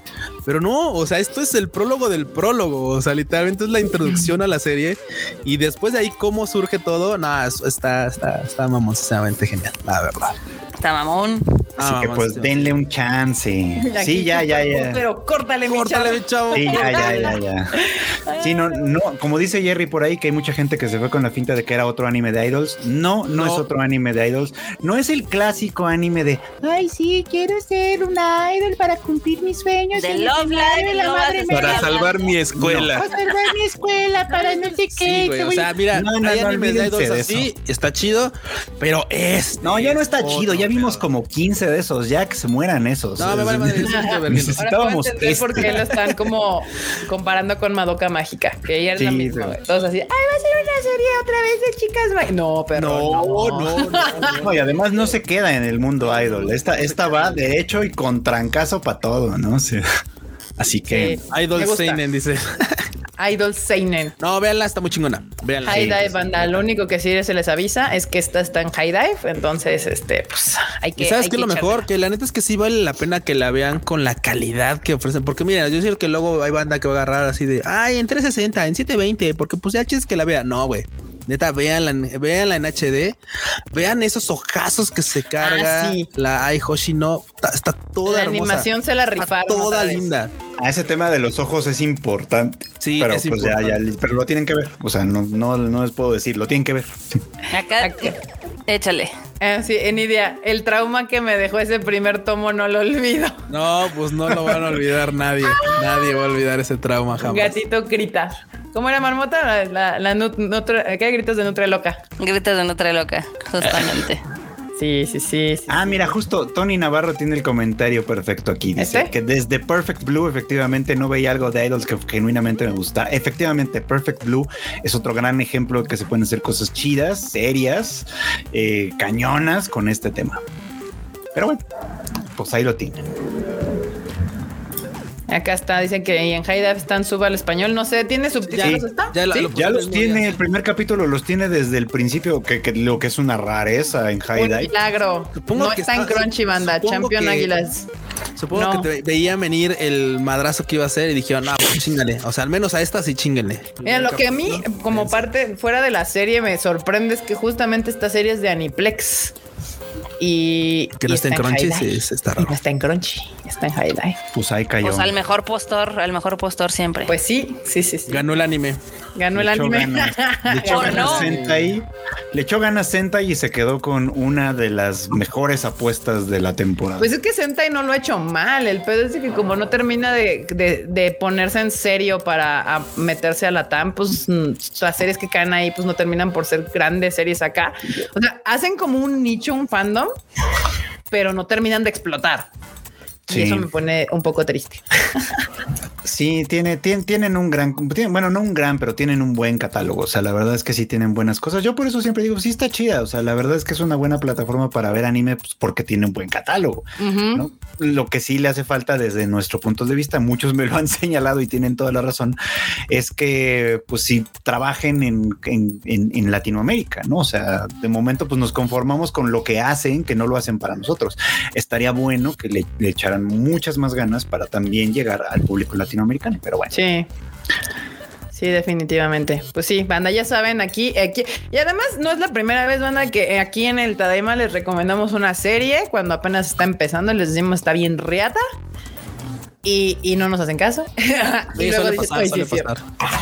pero no, o sea, esto es el prólogo del prólogo, o sea, literalmente es la introducción a la serie y después de ahí cómo surge todo, nada, está, está, está mamoncamente genial, la verdad.
Está mamón.
Así
Ah,
que pues
sí.
denle un chance. *laughs* Sí, ya, ya, ya.
Pero córtale,
Córtale,
chavo.
mi chavo.
Sí, ya, ya, ya, ya. *laughs* Sí, no, no, como dice Jerry por ahí, que hay mucha gente que se fue con la finta de que era otro anime de idols. No, no,
No.
es otro anime de idols. No es el clásico anime de
Ay, sí, quiero ser una idol para cumplir mis sueños.
De Love Live,
la
no
madre.
Para salvar mi
Para
escuela.
salvar mi escuela, para no sé qué.
Sí, güey, o sea, mira,
No, no,
hay
no,
animes de idols
de
así, está chido, pero es.
No, ya no está chido. Ya vimos
como
como 15 de esos. Ya que se mueran esos.
No, me vale madre. *laughs*
Ahora
Necesitábamos
por
este.
qué lo están como comparando con Madoka Mágica, que ella es la
Sí,
misma.
sí.
Todos así, ay, va a ser una serie otra vez de chicas. ma-". No, pero
No, no, no.
No, y además no se queda en el mundo idol. Esta, esta va de hecho y con trancazo para todo, ¿no? Sí. Así que
Sí.
Idol. Seinen dice.
Idol Seinen.
No, véanla, está muy chingona. Véanla.
High Dive, banda. Lo único que sí se les avisa es que esta está en High Dive. Entonces, este, pues hay que.
¿Y sabes
hay
qué es lo
que
mejor? Que la neta es que sí vale la pena que la vean con la calidad que ofrecen. Porque mira, yo sé que luego hay banda que va a agarrar así de, ay, en 360, en 720, porque pues ya es que la vea. No, güey. Neta, véanla, en- véanla en HD. Vean esos ojazos que se carga.
Ah, sí.
La Ai Hoshino está, está toda
La
hermosa.
animación se la
Está
rifaron.
toda
otra vez.
linda.
a ese tema de los ojos es importante.
Sí,
pero
es
pues ya,
importante.
ya, pero lo tienen que ver. O sea, no, no, no les puedo decir, lo tienen que ver.
Acá,
Acá.
échale.
Ah, sí, Enidia, el trauma que me dejó ese primer tomo no lo olvido.
No, pues no lo van a olvidar nadie. Nadie va a olvidar ese trauma jamás.
Gatito grita. ¿Cómo era Marmota? La, la, la nut- nutra- ¿Qué gritos de Nutria Loca?
Gritas de otra loca, justamente. *laughs*
Sí, sí, sí. sí.
Ah, mira, justo Tony Navarro tiene el comentario perfecto aquí. Dice
¿Este?
que desde Perfect Blue efectivamente no veía algo de Idols que genuinamente me gusta. Efectivamente, Perfect Blue es otro gran ejemplo de que se pueden hacer cosas chidas, serias, eh, cañonas con este tema. Pero bueno, pues ahí lo tienen.
Acá está, dicen que en High Dive están sub al español. No sé, ¿tiene subtítulos?
Sí,
¿Está?
Ya, la-
Sí,
lo
ya
pusieron
los tiene, el primer capítulo los tiene desde el principio, que, que lo que es una rareza en High
Un
Dive.
milagro.
Supongo
no
que
está en Crunchy, banda.
supongo
Champion
que-
Águilas.
Supongo
No.
que te veían venir el madrazo que iba a hacer y dijeron, no, pues chingale. O sea, al menos a esta sí chinguenle.
Mira, lo que a mí, como parte fuera de la serie, me sorprende es que justamente esta serie es de Aniplex. Y.
Que no
y
está en Crunchy, sí, está raro.
no está en Crunchy, está en High Dive.
Pues ahí cayó.
Pues al mejor postor, al mejor postor siempre.
Pues sí, sí, sí, sí.
Ganó el anime.
Ganó el
Le
anime.
ganas. Le *laughs* echó
¿O
ganas
no?
Sentai. Le echó ganas Sentai y se quedó con una de las mejores apuestas de la temporada.
Pues es que Sentai no lo ha hecho mal. El pedo es que como no termina de, de- de ponerse en serio para a meterse a la TAM, pues mm, las series que caen ahí pues no terminan por ser grandes series acá. O sea, hacen como un nicho, un pero no terminan de explotar.
Sí.
Y eso me pone un poco triste. *laughs*
Sí, tiene, tien- tienen un gran, tienen- bueno, no un gran, pero tienen un buen catálogo. O sea, la verdad es que sí tienen buenas cosas. Yo por eso siempre digo, sí está chida. O sea, la verdad es que es una buena plataforma para ver anime pues, porque tiene un buen catálogo. Lo que sí le hace falta desde nuestro punto de vista, muchos me lo han *laughs* señalado y tienen toda la razón, es que pues si trabajen en, en- en- en Latinoamérica, ¿no? O sea, de momento pues nos conformamos con lo que hacen, que no lo hacen para nosotros. Estaría bueno que le, le echaran muchas más ganas para también llegar al público latinoamericano, pero bueno.
Sí. Sí, definitivamente. Pues sí, banda, ya saben, aquí, aquí. Y además, no es la primera vez, banda, que aquí en el Tadaima les recomendamos una serie cuando apenas está empezando. Les decimos está bien riata. Y, y no nos hacen caso. *laughs* y luego
pasar,
"Ay, sí,
suele
es cierto".
pasar.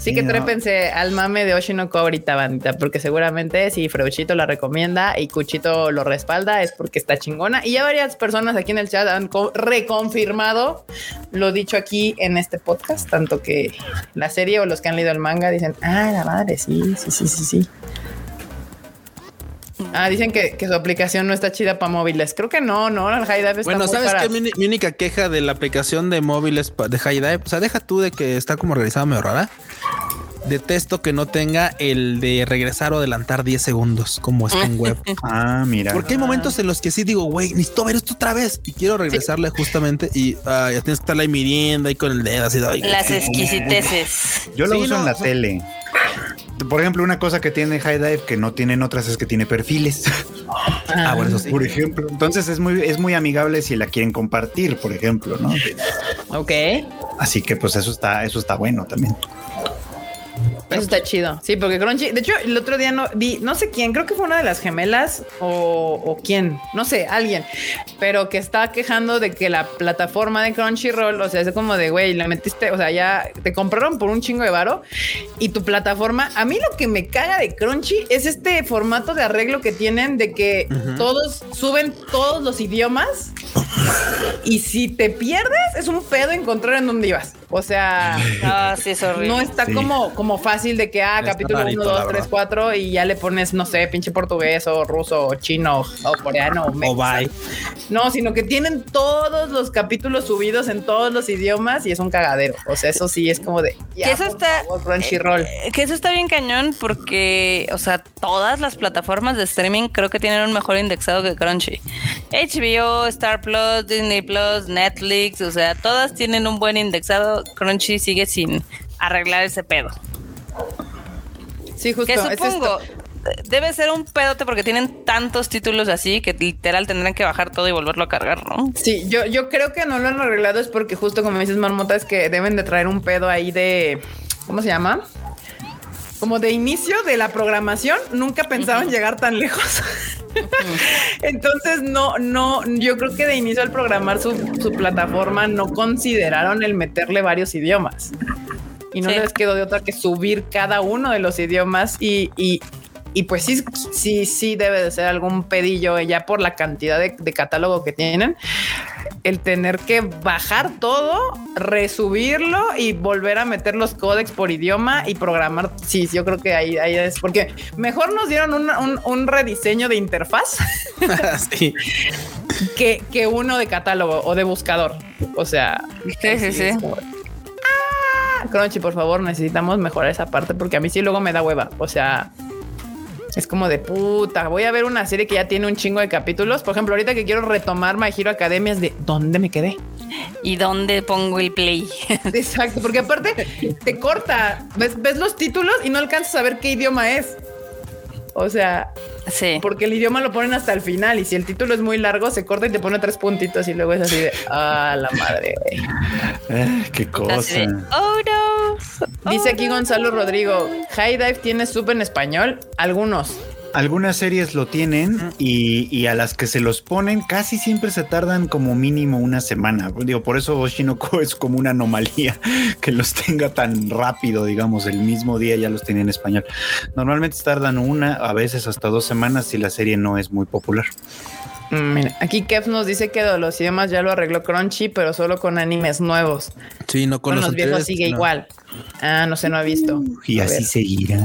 Sí que
no.
trépense al mame de Oshinoko ahorita, bandita, porque seguramente si Freuchito la recomienda y Cuchito lo respalda es porque está chingona. Y ya varias personas aquí en el chat han co- reconfirmado lo dicho aquí en este podcast, tanto que la serie o los que han leído el manga dicen, ah, la madre, sí, sí, sí, sí, sí. Ah, dicen que, que su aplicación no está chida para móviles. Creo que no, no, el High Dive está
Bueno,
muy
¿sabes
para-
qué? Mi, mi única queja de la aplicación de móviles de High Dive, o sea, deja tú de que está como realizada medio rara. Detesto que no tenga el de regresar o adelantar 10 segundos como está en web. *laughs*
Ah, mira.
Porque hay momentos en los que sí digo, güey, necesito ver esto otra vez y quiero regresarle justamente y ah, ya tienes que estar ahí midiendo ahí con el dedo así. ay,
Las exquisiteces.
Yo lo
Sí,
uso
no,
en la
o sea-
tele. Por ejemplo, una cosa que tiene High Dive que no tienen otras es que tiene perfiles.
Ah, bueno, eso sí.
por ejemplo. Entonces es muy, es muy amigable si la quieren compartir, por ejemplo, ¿no?
Ok.
Así que pues eso está, eso está bueno también.
Eso está chido. Sí, porque Crunchy, de hecho, el otro día no vi, no sé quién, creo que fue una de las gemelas o, o quién, no sé, alguien, pero que estaba quejando de que la plataforma de Crunchyroll, o sea, es como de, güey, la metiste, o sea, ya te compraron por un chingo de varo y tu plataforma, a mí lo que me caga de Crunchy es este formato de arreglo que tienen de que todos suben todos los idiomas y si te pierdes es un pedo encontrar en dónde ibas. O sea,
Ah, sí, es horrible.
no está
Sí.
como, como fácil de que, ah,
Está
capítulo
rarito,
1,
la
2, 3,
verdad.
4 y ya le pones, no sé, pinche portugués o ruso o chino o coreano o,
bye.
No, sino que tienen todos los capítulos subidos en todos los idiomas y es un cagadero. O sea, eso sí es como de. ya,
Que eso está-
favor, Crunchyroll.
Eh, Que eso está bien cañón porque, o sea, todas las plataformas de streaming creo que tienen un mejor indexado que Crunchy. HBO, Star Plus, Disney Plus, Netflix, o sea, todas tienen un buen indexado. Crunchy sigue sin arreglar ese pedo.
Sí, justo.
Que supongo, debe ser un pedote porque tienen tantos títulos así que literal tendrán que bajar todo y volverlo a cargar, ¿no?
Sí, yo, yo creo que no lo han arreglado es porque justo como dices Marmota es que deben de traer un pedo ahí de ¿cómo se llama? Como de inicio de la programación, nunca pensaron llegar tan lejos. Entonces no, no, yo creo que de inicio al programar su, su plataforma no consideraron el meterle varios idiomas. Y no
Sí.
les quedó de otra que subir cada uno de los idiomas y, y, y pues sí, sí, sí debe de ser algún pedillo ya por la cantidad de, de catálogo que tienen. El tener que bajar todo, resubirlo y volver a meter los códex por idioma y programar. Sí, yo creo que ahí, ahí es porque mejor nos dieron un, un- un rediseño de interfaz *laughs*
sí.
que, que uno de catálogo o de buscador. O sea,
Sí, sí, sí.
Crunchy, por favor, necesitamos mejorar esa parte porque a mí sí luego me da hueva. O sea, es como de puta. Voy a ver una serie que ya tiene un chingo de capítulos. Por ejemplo, ahorita que quiero retomar My Hero Academia es de dónde me quedé.
¿Y dónde pongo el play? *laughs*
Exacto, porque aparte te corta. Ves, ves los títulos y no alcanzas a ver qué idioma es. O sea,
sí.
porque el idioma lo ponen hasta el final y si el título es muy largo se corta y te pone tres puntitos y luego es así de ah la madre. güey".
Ah, qué
Así de,
cosa.
oh no.
Dice
Oh,
aquí
no.
Gonzalo Rodrigo, High Dive tiene sub en español, algunos.
Algunas series lo tienen y, y a las que se los ponen casi siempre se tardan como mínimo una semana. Digo, por eso Oshinoko *laughs* es como una anomalía *laughs* que los tenga tan rápido, digamos, el mismo día ya los tiene en español. Normalmente tardan una, a veces hasta dos semanas si la serie no es muy popular.
Mm, mira, aquí Kev nos dice que los idiomas ya lo arregló Crunchy, pero solo con animes nuevos.
Sí, no con
Con, los, viejos sigue
no.
igual. Ah, no sé, no ha visto.
Y
A
así
ver.
seguirá.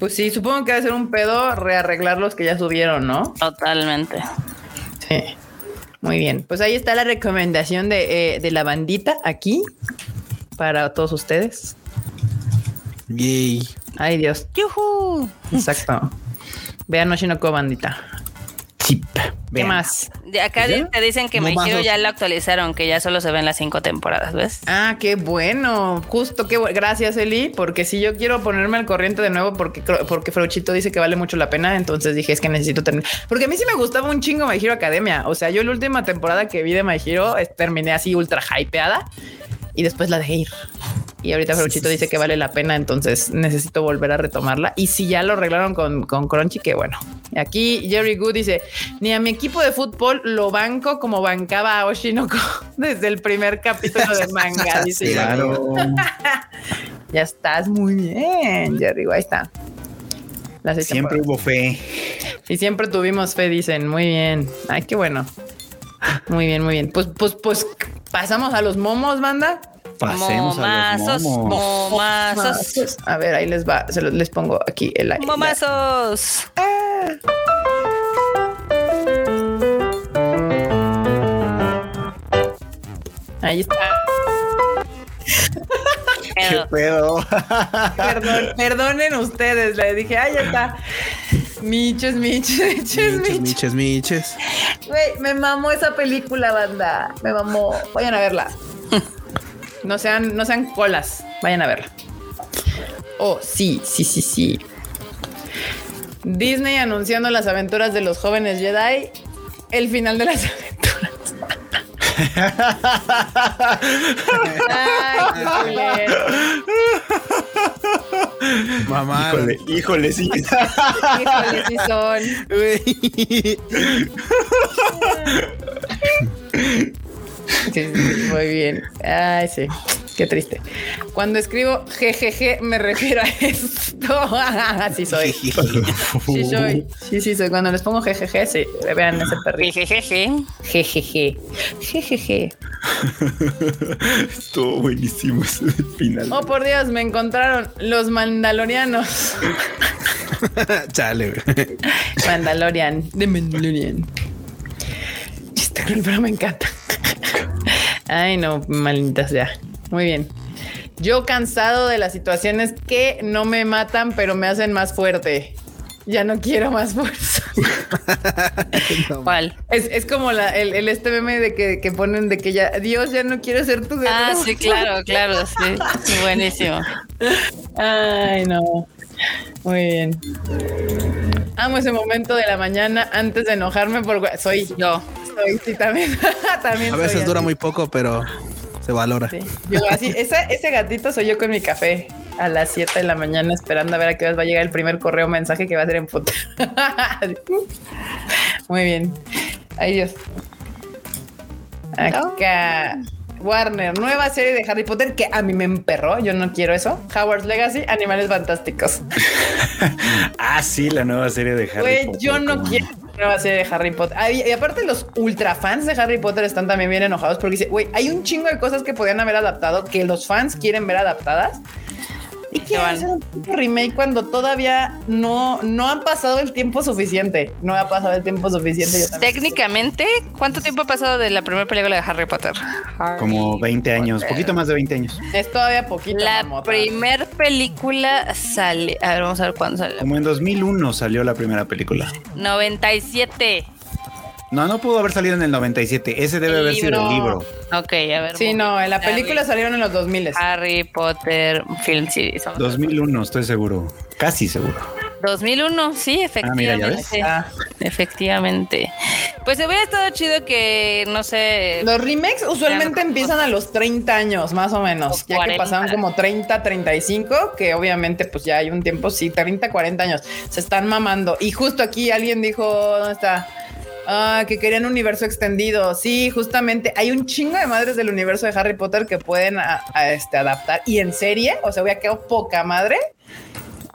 Pues sí, supongo que debe ser un pedo rearreglar los que ya subieron, ¿no?
Totalmente.
Sí. Muy bien. Pues ahí está la recomendación de, eh, de la bandita aquí para todos ustedes.
Yay.
Ay, Dios.
¡Yujú!
Exacto. Vean Oshinoko bandita. ¿Qué más?
De acá
¿Ya?
te dicen que My Hero
Bombazos.
ya lo actualizaron, que ya solo se ven las cinco temporadas, ¿ves?
Ah, qué bueno. Justo, qué bueno. Gracias, Eli, porque si yo quiero ponerme al corriente de nuevo, porque porque Frauchito dice que vale mucho la pena, entonces dije es que necesito terminar. Porque a mí sí me gustaba un chingo My Hero Academia. O sea, yo la última temporada que vi de My Hero terminé así ultra hypeada y después la dejé ir. Y ahorita Frauchito dice que vale la pena, entonces necesito volver a retomarla. Y si ya lo arreglaron con, con Crunchy, que bueno. Aquí Jerry Good dice, ni a mi equipo de fútbol lo banco como bancaba a Oshinoko *laughs* desde el primer capítulo de manga. *laughs* Dice
Claro. *laughs*
ya estás muy bien, Jerry. Ahí está.
Siempre
por-
hubo fe.
Y siempre tuvimos fe, dicen. Muy bien. Ay, qué bueno. Muy bien, muy bien. Pues, pues, pues, pasamos a los momos, banda.
Pasemos a
Momazos,
los momos.
momazos,
A ver, ahí les va. Se los, les pongo aquí el la-
momazos.
Ahí está. *laughs*
¿Qué pedo?
Perdón, perdonen ustedes. Le dije, ay, ya está. Miches, miches, miches,
Miches,
miches.
miches, miches.
Güey, me mamó esa película, banda. Me mamó. Vayan a verla. No sean, no sean colas. Vayan a verla. Oh, sí, sí, sí, sí. Disney anunciando las aventuras de los jóvenes Jedi. El final de las aventuras. *laughs* Ay, qué culero.
Mamá.
Híjole, híjole, sí.
Híjole, sí son. *laughs* *laughs* Sí, sí, muy bien. Ay, sí. Qué triste. Cuando escribo jejeje, me refiero a esto. *laughs* Así soy. Sí soy. Sí, sí soy. Cuando les pongo jejeje, sí. Vean ese perrito.
jejeje.
Jejeje. Jejeje.
Estuvo buenísimo ese final.
Oh, por Dios, me encontraron los mandalorianos. *laughs*
Chale.
Mandalorian. De Mandalorian. Pero me encanta. Ay, no, malditas ya. Muy bien. Yo cansado de las situaciones que no me matan, pero me hacen más fuerte. Ya no quiero más fuerza. *laughs*
¿Cuál?
Es, es como la, el, el este meme de que, que ponen de que ya, Dios, ya no quiero ser tu guerrero.
Ah, sí, claro, claro. Sí, *laughs* Buenísimo.
Ay, no. Muy bien. Amo ese momento de la mañana antes de enojarme por gua- soy
Yo.
soy sí también *laughs* también
A
soy
veces dura
así.
muy poco, pero se valora.
Sí. Yo así, ese, ese gatito soy yo con mi café a las 7 de la mañana esperando a ver a qué hora va a llegar el primer correo mensaje que va a ser en foto. *laughs* Muy bien. Ay Dios. Acá. Warner, nueva serie de Harry Potter que a mí me emperró. Yo no quiero eso. Howard's Legacy, Animales Fantásticos. *laughs*
Ah, sí, la nueva serie de Harry Potter.
yo no
¿cómo
quiero nueva serie de Harry Potter. Y, y aparte los ultra fans de Harry Potter están también bien enojados porque dice, güey, hay un chingo de cosas que podían haber adaptado que los fans quieren ver adaptadas. Y quieren
van.
hacer un remake cuando todavía no, no han pasado el tiempo suficiente. No ha pasado el tiempo suficiente. yo.
Técnicamente, ¿cuánto tiempo ha pasado de la primera película de Harry Potter?
Como 20 años, poquito más de 20 años.
Es todavía poquito.
La
mamota.
primer película sale. A ver, vamos a ver cuándo sale.
Como en 2001 salió la primera película.
97.
No, no pudo haber salido en el 97. Ese debe
El
haber sido el
libro. Ok, a ver.
Sí, no, en la
Harry-
película salieron en los 2000.
Harry Potter Film Series. Vamos a ver.
2001, estoy seguro. Casi seguro.
2001, sí,
Ah, mira, ya
efectivamente.
ves.
Ah.
Efectivamente. Pues hubiera estado chido que, no sé,
Los remakes usualmente
no-
empiezan a los 30 años, más o menos.
O
Ya que
40.
pasaron como 30, 35, que obviamente pues ya hay un tiempo, sí, 30, 40 años. Se están mamando. Y justo aquí alguien dijo, ¿dónde está? Ah, que querían un universo extendido. Sí, justamente hay un chingo de madres del universo de Harry Potter que pueden a, este, adaptar. Y en serie, o sea, hubiera quedado poca madre.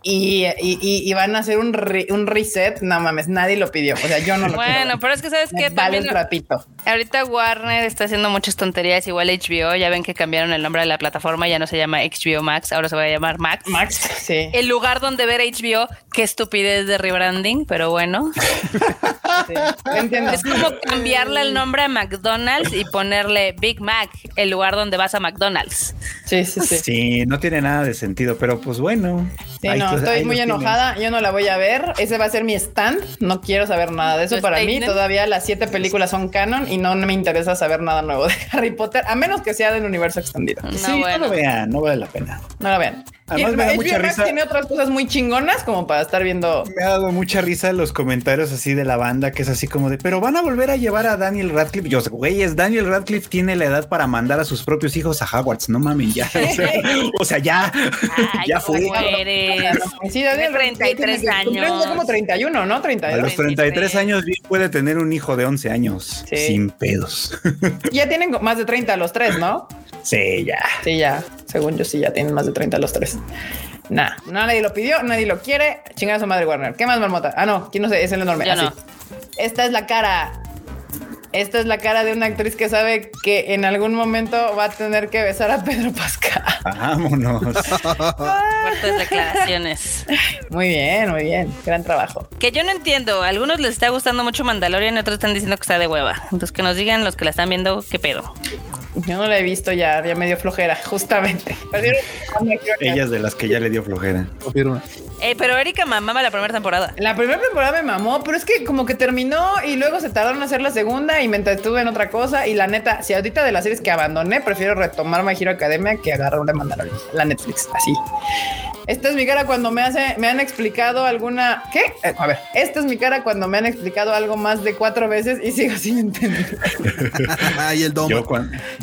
Y, y- y- y van a hacer un, re- un reset. No mames, nadie lo pidió. O sea, yo no lo *laughs* quiero.
Bueno, pero es que sabes que
vale el trapito.
ahorita Warner está haciendo muchas tonterías, igual HBO, ya ven que cambiaron el nombre de la plataforma, ya no se llama HBO Max, ahora se va a llamar Max.
Max, sí.
El lugar donde ver HBO, qué estupidez de rebranding, pero bueno. *laughs*
sí. Entiendo.
Es como cambiarle el nombre a McDonald's y ponerle Big Mac, el lugar donde vas a McDonald's.
Sí, sí, sí.
Sí, no tiene nada de sentido, pero pues bueno.
Sí, no,
los-
estoy muy enojada. Yo no la voy a ver. Ese va a ser mi stand. No quiero saber nada de eso.
¿Tu
Para mí, todavía las siete películas son canon y no me interesa saber nada nuevo de *laughs* Harry Potter, a menos que sea del universo extendido.
No,
Sí, no lo vean, no vale la pena.
No la vean.
Además, me da
HBO
mucha
Max
risa.
tiene otras cosas muy chingonas como para estar viendo.
Me ha dado mucha risa los comentarios así de la banda, que es así como de, pero van a volver a llevar a Daniel Radcliffe. Yo, güey, es Daniel Radcliffe tiene la edad para mandar a sus propios hijos a Hogwarts. No mamen, ya. O sea, *laughs* o sea, ya,
Ay,
ya
¿cómo
fue.
eres? *laughs*
Sí, Daniel
Tiene 33
tiene
años.
como 31, ¿no?
A
32.
los 33 años bien puede tener un hijo de 11 años
Sí.
sin pedos. *laughs*
Ya tienen más de 30 los tres, ¿no?
sí, ya.
Sí, ya. Según yo, sí, ya tienen más de 30 los tres. Nah, nadie lo pidió, nadie lo quiere. Chingar a su madre Warner. ¿Qué más, marmota? Ah, no, aquí no sé, es el enorme.
Yo
Así.
no.
Esta es la cara. Esta es la cara de una actriz que sabe que en algún momento va a tener que besar a Pedro Pascal.
Vámonos. *laughs*
Fuertes declaraciones.
Muy bien, muy bien. Gran trabajo.
Que yo no entiendo. A algunos les está gustando mucho Mandalorian y otros están diciendo que está de hueva. Entonces que nos digan los que la están viendo qué pedo.
Yo no la he visto ya, ya me dio flojera, justamente.
Ella es de las que ya le dio flojera.
Confirma.
Eh, pero Erika mamaba la primera temporada.
La primera temporada me mamó, pero es que como que terminó y luego se tardaron en hacer la segunda y me entretuve en otra cosa. Y la neta, si ahorita de las series que abandoné, prefiero retomar My Hero Academia que agarrar una Mandalorian, la Netflix, así. Esta es mi cara cuando me hace, me han explicado alguna. ¿Qué? Eh, a ver, esta es mi cara cuando me han explicado algo más de cuatro veces y sigo sin entender. *laughs*
y el domo.
Yo,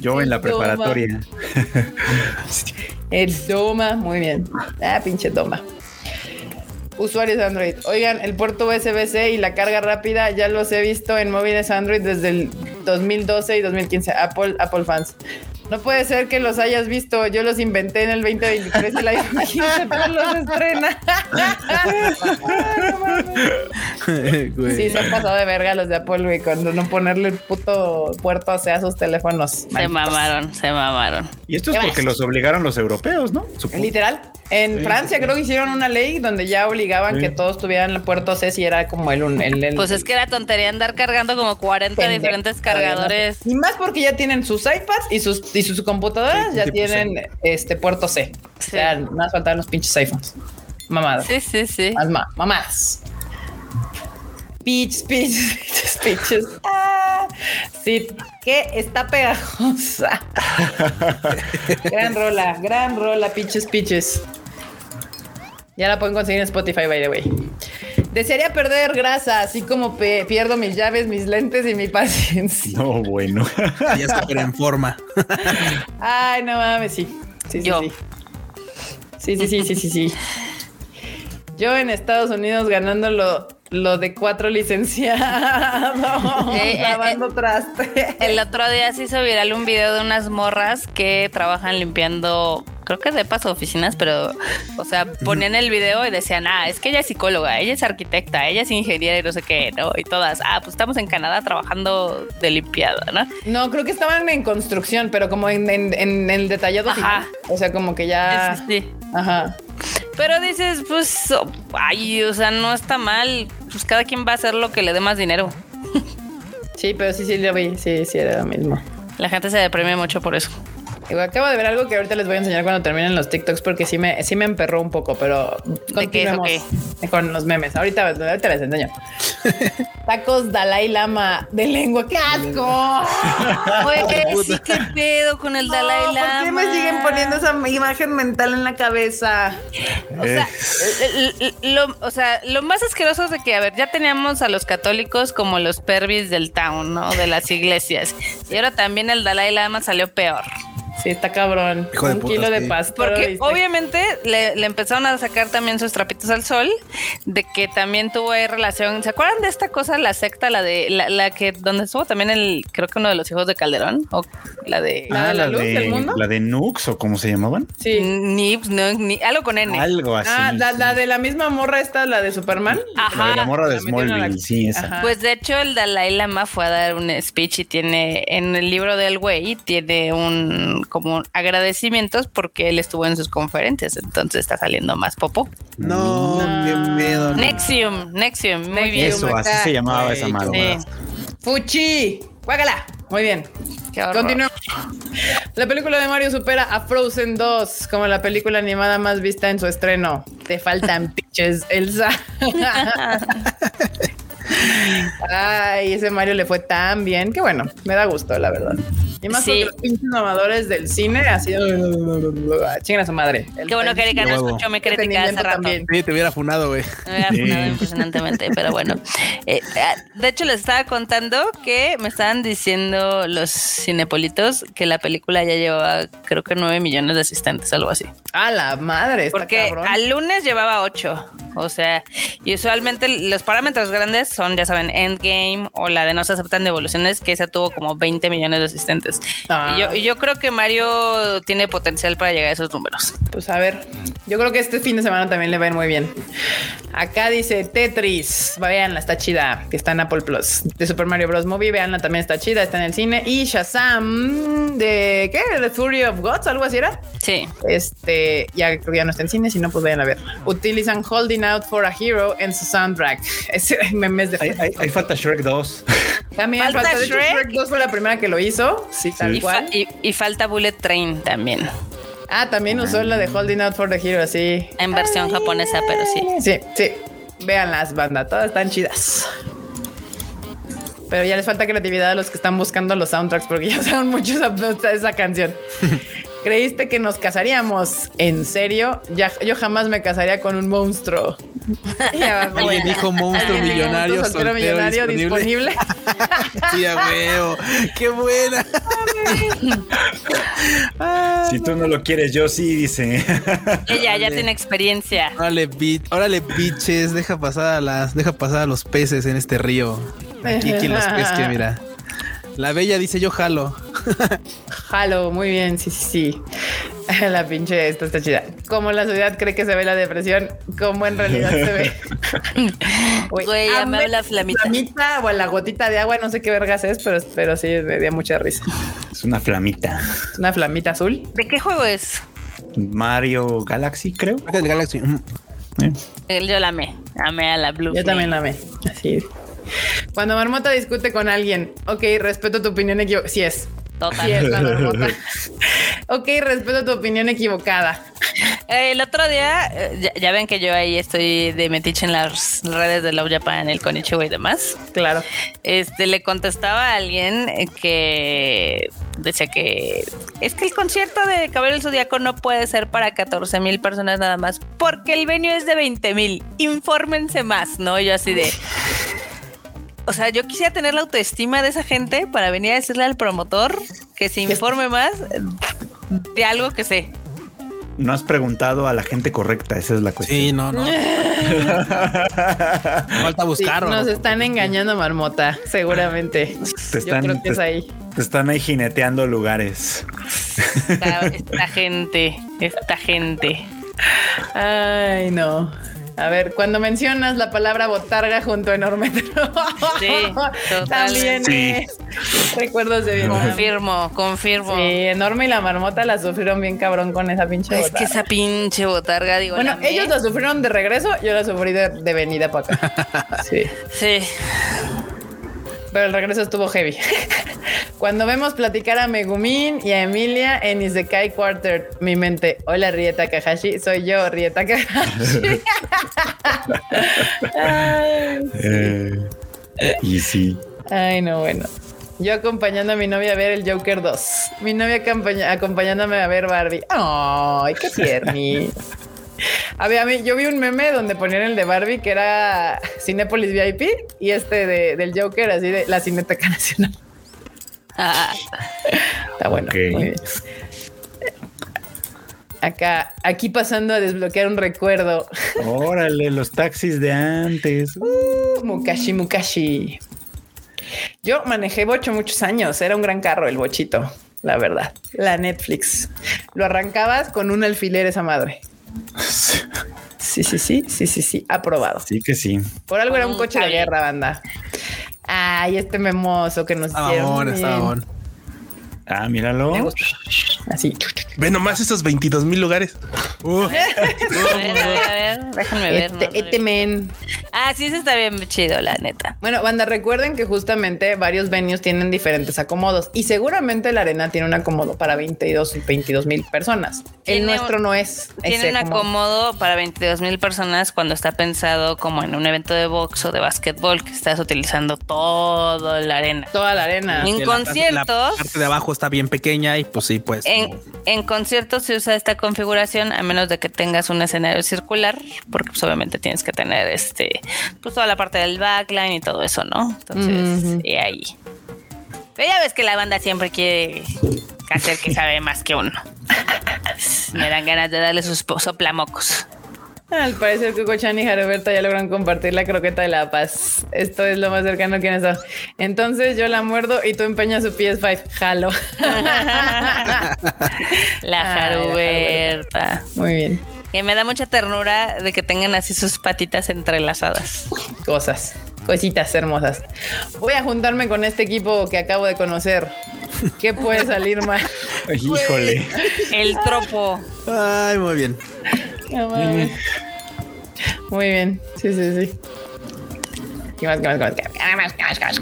yo en la
Toma.
preparatoria.
El Doma, muy bien. Ah, pinche Doma. Usuarios de Android. Oigan, el puerto USB-C y la carga rápida ya los he visto en móviles Android desde el 2012 y 2015. Apple, Apple fans. No puede ser que los hayas visto. Yo los inventé en el 2023 y 15 *laughs* pero los estrena. *laughs* Sí, se han pasado de verga los de Apple, güey, cuando no ponerle el puto puerto hacia sus teléfonos.
Se
Malditos.
mamaron, se mamaron.
Y esto es porque los obligaron los europeos, ¿no? Supongo.
Literal. En
Sí,
Francia
sí,
creo que hicieron una ley donde ya obligaban
Sí.
que todos tuvieran el puerto C si era como el... un- el, el-
Pues es que era tontería andar cargando como 40
pendejo.
diferentes cargadores.
Y más porque ya tienen sus iPads y sus, y sus computadoras
Sí,
ya tienen este puerto C. O
Sí.
sea, más faltan los pinches iPhones. Mamadas.
Sí, sí, sí.
Más ma- mamadas. Pitch, pitch, *laughs* pitches, pitches. Ah, sí, que está pegajosa. *laughs* gran rola, gran rola, pitches, pitches. Ya la pueden conseguir en Spotify, by the way. Desearía perder grasa, así como pe- pierdo mis llaves, mis lentes y mi *laughs* paciencia.
No, bueno.
Ya está pero en forma.
Ay, no mames, sí. Sí, sí,
Yo.
sí. Sí, sí, sí, sí, sí, sí. Yo en Estados Unidos ganando lo, lo de cuatro licenciados, *laughs*
Eh, eh,
lavando traste.
El otro día se hizo viral un video de unas morras que trabajan limpiando, creo que de paso oficinas, pero, o sea, ponían el video y decían, ah, es que ella es psicóloga, ella es arquitecta, ella es ingeniera y no sé qué, ¿no? Y todas, ah, pues estamos en Canadá trabajando de limpiada, ¿no?
No, creo que estaban en construcción, pero como en, en- en el detallado
Ajá.
final. O sea, como que ya.
Sí, sí, sí.
Ajá.
Pero dices, pues, oh, ay, o sea, no está mal, pues cada quien va a hacer lo que le dé más dinero.
Sí, pero sí, sí, lo vi. Sí, sí, era lo mismo.
La gente se deprime mucho por eso.
Acabo de ver algo que ahorita les voy a enseñar cuando terminen los TikToks porque sí me, sí me emperró un poco, pero
¿De qué es o
continuemos con los memes. Ahorita, ahorita les enseño. *laughs* Tacos Dalai Lama de lengua. ¡Qué asco! *laughs*
Oye, sí, qué pedo con el Dalai
No,
Lama.
¿Por qué me siguen poniendo esa imagen mental en la cabeza?
O sea, lo, o sea, lo más asqueroso es de que, a ver, ya teníamos a los católicos como los pervis del town, ¿no? De las iglesias. Y ahora también el Dalai Lama salió peor.
Sí, está cabrón.
Hijo de
Un
puta,
kilo de
sí.
pastor.
Porque
¿viste?
obviamente le, le empezaron a sacar también sus trapitos al sol, de que también tuvo ahí relación. ¿Se acuerdan de esta cosa, la secta, la de la, la que donde estuvo también el, creo que uno de los hijos de Calderón? O la de
¿La de la luz del mundo?
Ah, la de Nux o cómo se llamaban.
Sí.
Nips, no, ni, algo con N.
Algo así.
Ah, la,
sí.
la de la misma morra esta, la de Superman.
La de la morra de Smallville, sí, esa.
Ajá.
Pues de hecho el Dalai Lama fue a dar un speech y tiene en el libro del güey tiene un como agradecimientos porque él estuvo en sus conferencias, entonces está saliendo más popo.
No, qué pedo. no.
Nexium, Nexium, muy bien.
Eso, así se llamaba esa madre.
Sí,
Fuchi. Guácala. Muy bien. Continuamos. La película de Mario supera a Frozen 2 como la película animada más vista en su estreno. Te faltan *laughs* pinches, Elsa. *laughs* Ay, ese Mario le fue tan bien que bueno, me da gusto, la verdad. Y más
Sí.
porque los pinches mamadores del cine ha sido *laughs* chingan a su madre. El
Qué bueno que Erika no escuchó mi crítica hace rato.
también.
Sí, te hubiera funado, güey.
Me había
Sí.
afunado impresionantemente, pero bueno. *laughs* Eh, ah, de hecho, les estaba contando que me estaban diciendo los cinepolitos que la película ya llevaba, creo que 9 millones de asistentes, algo así.
A la madre, está
Porque
cabrón.
al lunes llevaba 8. O sea, y usualmente los parámetros grandes son, ya saben, Endgame o la de No se aceptan devoluciones, que esa tuvo como 20 millones de asistentes.
Ah.
Y, yo, y yo creo que Mario tiene potencial para llegar a esos números.
Pues a ver, yo creo que este fin de semana también le va a ir muy bien. Acá dice Tetris, veanla, está chida, que está en Apple Plus. De Super Mario Bros. Movie, veanla, también está chida, está en el cine. Y Shazam, de ¿qué? The Fury of Gods, algo así era.
Sí.
Este, ya creo que ya no está en cine, si no, pues vayan a ver. Utilizan Holding Out for a Hero en su soundtrack. *laughs* Ese memes de
Ahí, falta Shrek 2.
También
Falta Shrek.
Shrek 2 fue la primera que lo hizo. Sí, tal
Y,
cual.
fa- y- y falta Bullet Train también,
Ah, también usó la de Holding Out for the Hero, sí.
en versión japonesa, pero sí.
Sí, sí. Vean las bandas, todas están chidas. Pero ya les falta creatividad a los que están buscando los soundtracks porque ya *laughs* usaron mucho esa, esa canción. *laughs* ¿Creíste que nos casaríamos? ¿En serio? Ya, yo jamás me casaría con un monstruo. *laughs*
Alguien dijo monstruo
Alguien
millonario,
monstruo soltero
soltero,
millonario
disponible.
disponible. *laughs*
Sí, a huevo. Qué buena. *laughs*
Si tú no lo quieres, yo sí, dice.
Ella ya tiene experiencia.
Órale, bi- órale, biches, deja pasar a las, deja pasar a los peces en este río. Aquí quien los pesque, mira. La bella dice yo jalo.
Jalo, muy bien, sí, sí, sí. *laughs* La pinche esta está chida. ¿Cómo la sociedad cree que se ve la depresión? ¿Cómo en realidad se ve? *laughs*
Güey, ya me
amé
habla flamita.
flamita o la gotita de agua, no sé qué vergas es, pero, pero sí me dio mucha risa.
Es una flamita.
Es una flamita azul.
¿De qué juego es?
Mario Galaxy, creo.
El Galaxy.
Eh,
Yo la amé. Amé a la Blue.
Yo
Flame.
también la amé. Así. Cuando Marmota discute con alguien, ok, respeto tu opinión equivocada. Sí es.
Total.
Sí es la *laughs* Marmota. ok, respeto tu opinión equivocada.
Eh, El otro día, eh, ya, ya ven que yo ahí estoy de metiche en las redes de Love Japan, el Konichiwa y demás.
Claro.
Este le contestaba a alguien eh, que decía que es que el concierto de Cabello del Zodíaco no puede ser para 14 mil personas nada más, porque el venue es de 20 mil. Infórmense más, ¿no? Yo así de. O sea, yo quisiera tener la autoestima de esa gente para venir a decirle al promotor que se informe más de algo que sé.
No has preguntado a la gente correcta, esa es la cuestión.
Sí, no, no. *laughs* Falta
Sí,
buscar.
nos
¿no?
están engañando, Marmota, seguramente.
Te
Yo creo que es ahí.
te están ahí jineteando lugares.
Esta, esta gente, esta gente.
Ay, no. A ver, cuando mencionas la palabra botarga junto a enorme
Sí, *laughs*
también
Sí.
es recuerdos de Vietnam.
Confirmo, confirmo.
Sí, enorme y la marmota la sufrieron bien cabrón con esa pinche
Es que
botarga.
esa pinche botarga, digo.
Bueno,
la
ellos la sufrieron de regreso, yo la sufrí de, de venida para acá. *laughs* Sí.
Sí.
Pero el regreso estuvo heavy. *laughs* Cuando vemos platicar a Megumin y a Emilia en Isekai Quarter, mi mente, hola Rieta Kahashi, soy yo, Rieta Kahashi. *laughs* ay,
Eh, y sí.
ay, no, bueno. Yo acompañando a mi novia a ver el Joker 2. Mi novia acompañándome a ver Barbie. Ay, qué tierni. A ver, a mí, yo vi un meme donde ponían el de Barbie que era Cinépolis VIP y este de, del Joker, así de la Cineteca Nacional. *laughs* Está bueno. Muy bien. Acá, aquí pasando a desbloquear un recuerdo.
Órale, los taxis de antes.
Uh, Mukashi, Mukashi. Yo manejé bocho muchos años. Era un gran carro el bochito, la verdad. La Netflix. Lo arrancabas con un alfiler esa madre. Sí, sí, sí, sí, sí, sí. Aprobado.
Sí que sí.
Por algo era un
Mm,
coche de
está
guerra, banda. Ay, este memoso que nos
Está
hicieron.
mamón,
bien.
está mamón.
Ah, míralo.
Me gusta. Así.
Ve nomás esos 22 mil lugares. *laughs*
Uh,
a ver, a ver, a ver, déjenme ver.
Este, este men.
Ah, sí, ese está bien chido, la neta.
Bueno, banda, recuerden que justamente varios venues tienen diferentes acomodos y seguramente la arena tiene un acomodo para 22 y 22 mil personas. El
Tiene
nuestro no es.
Tiene
ese
un
acomodo.
acomodo para 22 mil personas cuando está pensado como en un evento de box o de básquetbol que estás utilizando toda la arena.
Toda la arena.
En conciertos-
La parte de abajo está bien pequeña y pues sí, pues.
En, en conciertos se usa esta configuración a menos de que tengas un escenario circular, porque pues obviamente tienes que tener este, pues toda la parte del backline y todo eso, ¿no? Entonces, y ahí. Pero ya ves que la banda siempre quiere hacer que sabe más que uno. *laughs* Me dan ganas de darle sus soplamocos.
Al parecer, Cuco-chan y Jaroberta ya logran compartir la croqueta de la paz. Esto es lo más cercano que estado. Entonces yo la muerdo y tú empeñas su PS5. Jalo. *laughs*
La
Ay,
Jaruberta.
Muy bien.
Que me da mucha ternura de que tengan así sus patitas entrelazadas.
Cosas. Cositas hermosas. Voy a juntarme con este equipo que acabo de conocer. ¿Qué puede salir mal? *laughs*
Híjole.
El tropo.
Ay, muy bien.
No mames. Muy bien. Sí, sí, sí. ¿Qué más, qué más, qué más, qué más, qué más, qué más?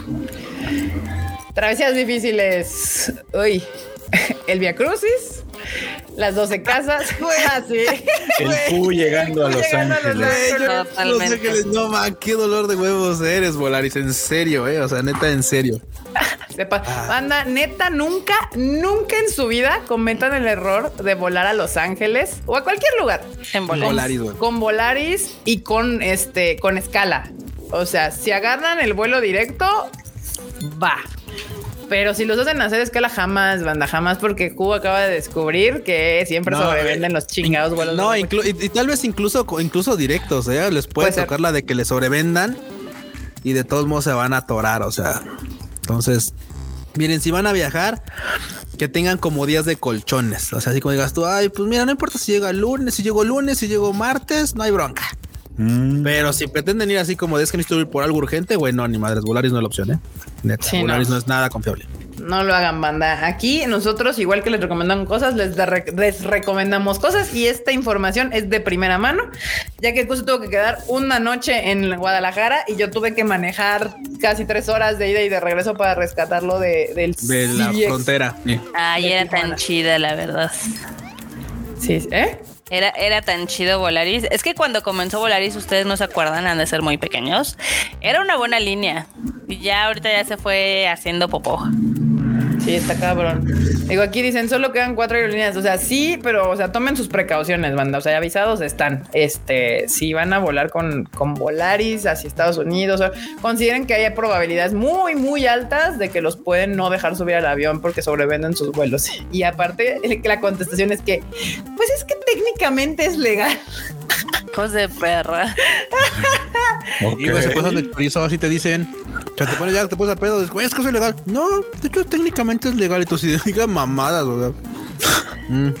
Travesías difíciles. Uy. *laughs* El Via Crucis. Las 12 casas. *laughs* Así.
El Q llegando a Los
Llegando a Los
Ángeles.
Los. Ángeles, no man, qué dolor de huevos eres, Volaris, en serio, eh. O sea, neta, en serio. *laughs*
Sepa, banda, neta, nunca, nunca en su vida cometan el error de volar a Los Ángeles o a cualquier lugar.
En.
Volaris.
Con Volaris y con este, con escala. O sea, si agarran el vuelo directo, va. Pero si los hacen hacer escala, jamás, banda, jamás, porque Q acaba de descubrir que siempre
No,
sobrevenden
eh,
los chingados vuelos.
No, y, y tal vez incluso, incluso directos, ¿eh? Les puede,
Puede ser.
tocar la de que le sobrevendan y de todos modos se van a atorar, o sea. Entonces, miren, si van a viajar, que tengan como días de colchones. O sea, así como digas tú, ay, pues mira, no importa si llega lunes, si llegó lunes, si llegó martes, no hay bronca.
Mm.
Pero si pretenden ir así como de es que necesito ir por algo urgente, güey, no, ni madres, Volaris no es la opción, ¿eh? Neta,
Sí,
Volaris
no.
no. es nada confiable.
No lo hagan, banda. Aquí nosotros, igual que les recomendan cosas, les, da- les recomendamos cosas y esta información es de primera mano, ya que el curso tuvo que quedar una noche en Guadalajara y yo tuve que manejar casi tres horas de ida y de regreso para rescatarlo de, del
De la frontera. Sí.
Ay,
De
era
Tijuana.
tan chida, la verdad.
Sí, ¿eh?
Era, era tan chido Volaris. Es que cuando comenzó Volaris, ustedes no se acuerdan, han de ser muy pequeños. Era una buena línea. Y ya ahorita ya se fue haciendo popó.
Sí, está cabrón. Digo, aquí dicen solo quedan cuatro aerolíneas. O sea, sí, pero, o sea, tomen sus precauciones, banda. O sea, avisados están. Este, si van a volar con, con Volaris hacia Estados Unidos, consideren que hay probabilidades muy, muy altas de que los pueden no dejar subir al avión porque sobrevenden sus vuelos. Y aparte, la contestación es que, pues es que técnicamente es legal.
Hijos de perra.
Y güey, se cosas de chorizo así te dicen. O sea, te pones ya, te pones al pedo, dices, güey, es que es legal. No, de hecho, técnicamente es legal. Y tú sí *laughs* digas mamadas, o sea. Mm.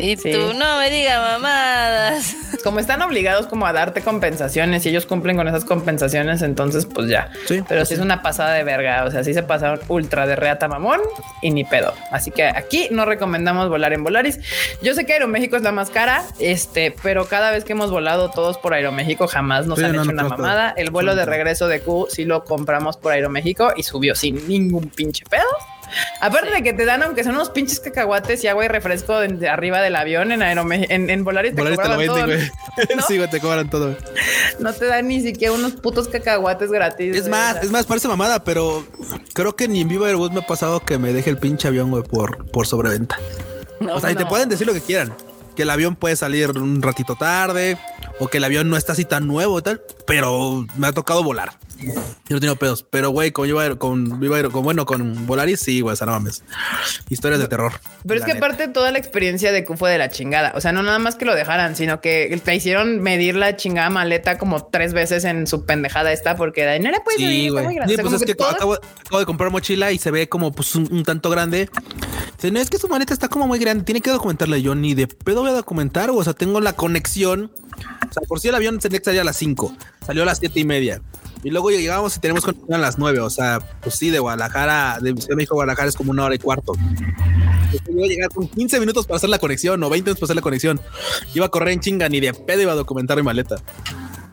Y
Sí.
tú no me digas mamadas. *laughs*
Como están obligados como a darte compensaciones y ellos cumplen con esas compensaciones, entonces pues ya.
Sí,
Pero sí es una pasada de verga. O sea, sí se pasaron ultra de reata mamón y ni pedo. Así que aquí no recomendamos volar en Volaris. Yo sé que Aeroméxico es la más cara, este, pero cada vez que hemos volado todos por Aeroméxico jamás nos
Sí,
han
no,
hecho
no,
una mamada. El vuelo de regreso de Q sí lo compramos por Aeroméxico y subió sin ningún pinche pedo. Aparte de que te dan, aunque son unos pinches cacahuates y agua y refresco de, arriba del avión en Aeroméxico, en, en Volaris te
Volaris te lo
cobraban
venden,
todo,
güey.
¿no? *laughs*
Sí, güey, te cobran todo.
No te dan ni siquiera unos putos cacahuates gratis.
Es más, es más, parece mamada, pero creo que ni en Viva Airbus me ha pasado que me deje el pinche avión, güey, por, por sobreventa.
No,
o sea, y te pueden decir lo que quieran. Que el avión puede salir un ratito tarde o que el avión no está así tan nuevo y tal, pero me ha tocado volar. Yo no tengo pedos, pero güey, con con con bueno, con Volaris, sí, güey, o sea, no mames. Historias de terror.
Pero es que
neta.
aparte toda la experiencia de Q fue de la chingada. O sea, no nada más que lo dejaran, sino que te hicieron medir la chingada maleta como tres veces en su pendejada esta, porque de ahí no puedes medir,
Sí, güey. Sí, pues es que acabo, acabo de comprar mochila y se ve como pues un, un tanto grande. Dice, no es que su maleta está como muy grande, tiene que documentarla. Yo ni de pedo voy a documentar, o sea, tengo la conexión. O sea, por si el avión tenía que salir a las 5, salió a las siete y media. Y luego llegamos y tenemos conexión a las 9. O sea, pues sí, de Guadalajara, de Ciudad de México Guadalajara es como una hora y cuarto. Entonces, iba a llegar con 15 minutos para hacer la conexión o 20 minutos para hacer la conexión. Iba a correr en chinga, ni de pedo iba a documentar mi maleta.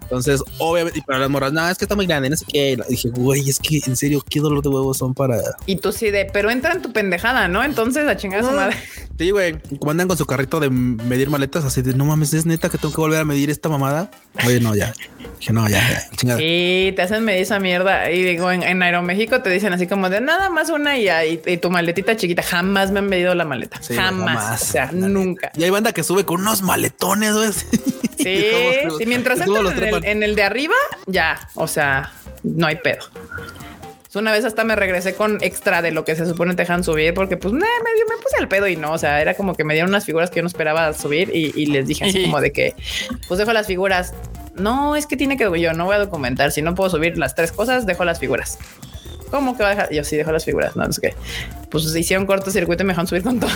Entonces, obviamente, y para las morras, no, es que está muy grande, no sé qué. Y dije, güey, es que en serio, qué dolor de huevos son para.
Y tú sí de, pero entra en tu pendejada, ¿no? Entonces a chingar a su madre.
Sí, güey, como andan con su carrito de medir maletas, así de no mames, es neta que tengo que volver a medir esta mamada. Oye, no, ya. Dije, no, ya, ya, chingada.
Y te hacen medir esa mierda. Y digo, en, en Aeroméxico te dicen así como de nada más una y, y, y tu maletita chiquita. Jamás me han medido la maleta.
Sí,
jamás.
jamás.
O sea, nunca.
Y hay banda que sube con unos maletones, güey.
Sí, *laughs* sí, mientras entran en el, en el de arriba, ya, o sea, no hay pedo. Una vez hasta me regresé con extra de lo que se supone te dejan subir, porque pues nah, medio me puse al pedo y no, o sea, era como que me dieron unas figuras que yo no esperaba subir y, y les dije así como de que, pues dejo las figuras. No, es que tiene que yo no voy a documentar. Si no puedo subir las tres cosas, dejo las figuras. ¿Cómo que va a dejar? Yo sí dejo las figuras. No, no sé qué. Pues hicieron cortocircuito y me dejaron subir con todo.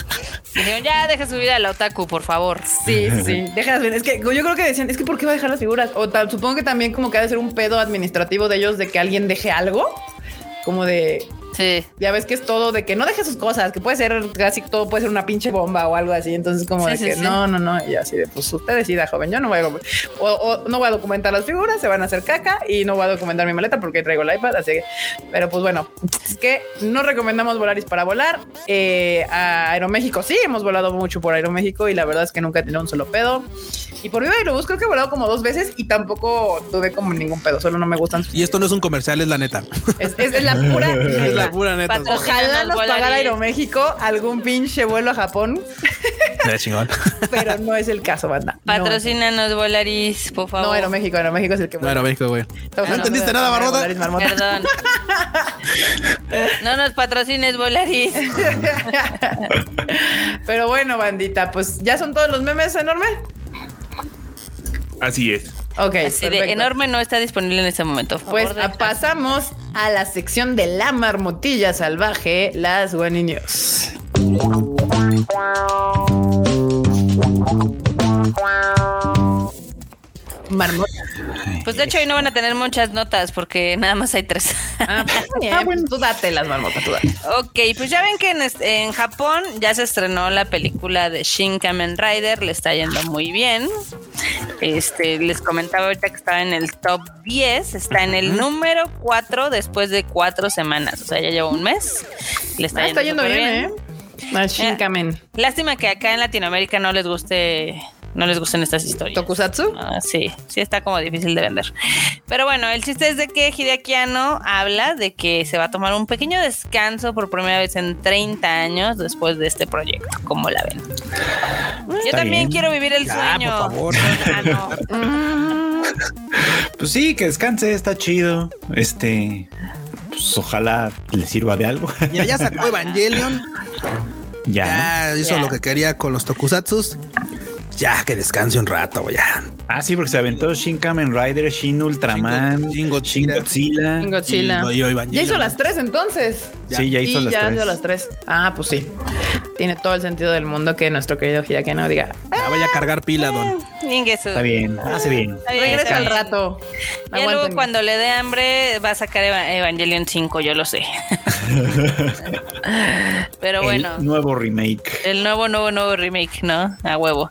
*laughs*
Dijeron, ya deja subir al otaku, por favor.
Sí, sí, déjalas bien. Es que yo creo que decían, es que ¿por qué va a dejar las figuras? O tal, supongo que también como que ha de ser un pedo administrativo de ellos de que alguien deje algo. Como de,
Sí.
ya ves que es todo de que no deje sus cosas, que puede ser casi todo puede ser una pinche bomba o algo así. Entonces, como
Sí,
de
sí,
que
sí.
no, no, no. Y así de, pues usted decida, joven. Yo no voy a, o, o no voy a documentar las figuras, se van a hacer caca y no voy a documentar mi maleta porque traigo el iPad. Así que, pero pues bueno, es que no recomendamos Volaris para volar. Eh, a Aeroméxico sí, hemos volado mucho por Aeroméxico y la verdad es que nunca he tenido un solo pedo. Y por Viva Aerobús creo que he volado como dos veces y tampoco tuve como ningún pedo, solo no me gustan.
Y esto no es un comercial, es la neta.
es, es- es la pura. *laughs*
Es la
neta.
pura neta.
Ojalá nos pagara Aeroméxico algún pinche vuelo a Japón,
De chingón. *laughs*
pero no es el caso, banda. No.
Patrocínanos Volaris, por favor.
No, Aeroméxico, Aeroméxico es el que
No era México, güey. ¿No entendiste nada, Barbota?
Perdón. No nos patrocines Volaris.
Pero bueno, bandita, pues ya son todos los memes enorme.
Así es.
Ok,
Así de enorme no está disponible en este momento.
Pues a- pasamos a la sección de la marmotilla salvaje, las Guani News. Marmota.
Pues de hecho hoy no van a tener muchas notas porque nada más hay tres.
Ah, *laughs* pues, tú date las marmotas, tú date.
Ok, pues ya ven que en, en Japón ya se estrenó la película de Shin Kamen Rider, le está yendo muy bien. Este, les comentaba ahorita que estaba en el top 10, está en el número 4 después de cuatro semanas, o sea, ya lleva un mes. Le está,
Ah, está yendo bien, ¿eh? Al Shinkamen.
Lástima que acá en Latinoamérica no les guste, no les gusten estas historias.
Tokusatsu.
Ah, sí, sí está como difícil de vender. Pero bueno, el chiste es de que Hideaki Anno habla de que se va a tomar un pequeño descanso por primera vez en 30 años después de este proyecto, como la ven. Yo también
bien.
quiero vivir el
Ya,
sueño.
por favor.
Anno. *laughs*
Pues sí, que descanse, está chido. Este, pues ojalá le sirva de algo. *laughs*
Mira, ya sacó *laughs* Evangelion.
ya.
Ya hizo
Ya.
lo que quería con los tokusatsus. Ya que descanse un rato, ya.
Ah, sí, porque se aventó Shin Kamen Rider, Shin Ultraman,
Shin Godzilla.
Shin Godzilla.
Y- y.
Ya hizo las tres entonces.
Sí, ya hizo
Sí,
las
ya
tres.
hizo las tres. Ah, pues sí. Tiene todo el sentido del mundo que nuestro querido no diga.
Ya vaya a cargar pila, don.
Ninguesu.
Está bien, hace bien.
Está bien,
Regresa al rato.
Ya luego cuando le dé hambre va a sacar Eva- Evangelion 5, yo lo sé. *laughs* Pero bueno.
El nuevo remake.
El nuevo, nuevo, nuevo remake, ¿no? A huevo.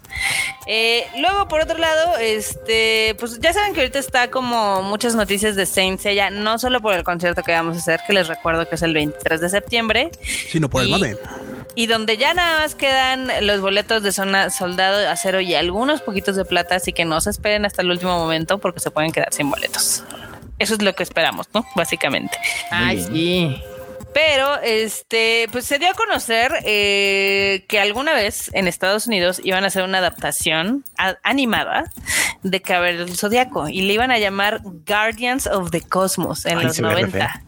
Eh, luego, por otro lado, este, pues ya saben que ahorita está como muchas noticias de Saint Seiya, no solo por el concierto que vamos a hacer, que les recuerdo que es el 23 de septiembre,
Sino por el
Y-
mame.
y donde ya nada más quedan los boletos de zona soldado, acero y algunos poquitos de plata, así que no se esperen hasta el último momento porque se pueden quedar sin boletos. Eso es lo que esperamos, ¿no? Básicamente.
Ay, sí.
Pero, este, pues se dio a conocer eh, que alguna vez en Estados Unidos iban a hacer una adaptación a- animada de Caballero del Zodiaco y le iban a llamar Guardians of the Cosmos en
Ay,
los
se ve re
90.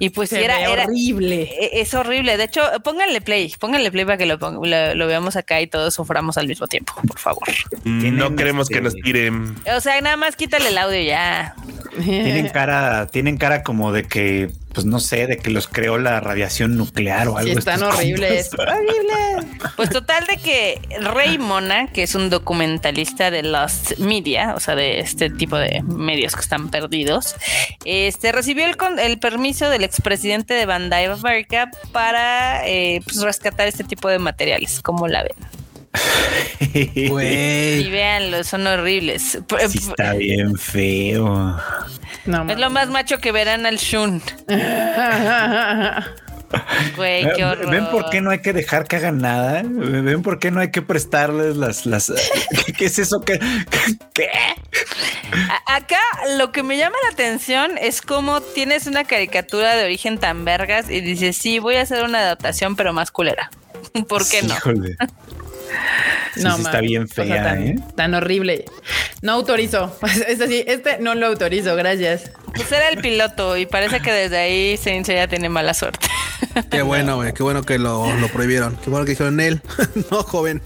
Y pues
Se
sí, era, era
horrible.
e- es horrible. De hecho, pónganle play, pónganle play para que lo, lo, lo veamos acá y todos suframos al mismo tiempo, por favor.
No queremos
este-
que nos tiren.
O sea, nada más quítale el audio ya.
Tienen *laughs* cara, tienen cara como de que, pues no sé, de que los creó la radiación nuclear o
Sí,
algo.
están
estos
horribles.
compas. *laughs*
Horrible.
Pues total de que Rey Mona, que es un documentalista de Lost Media, o sea, de este tipo de medios que están perdidos, este recibió el, con- el permiso del expresidente de Bandai America para eh, pues, rescatar este tipo de materiales, como la ven. *laughs* Y véanlo, son horribles.
Sí, está bien feo.
No,
Es lo más macho que verán al Shun. *laughs* Güey, qué horror.
¿Ven por qué no hay que dejar que hagan nada? ¿Ven por qué no hay que prestarles las... las *laughs* ¿qué, es eso? ¿Qué?
Acá lo que me llama la atención es cómo tienes una caricatura de origen tan vergas y dices, sí, voy a hacer una adaptación, pero más culera. ¿Por qué no?
Híjole. Sí, sí está bien
O sea,
fea,
tan,
¿eh?
tan horrible. No autorizo. *laughs* Es así, este no lo autorizo, gracias.
Pues era el piloto y parece que desde ahí Saint ya tiene mala suerte. *laughs*
Qué bueno, güey. Qué bueno que lo, lo prohibieron. Qué bueno que dijeron él. *laughs* no, joven.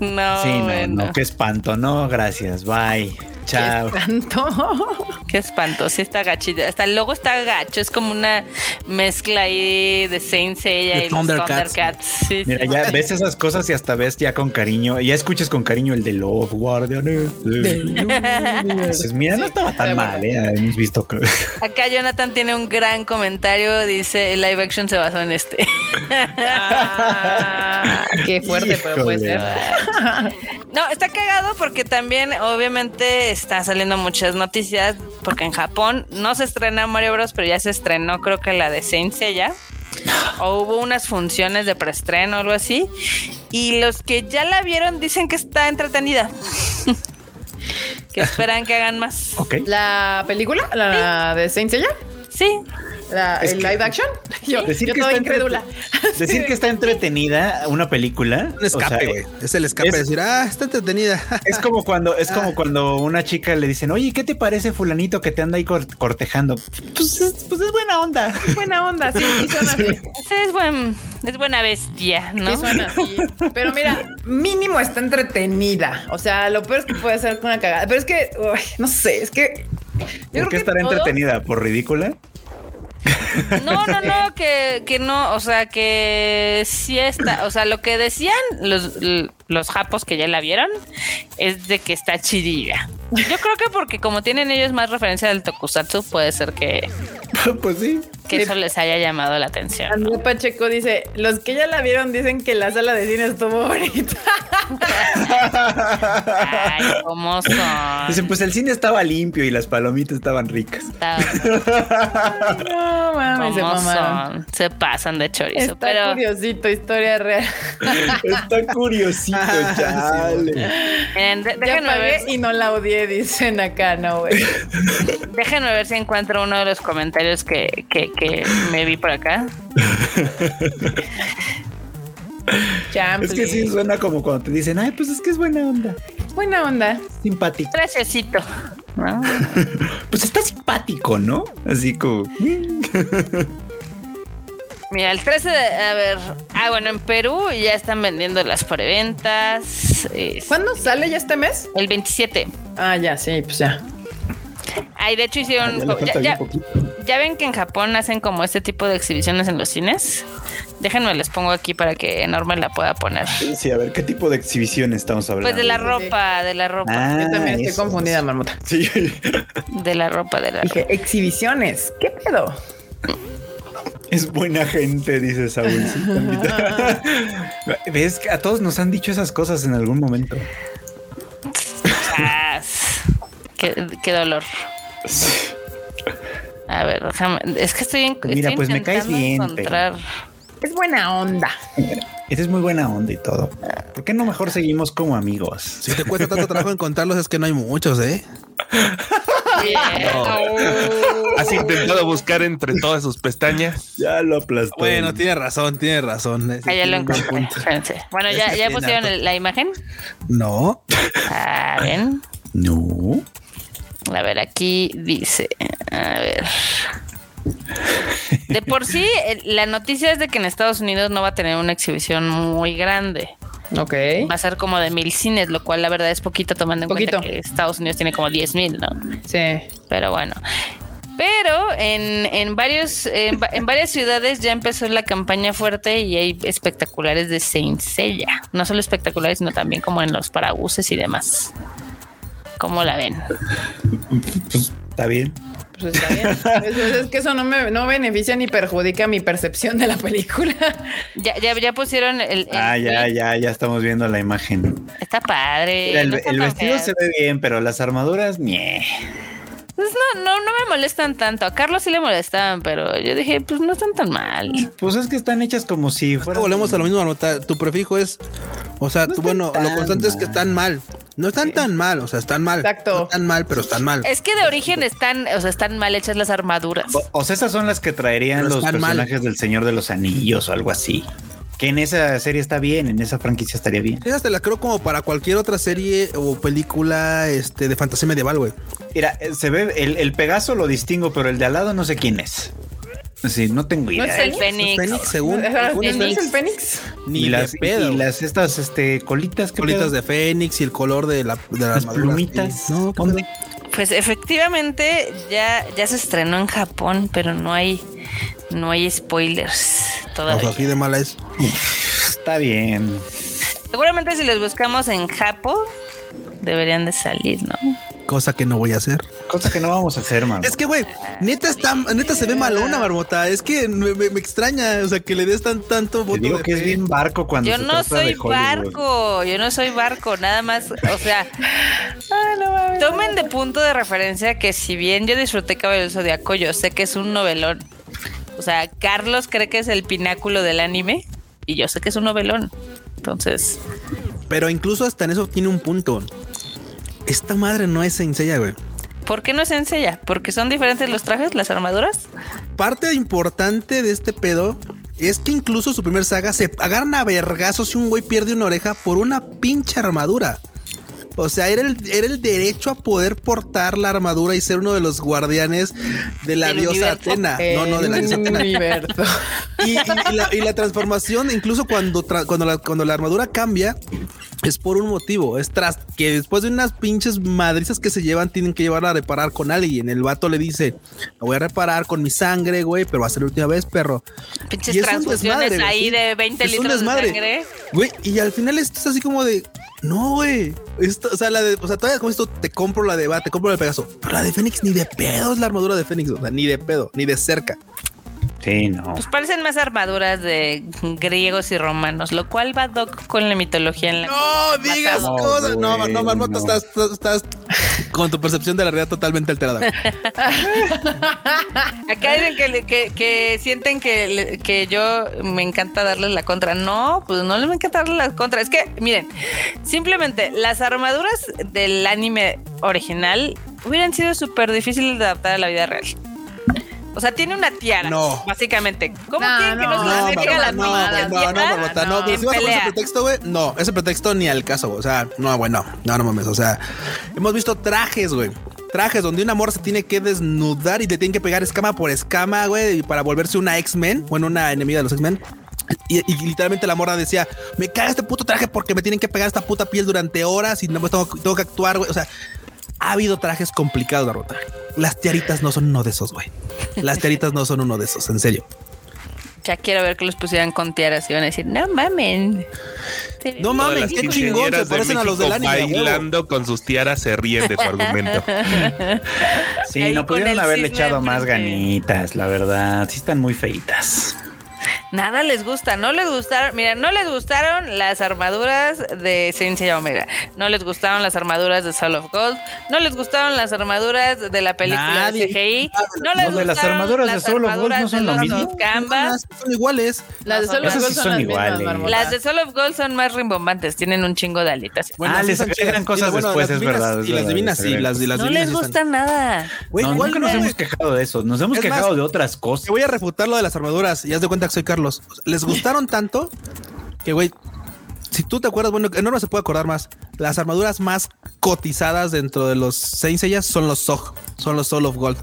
No,
Sí, no,
bueno.
no, qué espanto. No, gracias. Bye. Chao.
Tanto. *laughs*
Qué espanto, sí está gachito. Hasta el logo está gacho, es como una mezcla ahí de Saint Seiya y los
Thundercats.
Thundercats. Sí, sí.
Mira, ya ves esas cosas y hasta ves ya con cariño. Ya escuchas con cariño el de Love Guardian. Dices, mira, no estaba tan mal,
bueno.
¿eh? Hemos visto que. *laughs*
Acá Jonathan tiene un gran comentario, dice, el live action se basó en este.
Ah, *laughs* qué fuerte, pero puede ser.
No, está cagado porque también obviamente está saliendo muchas noticias porque en Japón no se estrena Mario Bros, pero ya se estrenó creo que la de Saint Seiya. O hubo unas funciones de preestreno o algo así. Y los que ya la vieron dicen que está entretenida. *laughs* que esperan que hagan más.
Ok.
¿La película? ¿La de Saint Seiya?
Sí.
¿La,
Es
¿El
que-
live action? *laughs* Yo,
Decir
yo
que
toda incrédula. *laughs*
Decir que está entretenida una película.
Un escape,
o sea,
güey. es el escape
es-
de decir, ah, está entretenida. *laughs*
Es como cuando es
Ah.
como cuando una chica le dicen, oye, ¿qué te parece fulanito que te anda ahí cor- cortejando? Pues es, pues es buena onda.
Buena onda, sí, sí suena así.
Ese es, buen, es buena bestia, ¿no?
Sí suena así. Pero mira, mínimo está entretenida. O sea, lo peor es que puede ser una cagada. Pero es que, uy, no sé, es que... yo creo
¿Por qué
que
estará
todos-
entretenida? ¿Por ridícula?
No, no, no, que, que no, o sea, que sí está, o sea, lo que decían los, los japos que ya la vieron es de que está chidilla. Yo creo que porque como tienen ellos más referencia del tokusatsu, puede ser que, *laughs*
pues sí.
que eso les haya llamado la atención.
Pacheco dice, los que ya la vieron dicen que la sala de cine estuvo bonita.
Ay, ¿cómo son?
Dicen, pues el cine estaba limpio y las palomitas estaban ricas. *laughs*
no mames, se
¿Cómo
mamaron.
son? Se pasan de chorizo,
Está
pero
curiosito, historia real.
Está curiosito, chale. *laughs*
miren, de-
Ya
déjenme ver,
y no la odié, dicen acá, no, güey. *laughs*
déjenme ver si encuentro uno de los comentarios que, que, que me vi por acá. *laughs*
Es que sí suena como cuando te dicen, ay, pues es que es buena onda,
Buena onda.
simpático.
Graciasito.
Pues está simpático, ¿no? Así como.
Mira, el 13 de. A ver. Ah, bueno, en Perú ya están vendiendo las preventas. es
¿Cuándo sale ya este mes?
El 27.
Ah, ya, sí, pues ya.
Ay, de hecho hicieron.
Ya falta
ya, ya- ven que en Japón hacen como este tipo de exhibiciones en los cines. Déjenme les pongo aquí para que Enorme la pueda poner.
Sí, a ver, ¿qué tipo de exhibición estamos hablando?
Pues de la ropa, de la ropa,
Ah,
Yo también estoy
eso.
confundida, marmota.
Sí.
de la ropa, de la ropa.
Dije, exhibiciones. ¿Qué pedo?
Es buena gente, dice Saúl. *laughs* Ves que a todos nos han dicho esas cosas en algún momento.
Qué, qué dolor. A ver, déjame. Es que estoy, en,
Mira,
estoy
pues me caes bien,
encontrar.
Es buena onda.
Eres muy buena onda y todo. ¿Por qué no mejor seguimos como amigos?
Si te cuesta tanto trabajo *laughs* encontrarlos, es que no hay muchos, ¿eh?
¿Has intentado buscar entre todas sus pestañas?
Ya lo aplastó.
Bueno, tiene razón, tiene razón.
Ah, ya lo encontré. Bueno,
Es
ya, ya pusieron el- la imagen.
No.
A ver.
No.
A ver, aquí dice. A ver. De por sí, la noticia es de que en Estados Unidos no va a tener una exhibición muy grande.
Ok.
Va a ser como de mil cines, lo cual la verdad es poquito tomando en
Poquito.
cuenta que Estados Unidos tiene como 10 mil, ¿no?
Sí.
Pero bueno. Pero en, en varios en, va- en varias ciudades ya empezó la campaña fuerte y hay espectaculares de Saint Seiya. No solo espectaculares, sino también como en los parabuses y demás. ¿Cómo la ven?
Pues está bien.
Pues está bien. *laughs* Es, que eso no me no beneficia ni perjudica mi percepción de la película. *laughs*
Ya, ya, ya pusieron el, el
Ah, ya, ya, ya estamos viendo la imagen.
Está padre.
Mira, el,
no está
el
tan
vestido se ve bien, pero las armaduras, ñe.
Pues no, no, no me molestan tanto. A Carlos sí le molestaban, pero yo dije, pues no están tan mal.
Pues es que están hechas como si fueran.
Volvemos a lo mismo. Tu prefijo es, o sea,
No
tú, bueno, lo
tan
constante es que están mal. No están tan mal, o sea, están mal.
Exacto.
No están mal, pero están mal.
Es que de origen están, o sea, están mal hechas las armaduras.
O, o sea, esas son las que traerían
Pero
los
mal.
personajes del Señor de los Anillos o algo así. Que en esa serie está bien, en esa franquicia estaría bien.
Esas te la creo como para cualquier otra serie o película este, de fantasía medieval, güey.
Mira, eh, se ve, el, el Pegaso lo distingo, pero el de al lado no sé quién es. Sí, no tengo
¿No
idea.
Es el Fénix.
Fénix, según,
¿no
es
el Fénix?
ni
y las,
pedo.
y las estas este colitas que
Colitas de Fénix y el color de la, de la
las plumitas.
No, ¿qué
¿Dónde?
Pues efectivamente ya, ya se estrenó en Japón, pero no hay, no hay spoilers
O
todavía.
sea, así de mala es.
Está bien.
Seguramente si los buscamos en Japón, deberían de salir, ¿no?
Cosa que no voy a hacer.
Cosa que no vamos a hacer, man.
Es que, güey, neta está, neta se ve malona, Marmota. Es que me, me- me extraña, o sea, que le des tan tanto
Te
voto
digo
de
que es bien barco cuando
Yo
se
no
trata
soy barco, yo no soy barco, nada más, o sea, tomen de punto de referencia que si bien yo disfruté Cabello del Zodiaco, yo sé que es un novelón. O sea, Carlos cree que es el pináculo del anime y yo sé que es un novelón. Entonces,
Pero incluso hasta en eso tiene un punto. Esta madre no es sencilla, güey.
¿por qué no se enseña? ¿Porque son diferentes los trajes, las armaduras?
Parte importante de este pedo es que incluso su primer saga se agarran a vergazos si un güey pierde una oreja por una pinche armadura. O sea, era el, era el derecho a poder portar la armadura y ser uno de los guardianes de la diosa
universo.
Atena. No, no, de la diosa Atena.
universo.
Y, y- y la, y la transformación, incluso cuando, tra- cuando, la, cuando la armadura cambia, es por un motivo. Es tras que después de unas pinches madrizas que se llevan, tienen que llevarla a reparar con alguien. El vato le dice: Lo voy a reparar con mi sangre, güey, pero va a ser la última vez, perro.
Pinches
Y es un
transfusiones
desmadre, güey,
ahí de 20
Es un
litros de sangre.
Güey, y al final esto es así como de. No, güey. O sea, la de, o sea, todavía con esto te compro la de va, te compro la de Pegaso. Pero la de Fénix ni de pedo es la armadura de Fénix. O sea, ni de pedo, ni de cerca.
Sí, no.
Pues parecen más armaduras de griegos y romanos, lo cual va doc con la mitología en la
No digas
No,
cosas. No,
güey,
no, Marmota,
no.
estás, con tu percepción de la realidad totalmente alterada. *laughs*
Acá dicen que, que, que sienten que, que yo me encanta darles la contra. No, pues no les me encanta darles la contra. Es que, miren, simplemente las armaduras del anime original hubieran sido súper difíciles de adaptar a la vida real. O sea, tiene una tiara,
No.
básicamente. ¿Cómo
No,
quieren que no,
no,
se
No, no,
la
no, no, no, no, pero si vas a poner ese pretexto, güey, no, ese pretexto ni al caso, güey. O sea, no, güey, no, no, no mames. O sea, hemos visto trajes, güey. Trajes donde una morra se tiene que desnudar y te tienen que pegar escama por escama, güey, para volverse una X-Men, bueno, una enemiga de los X-Men. Y, y literalmente la morra decía, me caga este puto traje porque me tienen que pegar esta puta piel durante horas y no me tengo, tengo que actuar, güey. O sea, ha habido trajes complicados, Marmota. Las tiaritas no son uno de esos, güey. Las tiaritas no son uno de esos, en serio.
Ya quiero ver que los pusieran con tiaras y van a decir, no mamen.
No
las
qué chingón, se
de
parecen a los del anime. huevo.
Bailando con sus tiaras se ríen de tu argumento.
Sí,
Ahí
no pudieron haberle echado más ganitas, la verdad. Sí están muy feitas.
Nada les gusta, no les gustaron, mira, no les gustaron las armaduras de Saint Seiya Omega, no les gustaron las armaduras de Soul of Gold, no les gustaron las armaduras de la película
Nadie.
de CGI, no les
de las
gustaron
armaduras de
las
Soul of Gold no
armaduras
son
de
lo
los
mismo.
Canvas.
Son iguales.
Las de Soul of Gold
sí
son mismas,
iguales.
Marmota.
Las de Soul of Gold son más rimbombantes, tienen un chingo de alitas.
Bueno,
Ah, les agregan cosas
bueno,
después, es verdad,
Y las divinas, sí, las, y las
no les gusta
están-
nada.
Güey,
No,
¿cuál
nunca nos
no,
hemos quejado de eso. Nos hemos
Es
quejado
más,
de otras cosas.
Te voy a refutar lo de las armaduras y haz de cuenta que soy Carlos. Les gustaron tanto que, güey, si tú te acuerdas, bueno, no, no se puede acordar más. Las armaduras más cotizadas dentro de los Saint Seiya son los Zog, son los Soul of Gold.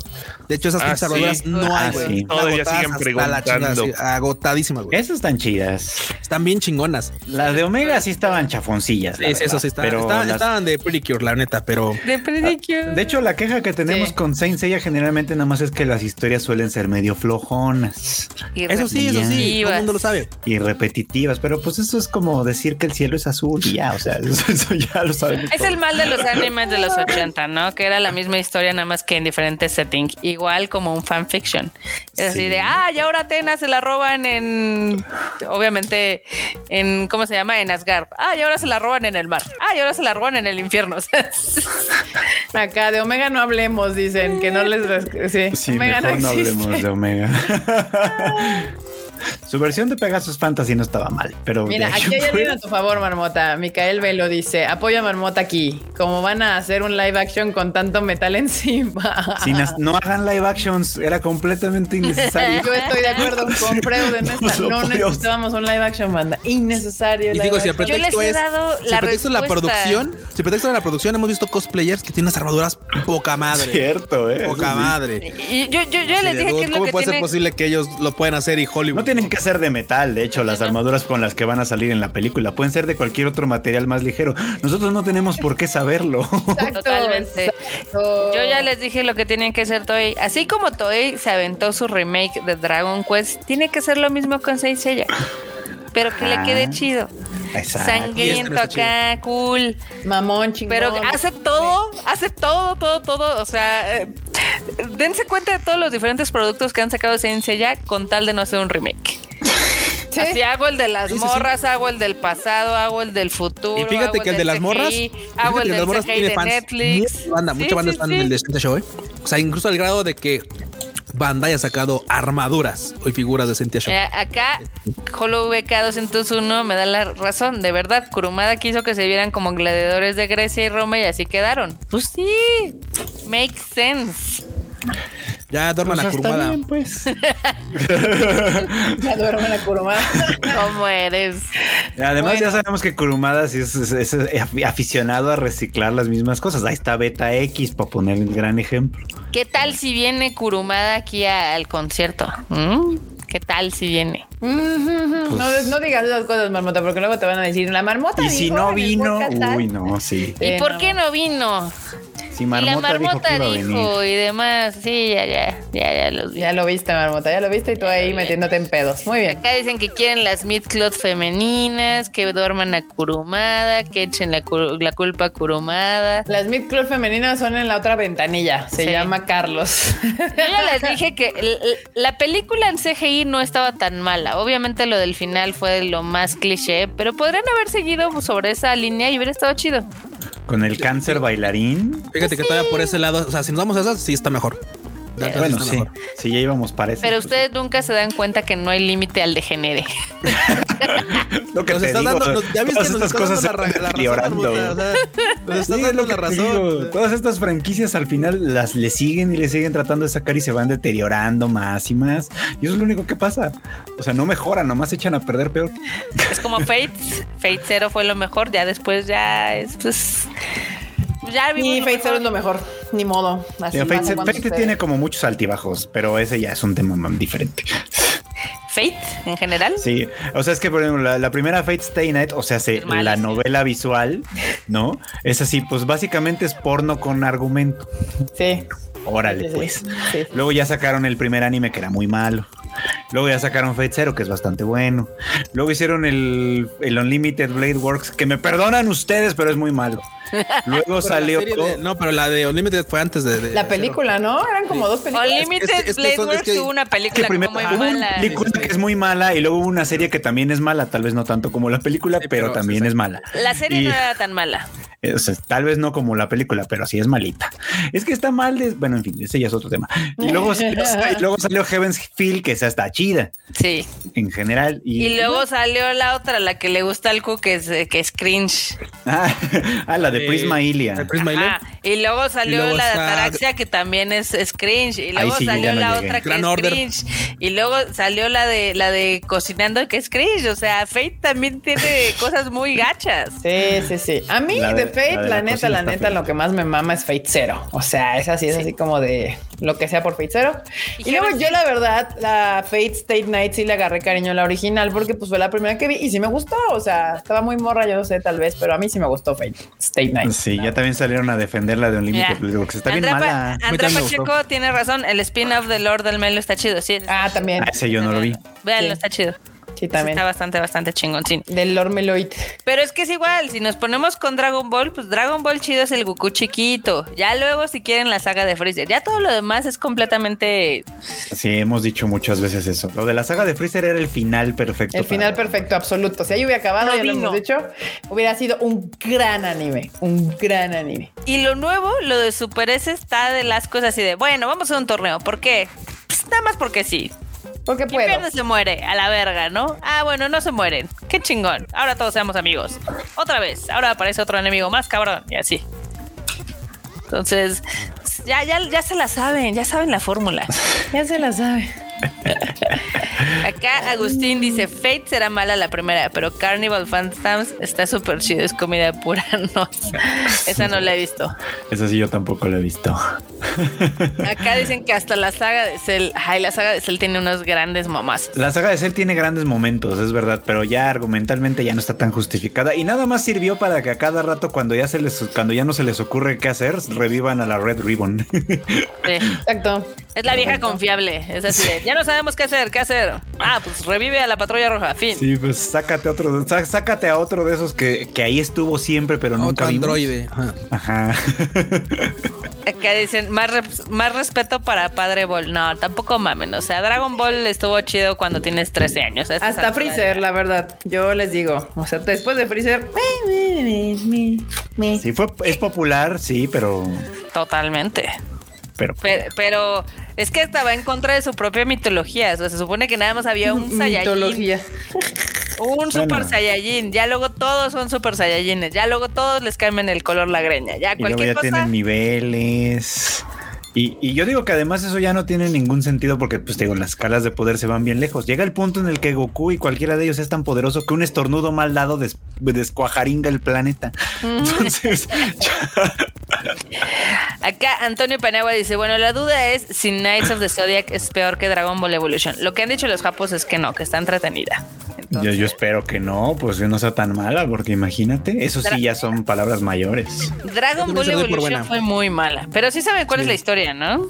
De hecho, esas
Ah,
pinches armaduras no
Ah,
hay, güey.
sí.
Están
Todavía siguen preguntando.
agotadísimas, güey.
Esas están chidas.
Están bien chingonas.
Las de Omega sí estaban chafoncillas. la
Sí, eso sí, está,
pero
estaban,
las-
estaban de la neta, pero
De Predicure.
De hecho, la queja que tenemos
Sí.
con Saint Seiya generalmente nada más es que las historias suelen ser medio flojonas
eso sí, eso sí, todo el mundo lo sabe.
y repetitivas, pero pues eso es como decir que el cielo es azul y ya, o sea, *laughs* eso, eso *laughs* ya lo sabemos.
Es el mal de los *laughs* animes de los 80, ¿no? Que era la misma historia, nada más que en diferentes settings. Igual como un fanfiction. Es así
Sí.
de, ah, y ahora Atena se la roban en. Obviamente, en. ¿Cómo se llama? En Asgard. Ah, y ahora se la roban en el mar. Ah, y ahora se la roban en el infierno. *laughs*
Acá de Omega no hablemos, dicen que no les. Sí,
Sí,
Omega
mejor no,
existe.
hablemos de Omega. Su versión de Pegasus Fantasy no estaba mal, pero
Mira, aquí hay
en
alguien a tu favor, Marmota. Micael Velo dice: Apoya a Marmota aquí. Como van a hacer un live action con tanto metal *laughs* encima.
Si no hagan live actions, era completamente innecesario. *laughs*
Yo estoy de acuerdo *laughs* con Freud en esta.
No
necesitábamos un live action, banda. Innecesario.
Y digo, si el pretexto es. si el
la
pretexto es la producción, si el pretexto de la producción, hemos visto cosplayers que tienen unas armaduras poca madre.
Cierto, ¿eh?
Poca madre.
Y yo, yo, yo
Sí,
les dije que es lo
¿Cómo
que
puede ser posible que ellos lo puedan hacer y Hollywood?
Tienen que ser de metal, de hecho, las armaduras con las que van a salir en la película. Pueden ser de cualquier otro material más ligero. Nosotros no tenemos por qué saberlo.
Exacto,
Totalmente.
exacto.
Yo ya les dije lo que tienen que hacer Toei. Así como Toei se aventó su remake de Dragon Quest, tiene que ser lo mismo con Saint Seiya. Pero que le quede chido.
Exacto.
Sangriento
Y es que no está
acá, cool.
Mamón, chingón.
Pero hace todo, hace todo, todo, todo. O sea, eh, dense cuenta de todos los diferentes productos que han sacado Saint Seiya con tal de no hacer un remake.
Sí.
Así hago el de las
Sí, sí, sí.
morras, hago el del pasado, hago el del futuro.
Y fíjate que el de las
CGI,
morras,
hago el
de las morras tiene
de
fans.
Netflix.
Mucha banda,
Sí,
mucha banda
sí,
está
sí.
en el de Santa Show, ¿eh? O sea, incluso al grado de que Bandai ha sacado armaduras y figuras de Sentia Show.
Eh, acá, Hollow VK 201 me da la razón. De verdad, Kurumada quiso que se vieran como gladiadores de Grecia y Roma y así quedaron. Pues sí, makes sense.
Ya duerman
Pues
a
hasta
curumada.
bien, pues. *laughs*
Ya duerme la curumada.
¿Cómo eres?
Además,
Bueno.
ya sabemos que Kurumada sí es, es- es afi- aficionado a reciclar las mismas cosas. Ahí está Beta X para poner el gran ejemplo.
¿Qué tal si viene Kurumada aquí a- al concierto? ¿Mm? ¿Qué tal si viene?
no, no digas esas cosas, marmota, porque luego te van a decir la marmota.
Y si no vino,
podcast tal".
uy, no, sí.
¿Y por
no.
qué no vino?
Si
y la
Marmota, dijo que venir.
y demás. Sí, ya, ya, ya, ya los vi.
Ya lo viste, marmota, ya lo viste y tú ahí metiéndote en pedos. Muy bien.
Acá dicen que quieren las mid-cloth femeninas, que duerman a Kurumada, que echen la, cur- la culpa a Kurumada.
Las mid club femeninas son en la otra ventanilla. Se
Sí.
llama Carlos.
Yo ya les dije que la película en CGI no estaba tan mala. Obviamente lo del final fue lo más cliché, pero podrían haber seguido sobre esa línea y hubiera estado chido.
Con el cáncer bailarín.
Fíjate que todavía por ese lado, o sea, si nos vamos a esas, sí está mejor.
Bueno, sí.
mejor.
Sí, ya íbamos para eso.
Pero
pues,
ustedes nunca se dan cuenta que no hay límite al degenere. *laughs*
lo que
Nos estás
digo,
dando, nos- ya nos
estas cosas
dando
se
la, ra-
van
la razón,
deteriorando.
Marmota, o sea, nos estás
Sí, es
dando
lo
la
digo.
razón.
Todas estas franquicias al final las le siguen y le siguen tratando de sacar y se van deteriorando más y más. Y eso es lo único que pasa. O sea, no mejoran, nomás se echan a perder peor.
Es como Fate. Fate Zero fue lo mejor, ya después ya es pues. Ya vimos
Y Fate es lo mejor. Ni modo. Así
Fate, tiene como muchos altibajos, pero ese ya es un tema más diferente.
Fate en general.
Sí, o sea, es que por ejemplo, la, la primera Fate Stay Night, o sea, se, la
sí.
novela visual, ¿no? Es así, pues básicamente es porno con argumento.
Sí.
Órale,
Sí, sí,
pues.
sí.
Luego ya sacaron el primer anime que era muy malo. Luego ya sacaron Fate Zero, que es bastante bueno. Luego hicieron el, el Unlimited Blade Works, que me perdonan ustedes, pero es muy malo. Luego *laughs*
Pero
salió.
de- no, pero la de Unlimited fue antes de. de-
La película, ¿no? Eran como dos películas.
Unlimited
Es que- es que
Blade
es
Works
que-
tuvo una
que
película
primero
como muy
una
mala.
película que es muy mala y luego hubo una serie que también es mala, tal vez no tanto como la película,
Sí,
pero,
pero-
también
sí,
es mala.
La serie
Y-
no era tan mala.
O sea, tal vez no como la película, pero sí es malita. Es que está mal. de- bueno, en fin, ese ya es otro tema. Y luego salió, *laughs* y luego salió Heaven's Feel, que esa está chida
Sí.
en general. Y,
Y luego salió la otra, la que le gusta al Q, que es, que es cringe.
Ah, *laughs* ah, la de
Eh,
Prisma Ilia.
Prisma.
Y luego salió
Y luego
la de Ataraxia, que también es, es cringe. Y luego
sí,
salió
no
la
llegué.
otra que
Gran
es
Order.
cringe. Y luego salió la de la de cocinando, que es cringe. O sea, Fate también tiene cosas muy gachas.
Sí, sí, sí. A mí
La
de,
de-
Fate,
la
la,
de la
neta, la neta,
fea.
lo que más me mama es Fate Zero. O sea, es así, es así como de lo que sea por Fate Zero.
Y
Y, luego yo, la verdad, la Fate State Night sí le agarré cariño a la original porque pues fue la primera que vi y sí me gustó. O sea, estaba muy morra, yo no sé, tal vez, pero a mí sí me gustó Fate State Night.
Sí, ya también salieron a defender la de
Mira,
Blade Works. Está bien
Pa-
mala.
Andrea Pacheco tiene razón. El spin-off de Lord del Melo está chido. Sí,
Ah, también.
Ah, ese yo no lo vi.
Véanlo,
Sí.
está chido.
Sí, también.
Está bastante, bastante chingón. sí.
Del Lord Meloid.
Pero es que es igual, si nos ponemos con Dragon Ball, pues Dragon Ball chido es el Goku chiquito. Ya luego si quieren la saga de Freezer, ya todo lo demás es completamente...
Sí, hemos dicho muchas veces eso. Lo de la saga de Freezer era el final perfecto.
El final
para-
perfecto, absoluto. Si ahí hubiera acabado,
No
ya lo hemos dicho, hubiera sido un gran anime. Un gran anime.
Y lo nuevo, lo de Super S está de las cosas así de, bueno, vamos a un torneo. ¿Por qué? Pues nada más porque sí.
Porque
Quien
puedo.
pierde se muere, a la verga, ¿no? Ah, bueno, no se mueren. Qué chingón. Ahora todos seamos amigos. Otra vez. Ahora aparece otro enemigo más cabrón. Y así. Entonces, ya, ya, ya se la saben, ya saben la fórmula.
Ya se la sabe.
Acá Agustín dice, Fate será mala la primera, pero Carnival Phantoms está súper chido, es comida pura. No, esa no la he visto.
Esa sí yo tampoco la he visto.
Acá dicen que hasta la saga de Cell, ay, la saga de Cell tiene unos grandes mamás.
La saga de Cell tiene grandes momentos, es verdad, pero ya argumentalmente ya no está tan justificada y nada más sirvió para que a cada rato cuando ya se les cuando ya no se les ocurre qué hacer, revivan a la Red Ribbon.
Sí.
Exacto.
Es la vieja confiable, es así de, ya no sabemos qué hacer, qué hacer. Ah, pues revive a la patrulla roja, fin.
sí, pues sácate otro, sá- sácate a otro de esos que, que ahí estuvo siempre, pero nunca
Otro
vimos.
androide. Ajá.
Ajá.
Acá dicen, más, res- más respeto para Padre Ball. No, tampoco mamen. O sea, Dragon Ball estuvo chido cuando tienes 13 años.
Hasta Freezer, la verdad. Yo les digo. O sea, después de Freezer.
Sí, fue, es popular, sí, pero,
Totalmente.
pero
Pero, pero es que estaba en contra de su propia mitología. O sea, se supone que nada más había un *laughs* Saiyajin.
Mitología.
Un Super. Saiyajin. Ya luego todos son Super Saiyajines. Ya luego todos les cambian el color la greña. Ya
y luego
cualquier
ya
cosa.
tienen niveles. Y, y yo digo que además eso ya no tiene ningún sentido porque, pues te digo, las escalas de poder se van bien lejos. Llega el punto en el que Goku y cualquiera de ellos es tan poderoso que un estornudo mal dado des- descuajaringa el planeta. *laughs* Entonces,
Acá Antonio Panagua dice, bueno, la duda es si Knights of the Zodiac es peor que Dragon Ball Evolution. Lo que han dicho los japos es que no, que está entretenida.
yo,
Entonces,
yo espero que no, pues que no sea tan mala, porque imagínate, eso sí ya son palabras mayores.
Dragon Ball Evolution fue muy mala. Pero sí saben cuál es la historia, ¿no?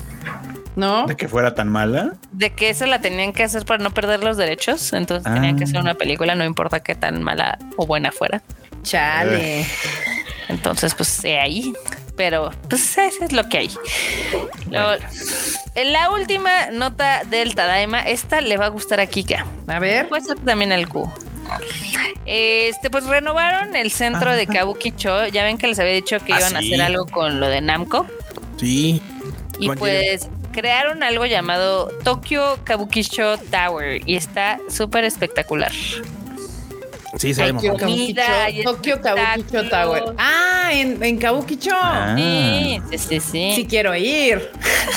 ¿No?
De que fuera tan mala.
De que eso la tenían que hacer para no perder los derechos. Entonces
Ah.
tenían que hacer una película, no importa qué tan mala o buena fuera.
Chale.
Entonces, pues de ahí. Pero, pues eso es lo que hay. En la última nota del Tadaima, esta le va a gustar a Kika.
A ver.
Puede ser también al Q. Este, pues renovaron el centro de Kabukicho. Ya ven que les había dicho que
Ah,
iban a hacer algo con lo de Namco.
Sí.
Y pues crearon algo llamado Tokyo Kabukicho Tower. Y está súper espectacular.
Sí, se ve
Tokio.
mojón.
Comida y
Tokyo Kabukicho. Tower. Ah, en, en Kabukicho.
Ah.
Sí, sí, sí, sí.
Sí quiero ir.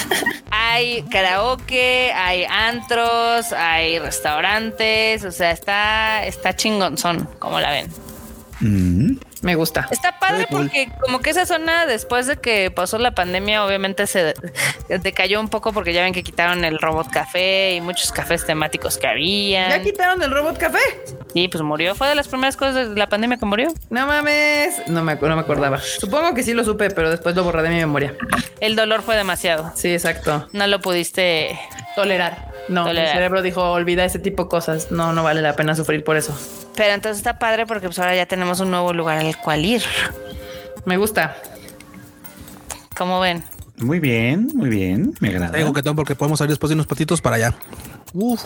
*laughs*
Hay karaoke, hay antros, hay restaurantes, o sea, está, está chingonzón, como la ven.
Mm.
Me gusta.
Está padre
cool.
porque como que esa zona después de que pasó la pandemia obviamente se *laughs* decayó un poco porque ya ven que quitaron el robot café y muchos cafés temáticos que
¿Ya
había.
quitaron el robot café?
Y pues murió, fue de las primeras cosas de la pandemia que murió.
No mames. No me, no me acordaba. Supongo que sí lo supe, pero después lo borré de mi memoria.
El dolor fue demasiado.
Sí, exacto.
No lo pudiste
Tolerar. No,
Tolerar.
mi cerebro dijo, olvida ese tipo de cosas. No, no vale la pena sufrir por eso.
Pero entonces está padre porque pues ahora ya tenemos un nuevo lugar al cual ir.
Me gusta.
Como ven.
Muy bien, muy bien, me agrada.
Traigo coquetón porque podemos salir después de unos patitos para allá. Uf.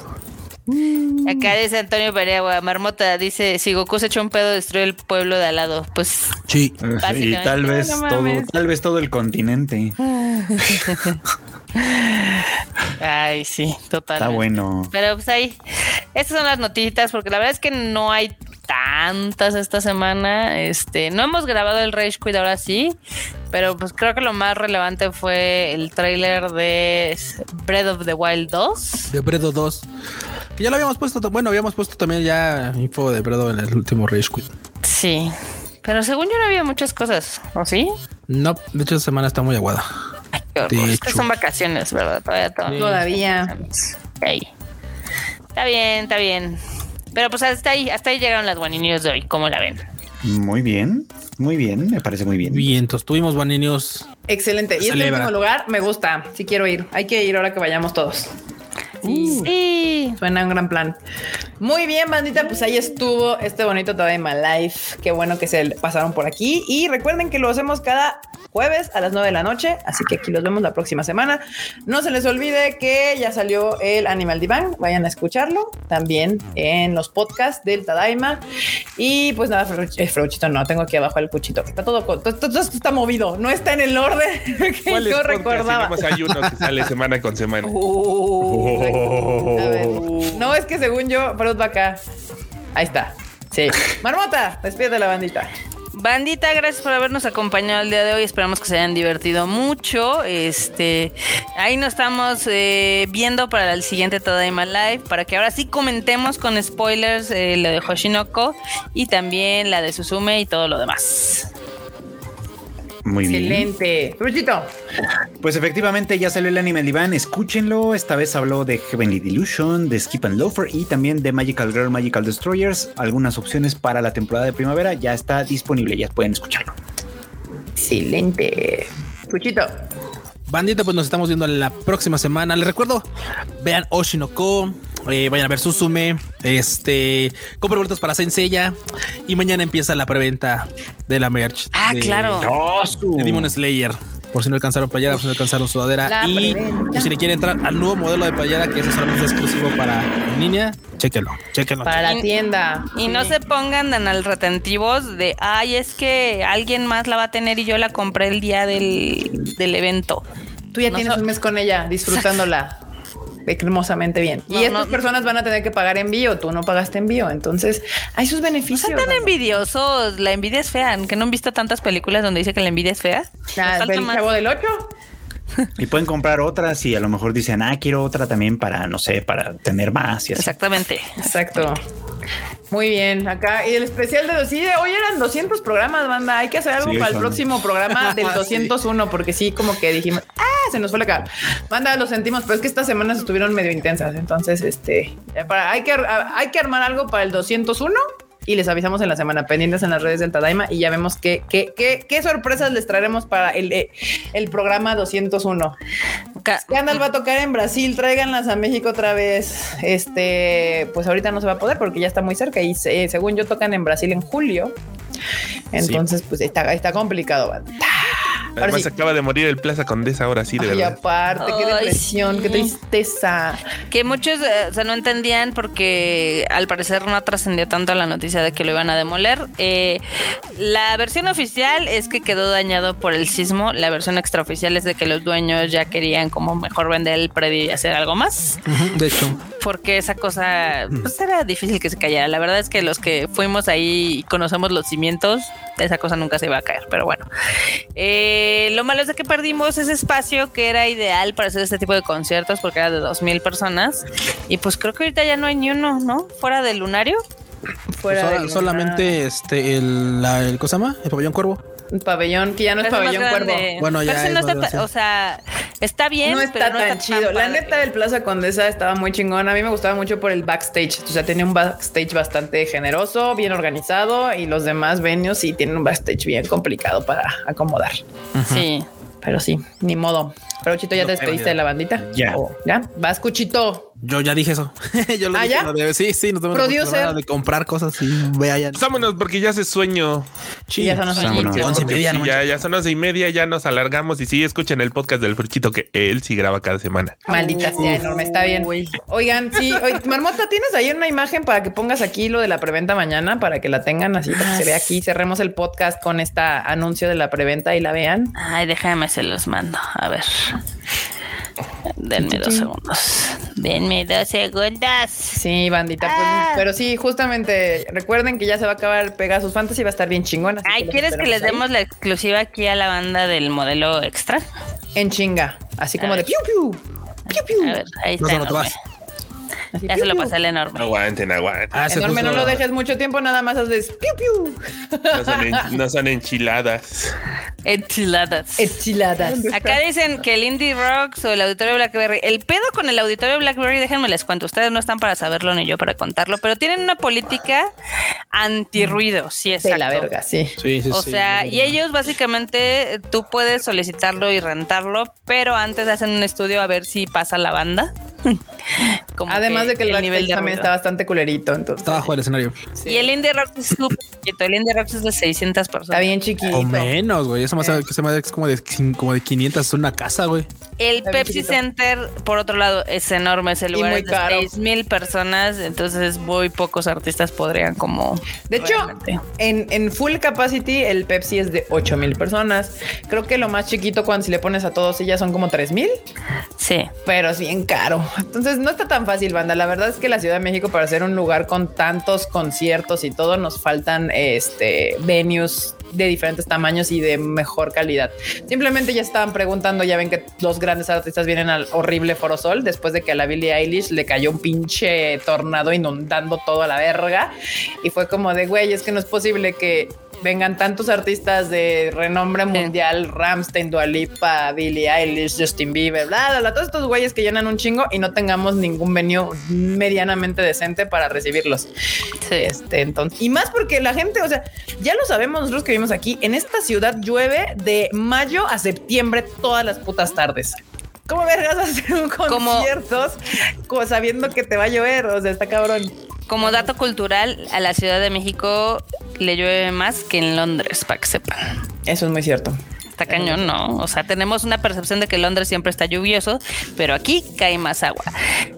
Acá dice Antonio Pereagua, Marmota dice, si Goku se echó un pedo, destruye el pueblo de al lado. Pues
Sí.
Y tal vez
No
todo,
mames.
tal vez todo el continente. *laughs*
Ay, sí, total.
Está bueno.
Pero pues ahí, estas son las notitas, porque la verdad es que no hay tantas esta semana. Este, no hemos grabado el Rage Quit ahora sí, pero pues creo que lo más relevante fue el tráiler de Breath of the Wild 2.
De Bredo 2. Que ya lo habíamos puesto. Bueno, habíamos puesto también ya info de Bredo en el último Rage Quit.
Sí. Pero según yo no había muchas cosas, ¿o sí?
No, de hecho, esta semana está muy aguada.
Ay, qué horror.
De
Es que
hecho.
son vacaciones, ¿verdad? Todavía, todavía.
Todavía.
Está bien, está bien. Pero pues hasta ahí, hasta ahí llegaron las One News de hoy, ¿cómo la ven?
Muy bien, muy bien, me parece muy bien.
Vientos. Tuvimos Niños.
Excelente. Y este último lugar me gusta. Sí quiero ir. Hay que ir ahora que vayamos todos.
Sí.
Suena un gran plan. Muy bien, bandita, pues ahí estuvo este bonito Tadaima Life. Qué bueno que se pasaron por aquí. Y recuerden que lo hacemos cada jueves a las 9 de la noche, así que aquí los vemos la próxima semana. No se les olvide que ya salió el Animal Divan, vayan a escucharlo también en los podcasts del Tadaima. Y pues nada, Ferruch- eh, Ferruchito, no, tengo aquí abajo el cuchito. Está todo, co- todo, está movido, no está en el orden *laughs* que
¿Cuáles
yo recordaba.
Hay uno que sale semana con semana. *laughs*
A ver. No, es que según yo, Fruit va acá. Ahí está. Sí. *laughs* Marmota, despide la bandita.
Bandita, gracias por habernos acompañado el día de hoy. Esperamos que se hayan divertido mucho. Este, ahí nos estamos eh, viendo para el siguiente Tadaima Live, para que ahora sí comentemos con spoilers eh, lo de Hoshinoko y también la de Suzume y todo lo demás.
Muy bien.
Excelente.
Pues efectivamente ya salió el anime Divan, escúchenlo. Esta vez habló de Heavenly Delusion, de Skip and Loafer y también de Magical Girl, Magical Destroyers. Algunas opciones para la temporada de primavera ya está disponible, ya pueden escucharlo.
Excelente. Fruchito.
Bandita, pues nos estamos viendo la próxima semana. Les recuerdo, vean Oshinoko, eh, vayan a ver Susume, este, compren boletos para Senseiya y mañana empieza la preventa de la merch.
Ah,
de-
claro.
de Demon Slayer. Por si no alcanzaron playera, por si no alcanzaron sudadera.
La
y pues, si le quieren entrar al nuevo modelo de playera, que ese solamente es exclusivo para en línea, chéquenlo, chéquenlo.
Para la tienda.
Y no se pongan tan al retentivos de, ay, es que alguien más la va a tener y yo la compré el día del, del evento.
Tú ya
no
tienes
so-
un mes con ella disfrutándola *laughs* hermosamente bien.
No,
y estas
no.
personas van a tener que pagar envío. Tú no pagaste envío. Entonces hay sus
No
beneficios.
sean tan envidiosos, la envidia es fea, que no han visto tantas películas donde dice que la envidia es fea.
Ah, ¿El
más.
chavo del 8?
Y pueden comprar otras y a lo mejor dicen, ah, quiero otra también para, no sé, para tener más y así.
Exactamente.
Exacto. Muy bien, acá. Y el especial de los... Sí, hoy eran 200 programas, banda. Hay que hacer algo
Sí,
para el
son-
próximo programa *laughs* del
Sí.
201, porque sí, como que dijimos, ah, se nos fue la cara. Banda, lo sentimos, pero es que estas semanas estuvieron medio intensas. Entonces, este, para, hay, que, hay que armar algo para el 201 y les avisamos en la semana pendientes en las redes del Tadaima y ya vemos qué, qué, qué, qué sorpresas les traeremos para el, eh, el programa 201.
Ca-
Scandal va a tocar en Brasil, tráiganlas a México otra vez. Este, pues ahorita no se va a poder porque ya está muy cerca y se- según yo tocan en Brasil en julio. Entonces, pues está, está complicado. banda.
Además,
sí.
acaba de morir el Plaza Condesa ahora sí, de
Ay,
verdad.
aparte, qué
Ay,
depresión, qué tristeza.
Que muchos eh, o sea, no entendían porque al parecer no trascendió tanto la noticia de que lo iban a demoler. Eh, la versión oficial es que quedó dañado por el sismo. La versión extraoficial es de que los dueños ya querían como mejor vender el predio y hacer algo más.
De hecho,
Porque esa cosa pues era difícil que se cayera. La verdad es que los que fuimos ahí y conocemos los cimientos, esa cosa nunca se iba a caer. Pero bueno. Eh, lo malo es de que perdimos ese espacio que era ideal para hacer este tipo de conciertos porque era de dos mil personas. Y pues creo que ahorita ya no hay ni uno, ¿no? Fuera del lunario.
Fuera
sola-
del
solamente este el, la, el ¿cómo se llama? El pabellón cuervo.
Pabellón que ya no es pabellón cuervo.
Bueno, ya
Pero no
es
está ta- o sea, está bien,
no está
pero no
tan
está
chido. La neta del Plaza Condesa estaba muy chingón. A mí me gustaba mucho por el backstage. O sea, tenía un backstage bastante generoso, bien organizado y los demás venues sí tienen un backstage bien complicado para acomodar.
Sí.
Pero sí, ni modo. Pero Chito, ¿ya te despediste de la bandita?
Ya.
¿O ¿Ya? Vas, Cuchito.
Yo ya dije eso. *laughs* Yo lo
¿Ah,
dije,
ya?
sí, sí, nos tenemos de comprar cosas y vea ya.
Pues vámonos porque ya hace sueño.
Y ya son las.
Once y media,
Sí, ya, ya son once y media, ya nos alargamos y sí, escuchen el podcast del Furchito que él sí graba cada semana.
Maldita sea, enorme, está bien.
Uy.
Oigan, sí, oye, *laughs* Marmota, ¿tienes ahí una imagen para que pongas aquí lo de la preventa mañana para que la tengan así, para que se vea aquí? Cerremos el podcast con este anuncio de la preventa y la vean.
Ay, déjame se los mando. A ver. Denme dos segundos. Denme dos segundos.
Sí, bandita, pues,
Ah.
pero sí, justamente recuerden que ya se va a acabar Pegasus Fantasy, va a estar bien chingona.
Ay, ¿quieres que les demos la exclusiva aquí a la banda del modelo extra?
En chinga, así
A
como de piu piu. Piu piu.
A ver, ahí
No
está. Ya se lo pasé al enorme.
Aguanten, aguanten.
Ah, se
Enorme, no lo dejes mucho tiempo, nada más haces piu piu.
No son, en- no son enchiladas.
Enchiladas.
Enchiladas.
Acá dicen que el Indie Rocks o el Auditorio Blackberry. El pedo con el Auditorio Blackberry, déjenme les cuento. Ustedes no están para saberlo ni yo para contarlo, pero tienen una política antirruido. Sí.
De la verga, sí.
Sí, sí,
O
sí.
sea, y ellos básicamente tú puedes solicitarlo y rentarlo, pero antes hacen un estudio a ver si pasa la banda. *laughs* Como
Además de que el,
nivel de
también está bastante culerito, entonces.
Está bajo el escenario.
sí.
Y el Indie Rock es súper chiquito. El Indie Rock es de 600 personas.
Está bien chiquito.
O menos, güey. Eso más que se me hace como de, como de 500 es una casa, güey.
El
Está
Pepsi. Center, por otro lado, es enorme. Ese lugar
muy
es de
caro.
6000 personas. Entonces, muy pocos artistas podrían como.
De hecho, en, en full capacity el Pepsi es de 8 mil personas. Creo que lo más chiquito cuando si le pones a todos ellas son como 3 mil,
Sí.
pero es bien caro. Entonces no está tan fácil, banda. La verdad es que la Ciudad de México para ser un lugar con tantos conciertos y todo nos faltan este venues de diferentes tamaños y de mejor calidad. Simplemente ya estaban preguntando, ya ven que los grandes artistas vienen al horrible Foro Sol después de que a la Billie Eilish le cayó un pinche tornado inundando todo la verga y fue como de güey, es que no es posible que vengan tantos artistas de renombre mundial, Ramstein, Dua Lipa, Billie Eilish, Justin Bieber, bla, bla, bla, todos estos güeyes que llenan un chingo y no tengamos ningún venue medianamente decente para recibirlos.
Sí.
Este, entonces, y más porque la gente, o sea, ya lo sabemos nosotros que vivimos aquí, en esta ciudad llueve de mayo a septiembre todas las putas tardes. ¿Cómo vergas hacer un
Como-
conciertos co- sabiendo que te va a llover? O sea, está cabrón.
Como dato cultural, a la Ciudad de México le llueve más que en Londres, para que sepan.
Eso es muy cierto.
Está cañón, ¿no? O sea, tenemos una percepción de que Londres siempre está lluvioso, pero aquí cae más agua.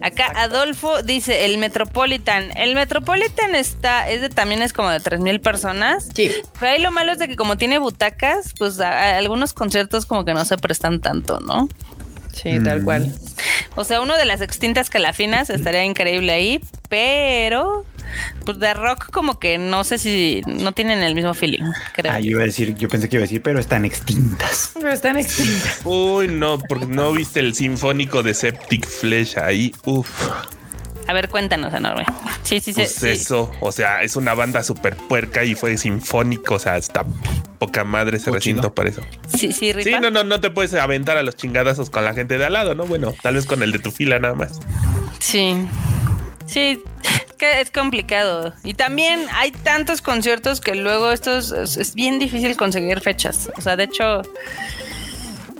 Acá Adolfo dice el Metropolitan. El Metropolitan está, es de, también es como de 3 mil personas.
Sí.
Pero ahí lo malo es de que como tiene butacas, pues a- a algunos conciertos como que no se prestan tanto, ¿no?
Sí, tal cual.
O sea, uno de las extintas calafinas estaría increíble ahí, pero pues de rock como que no sé si no tienen el mismo feeling, creo.
Ah, yo iba a decir, yo pensé que iba a decir, pero están extintas.
Pero están extintas.
Uy, no, porque no viste el sinfónico de Septic Flesh ahí. Uf,
A ver, cuéntanos, enorme. Sí, sí, sí.
pues
sí.
eso. O sea, es una banda súper puerca y fue sinfónico. O sea, está poca madre ese recinto para eso.
Sí, sí, rifa.
Sí, no, no, no te puedes aventar a los chingadazos con la gente de al lado, ¿no? Bueno, tal vez con el de tu fila nada más.
Sí. Sí, es que es complicado. Y también hay tantos conciertos que luego estos es, es bien difícil conseguir fechas. O sea, de hecho,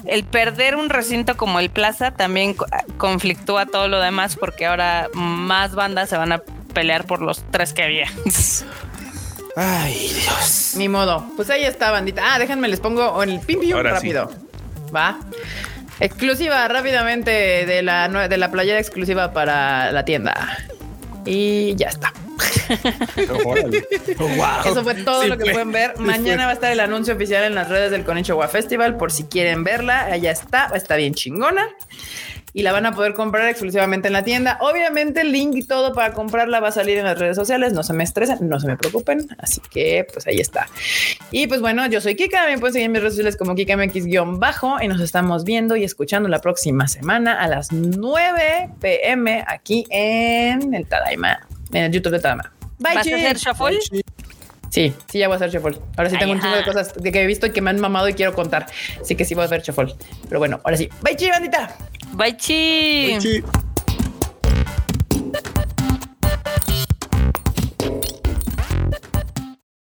el perder un recinto como el Plaza también co- conflictúa todo lo demás porque ahora más bandas se van a pelear por los tres que había. *laughs*
Ay, Dios.
Ni modo. Pues ahí está, bandita. Ah, déjenme, les pongo el pim pim
Ahora sí.
rápido. Va. Exclusiva rápidamente de la, de la playera exclusiva para la tienda. Y ya está. *laughs*
Wow.
Eso fue todo
Sí
lo que
fue.
pueden ver.
Sí
Mañana
fue.
va a estar el anuncio oficial en las redes del Conichagua Festival por si quieren verla. Allá está, está bien chingona. Y la van a poder comprar exclusivamente en la tienda. Obviamente el link y todo para comprarla va a salir en las redes sociales. No se me estresen, no se me preocupen. Así que pues ahí está. Y pues bueno, yo soy Kika. Me pueden seguir en mis redes sociales como KikaMX-bajo. Y nos estamos viendo y escuchando la próxima semana a las 9 pm aquí en el Tadaima, en el YouTube de Tadaima. Bye,
¿Vas a hacer shuffle?
Sí, sí, ya voy a hacer shuffle. Ahora sí tengo
Ay,
un chingo de cosas de que he visto y que me han mamado y quiero contar. Así que sí voy a hacer shuffle. Pero bueno, ahora sí. Bye, chi, bandita.
Bye, chi.
Sí.